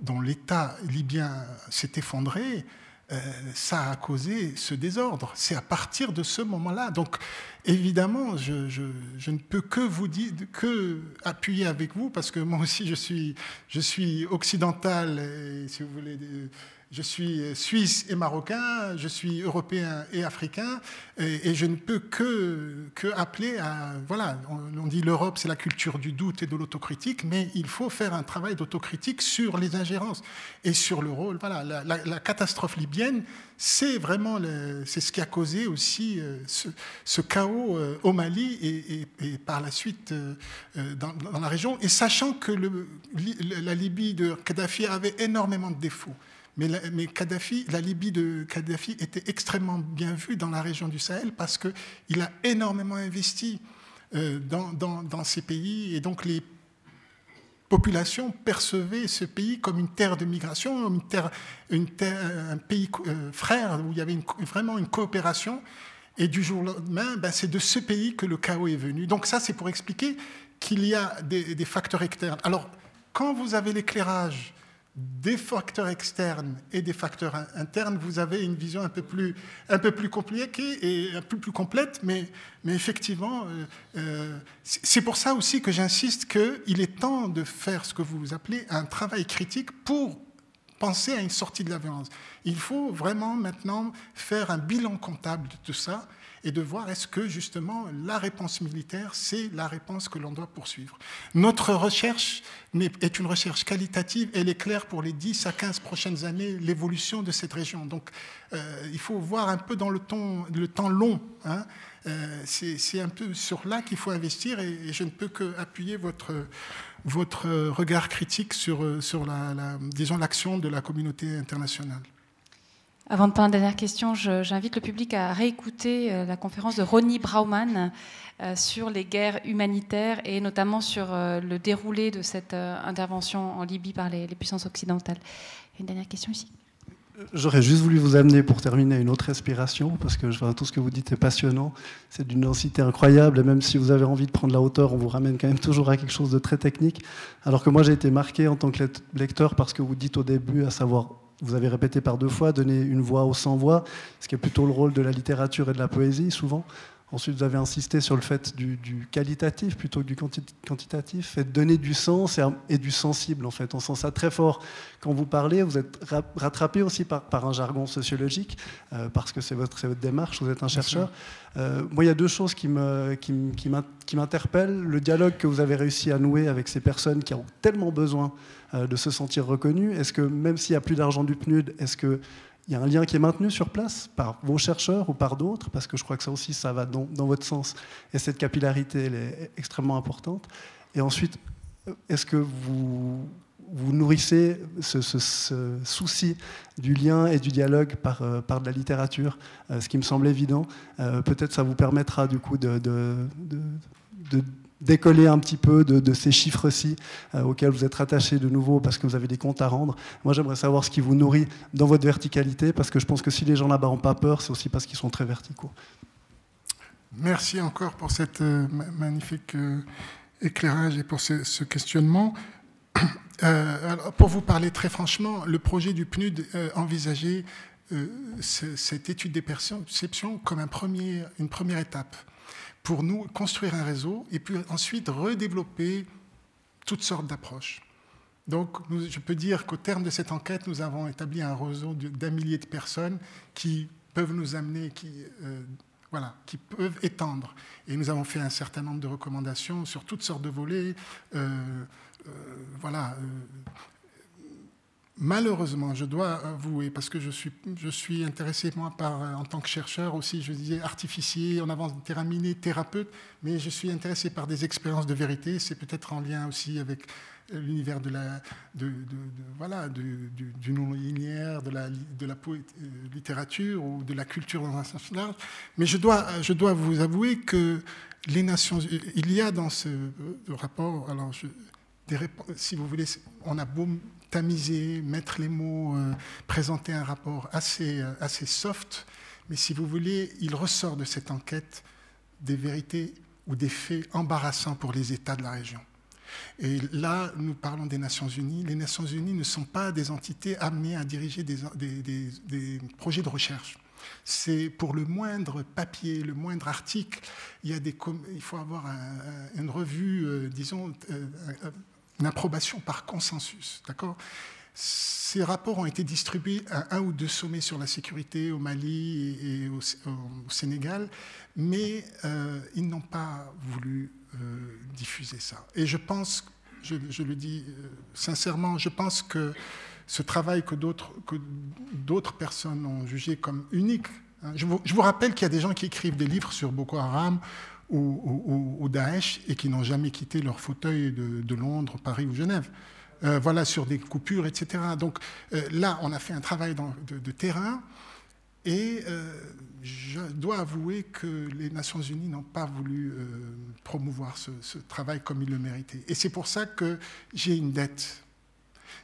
[SPEAKER 2] dont l'État libyen s'est effondré, euh, ça a causé ce désordre. C'est à partir de ce moment-là. Donc, évidemment, je, je, ne peux que vous dire, que appuyer avec vous, parce que moi aussi, je suis, je suis occidental, et, si vous voulez, je suis suisse et marocain, je suis européen et africain, et, je ne peux que, que appeler à... Voilà, on, dit l'Europe, c'est la culture du doute et de l'autocritique, mais il faut faire un travail d'autocritique sur les ingérences et sur le rôle. Voilà, la, catastrophe libyenne, c'est vraiment c'est ce qui a causé aussi euh, ce, chaos euh, au Mali et, par la suite euh, dans, la région, et sachant que la Libye de Kadhafi avait énormément de défauts. Mais, la, Libye de Kadhafi était extrêmement bien vue dans la région du Sahel parce qu'il a énormément investi euh, dans, ces pays et donc les populations percevaient ce pays comme une terre de migration, une terre, terre, un pays euh, frère où il y avait vraiment une coopération. Et du jour au lendemain, ben, c'est de ce pays que le chaos est venu. Donc ça, c'est pour expliquer qu'il y a des facteurs externes. Alors, quand vous avez l'éclairage des facteurs externes et des facteurs internes, vous avez une vision un peu plus, compliquée et un peu plus complète, mais, mais effectivement, euh, euh, c'est pour ça aussi que j'insiste qu'il est temps de faire ce que vous appelez un travail critique pour penser à une sortie de la violence. Il faut vraiment maintenant faire un bilan comptable de tout ça et de voir est-ce que justement la réponse militaire, c'est la réponse que l'on doit poursuivre. Notre recherche est une recherche qualitative, elle est claire pour les 10 à 15 prochaines années, l'évolution de cette région. Donc euh, il faut voir un peu dans le, temps, long. Hein. Euh, c'est un peu sur là qu'il faut investir et, je ne peux qu'appuyer votre, votre regard critique sur, sur la, l'action de la communauté internationale.
[SPEAKER 1] Avant de prendre la dernière question, j'invite le public à réécouter euh, la conférence de Ronnie Brauman euh, sur les guerres humanitaires et notamment sur euh, le déroulé de cette intervention en Libye par les, puissances occidentales. Une dernière question ici.
[SPEAKER 7] J'aurais juste voulu vous amener pour terminer une autre respiration, parce que tout ce que vous dites est passionnant, c'est d'une densité incroyable, et même si vous avez envie de prendre la hauteur, on vous ramène quand même toujours à quelque chose de très technique. Alors que moi j'ai été marqué en tant que lecteur par ce que vous dites au début, à savoir vous avez répété par deux fois, donner une voix aux sans-voix, ce qui est plutôt le rôle de la littérature et de la poésie, souvent. Ensuite, vous avez insisté sur le fait du, qualitatif plutôt que du quantitatif, et de donner du sens et, du sensible, en fait. On sent ça très fort quand vous parlez. Vous êtes rattrapé aussi par, un jargon sociologique, euh, parce que c'est votre, votre, démarche, vous êtes un chercheur. Euh, moi, il y a deux choses qui m'interpellent. Qui, le dialogue que vous avez réussi à nouer avec ces personnes qui ont tellement besoin de se sentir reconnues. Est-ce que, même s'il n'y a plus d'argent du PNUD, est-ce que il y a un lien qui est maintenu sur place par vos chercheurs ou par d'autres, parce que je crois que ça aussi, ça va dans, votre sens. Et cette capillarité, elle est extrêmement importante. Et ensuite, est-ce que vous, vous nourrissez ce, souci du lien et du dialogue par, euh, par de la littérature, euh, ce qui me semble évident. Euh, peut-être ça vous permettra du coup de, de décoller un petit peu de, ces chiffres-ci euh, auxquels vous êtes rattaché de nouveau parce que vous avez des comptes à rendre. Moi, j'aimerais savoir ce qui vous nourrit dans votre verticalité parce que je pense que si les gens là-bas n'ont pas peur, c'est aussi parce qu'ils sont très verticaux.
[SPEAKER 2] Merci encore pour cette euh, magnifique euh, éclairage et pour ce, questionnement. pour vous parler très franchement, le projet du PNUD envisageait cette étude des perceptions comme une première étape pour nous construire un réseau et puis ensuite redévelopper toutes sortes d'approches. Donc, je peux dire qu'au terme de cette enquête, nous avons établi un réseau d'un millier de personnes qui peuvent nous amener, qui, euh, voilà, qui peuvent étendre. Et nous avons fait un certain nombre de recommandations sur toutes sortes de volets. Euh, euh, voilà, Malheureusement, je dois avouer, parce que je suis, je suis intéressé, moi, par, en tant que chercheur aussi, je disais artificier, en avance terminé, thérapeute, mais je suis intéressé par des expériences de vérité. C'est peut-être en lien aussi avec l'univers de la, de, voilà, du, non-linéaire, de la, de la euh, littérature ou de la culture dans un sens large. Mais je dois, je dois vous avouer que les Nations il y a dans ce rapport, alors si vous voulez, on a beau tamiser, mettre les mots, euh, présenter un rapport assez, euh, assez soft, mais si vous voulez, il ressort de cette enquête des vérités ou des faits embarrassants pour les États de la région. Et là, nous parlons des Nations Unies. Les Nations Unies ne sont pas des entités amenées à diriger des, des, des, projets de recherche. C'est pour le moindre papier, le moindre article, il, y a faut avoir une revue, euh, disons, une approbation par consensus. D'accord? Ces rapports ont été distribués à un ou deux sommets sur la sécurité au Mali et au, Sénégal, mais euh, ils n'ont pas voulu euh, diffuser ça. Et je pense, je, le dis euh, sincèrement, je pense que ce travail que d'autres personnes ont jugé comme unique. Hein, je, vous, je vous rappelle qu'il y a des gens qui écrivent des livres sur Boko Haram ou, Daesh et qui n'ont jamais quitté leur fauteuil de, Londres, Paris ou Genève. Euh, voilà, sur des coupures, etc. Donc euh, là, on a fait un travail de, terrain et euh, je dois avouer que les Nations Unies n'ont pas voulu promouvoir ce, travail comme ils le méritaient. Et c'est pour ça que j'ai une dette.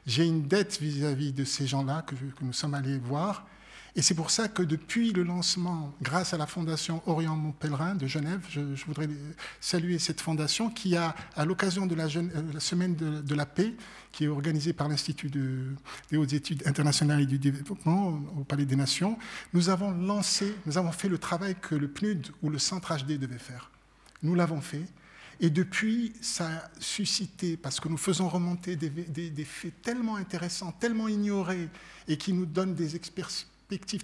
[SPEAKER 2] J'ai une dette vis-à-vis de ces gens-là que, nous sommes allés voir et c'est pour ça que depuis le lancement, grâce à la Fondation Orient Mon Pèlerin de Genève, je, voudrais saluer cette fondation qui a, à l'occasion de la, euh, semaine de, la paix, qui est organisée par l'Institut des hautes études internationales et du développement au Palais des Nations, nous avons lancé, nous avons fait le travail que le PNUD ou le Centre HD devait faire. Nous l'avons fait. Et depuis, ça a suscité, parce que nous faisons remonter des, faits tellement intéressants, tellement ignorés, et qui nous donnent des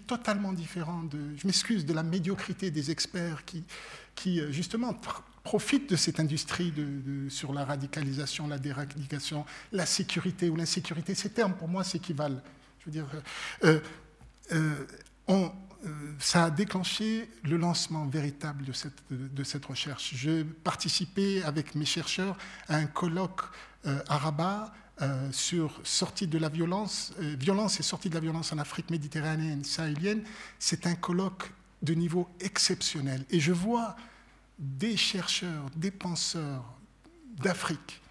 [SPEAKER 2] totalement différent de, je m'excuse, de la médiocrité des experts qui, euh, justement profitent de cette industrie sur la radicalisation, la déradicalisation, la sécurité ou l'insécurité. Ces termes, pour moi, s'équivalent. Je veux euh, euh, ça a déclenché le lancement véritable de, cette recherche. Je participais avec mes chercheurs à un colloque à Rabat euh, sur sortie de la violence, euh, violence et sortie de la violence en Afrique méditerranéenne, sahélienne, c'est un colloque de niveau exceptionnel. Et je vois des chercheurs, des penseurs d'Afrique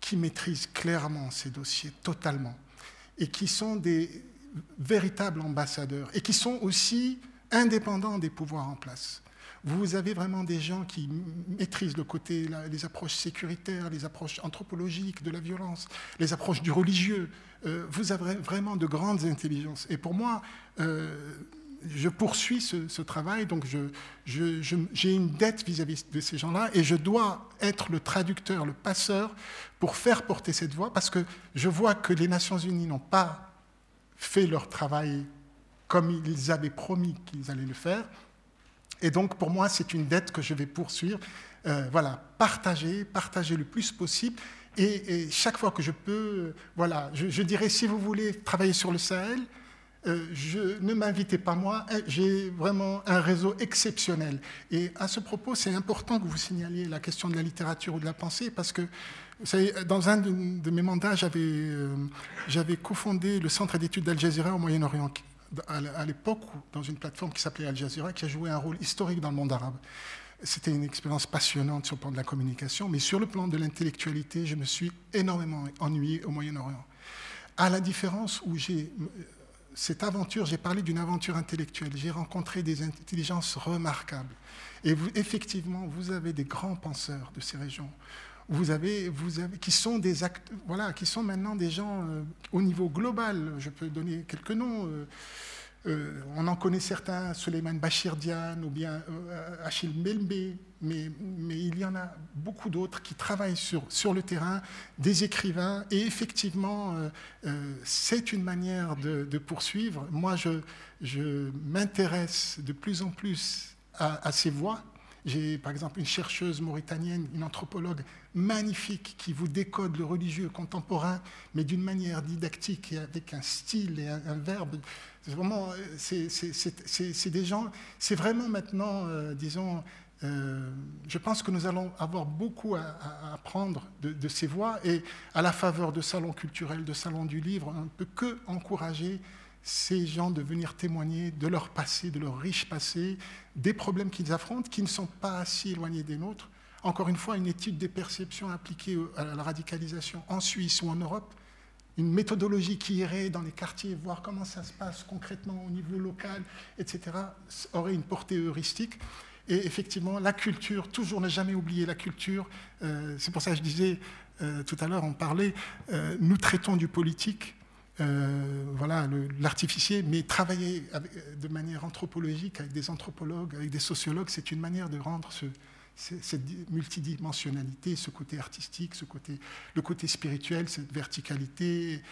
[SPEAKER 2] qui maîtrisent clairement ces dossiers totalement et qui sont des véritables ambassadeurs et qui sont aussi indépendants des pouvoirs en place. Vous avez vraiment des gens qui maîtrisent le côté, les approches sécuritaires, les approches anthropologiques de la violence, les approches du religieux. Euh, vous avez vraiment de grandes intelligences. Et pour moi, euh, je poursuis ce, travail, donc j'ai une dette vis-à-vis de ces gens-là et je dois être le traducteur, le passeur pour faire porter cette voix parce que je vois que les Nations Unies n'ont pas fait leur travail comme ils avaient promis qu'ils allaient le faire. Et donc pour moi, c'est une dette que je vais poursuivre. Euh, voilà, partager, partager le plus possible. Et, chaque fois que je peux, voilà, je, dirais, si vous voulez travailler sur le Sahel, euh, je, ne m'invitez pas moi, hein, j'ai vraiment un réseau exceptionnel. Et à ce propos, c'est important que vous signaliez la question de la littérature ou de la pensée, parce que dans un de, mes mandats, j'avais euh, cofondé le Centre d'études d'Al Jazeera au Moyen-Orient, à l'époque, dans une plateforme qui s'appelait Al Jazeera, qui a joué un rôle historique dans le monde arabe. C'était une expérience passionnante sur le plan de la communication, mais sur le plan de l'intellectualité, je me suis énormément ennuyé au Moyen-Orient. À la différence où j'ai cette aventure, j'ai parlé d'une aventure intellectuelle, j'ai rencontré des intelligences remarquables. Et effectivement, vous avez des grands penseurs de ces régions. Vous avez, qui sont maintenant des gens euh, au niveau global. Je peux donner quelques noms. Euh, euh, on en connaît certains, Suleiman Bachir Diane ou bien Achille Melbe, mais, il y en a beaucoup d'autres qui travaillent sur, le terrain, des écrivains, et effectivement, c'est une manière de, poursuivre. Moi, je m'intéresse de plus en plus à, ces voix. J'ai par exemple une chercheuse mauritanienne, une anthropologue magnifique qui vous décode le religieux contemporain, mais d'une manière didactique et avec un style et un, verbe. C'est vraiment, c'est des gens, c'est vraiment maintenant, euh, disons, euh, je pense que nous allons avoir beaucoup à, apprendre de, ces voix et à la faveur de salons culturels, de salons du livre, on ne peut que encourager ces gens de venir témoigner de leur passé, de leur riche passé, des problèmes qu'ils affrontent, qui ne sont pas si éloignés des nôtres. Encore une fois, une étude des perceptions appliquées à la radicalisation en Suisse ou en Europe, une méthodologie qui irait dans les quartiers, voir comment ça se passe concrètement au niveau local, etc., aurait une portée heuristique. Et effectivement, la culture, toujours ne jamais oublier la culture. Euh, c'est pour ça que je disais euh, tout à l'heure, on parlait, euh, nous traitons du politique, voilà, l'artificier, mais travailler de manière anthropologique avec des anthropologues, avec des sociologues, c'est une manière de rendre cette multidimensionnalité, ce côté artistique, ce côté, le côté spirituel, cette verticalité,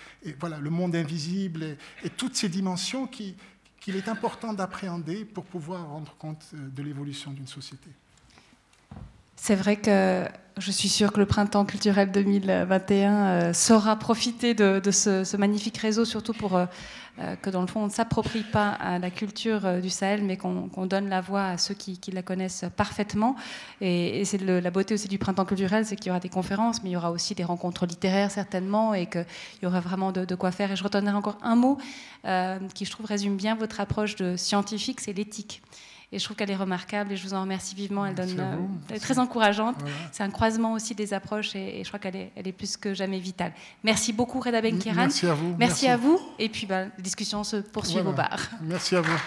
[SPEAKER 2] voilà, le monde invisible, et toutes ces dimensions qui, qu'il est important d'appréhender pour pouvoir rendre compte euh, de l'évolution d'une société.
[SPEAKER 1] C'est vrai que je suis sûre que le printemps culturel 2021 euh, saura profiter de, ce, magnifique réseau, surtout pour euh, que dans le fond on ne s'approprie pas à la culture du Sahel, mais qu'on donne la voix à ceux qui, la connaissent parfaitement. Et, c'est la beauté aussi du printemps culturel, c'est qu'il y aura des conférences, mais il y aura aussi des rencontres littéraires certainement, et qu'il y aura vraiment de, quoi faire. Et je retournerai encore un mot qui, je trouve, résume bien votre approche de scientifique, c'est l'éthique. Et je trouve qu'elle est remarquable et je vous en remercie vivement. Elle, donne, euh, est très encourageante. C'est un croisement aussi des approches et, je crois qu'elle est, elle est plus que jamais vitale. Merci beaucoup, Reda Benkiran.
[SPEAKER 2] Merci à vous.
[SPEAKER 1] Merci, à vous. Et puis, bah, la discussion se poursuit au bar.
[SPEAKER 2] Merci à vous.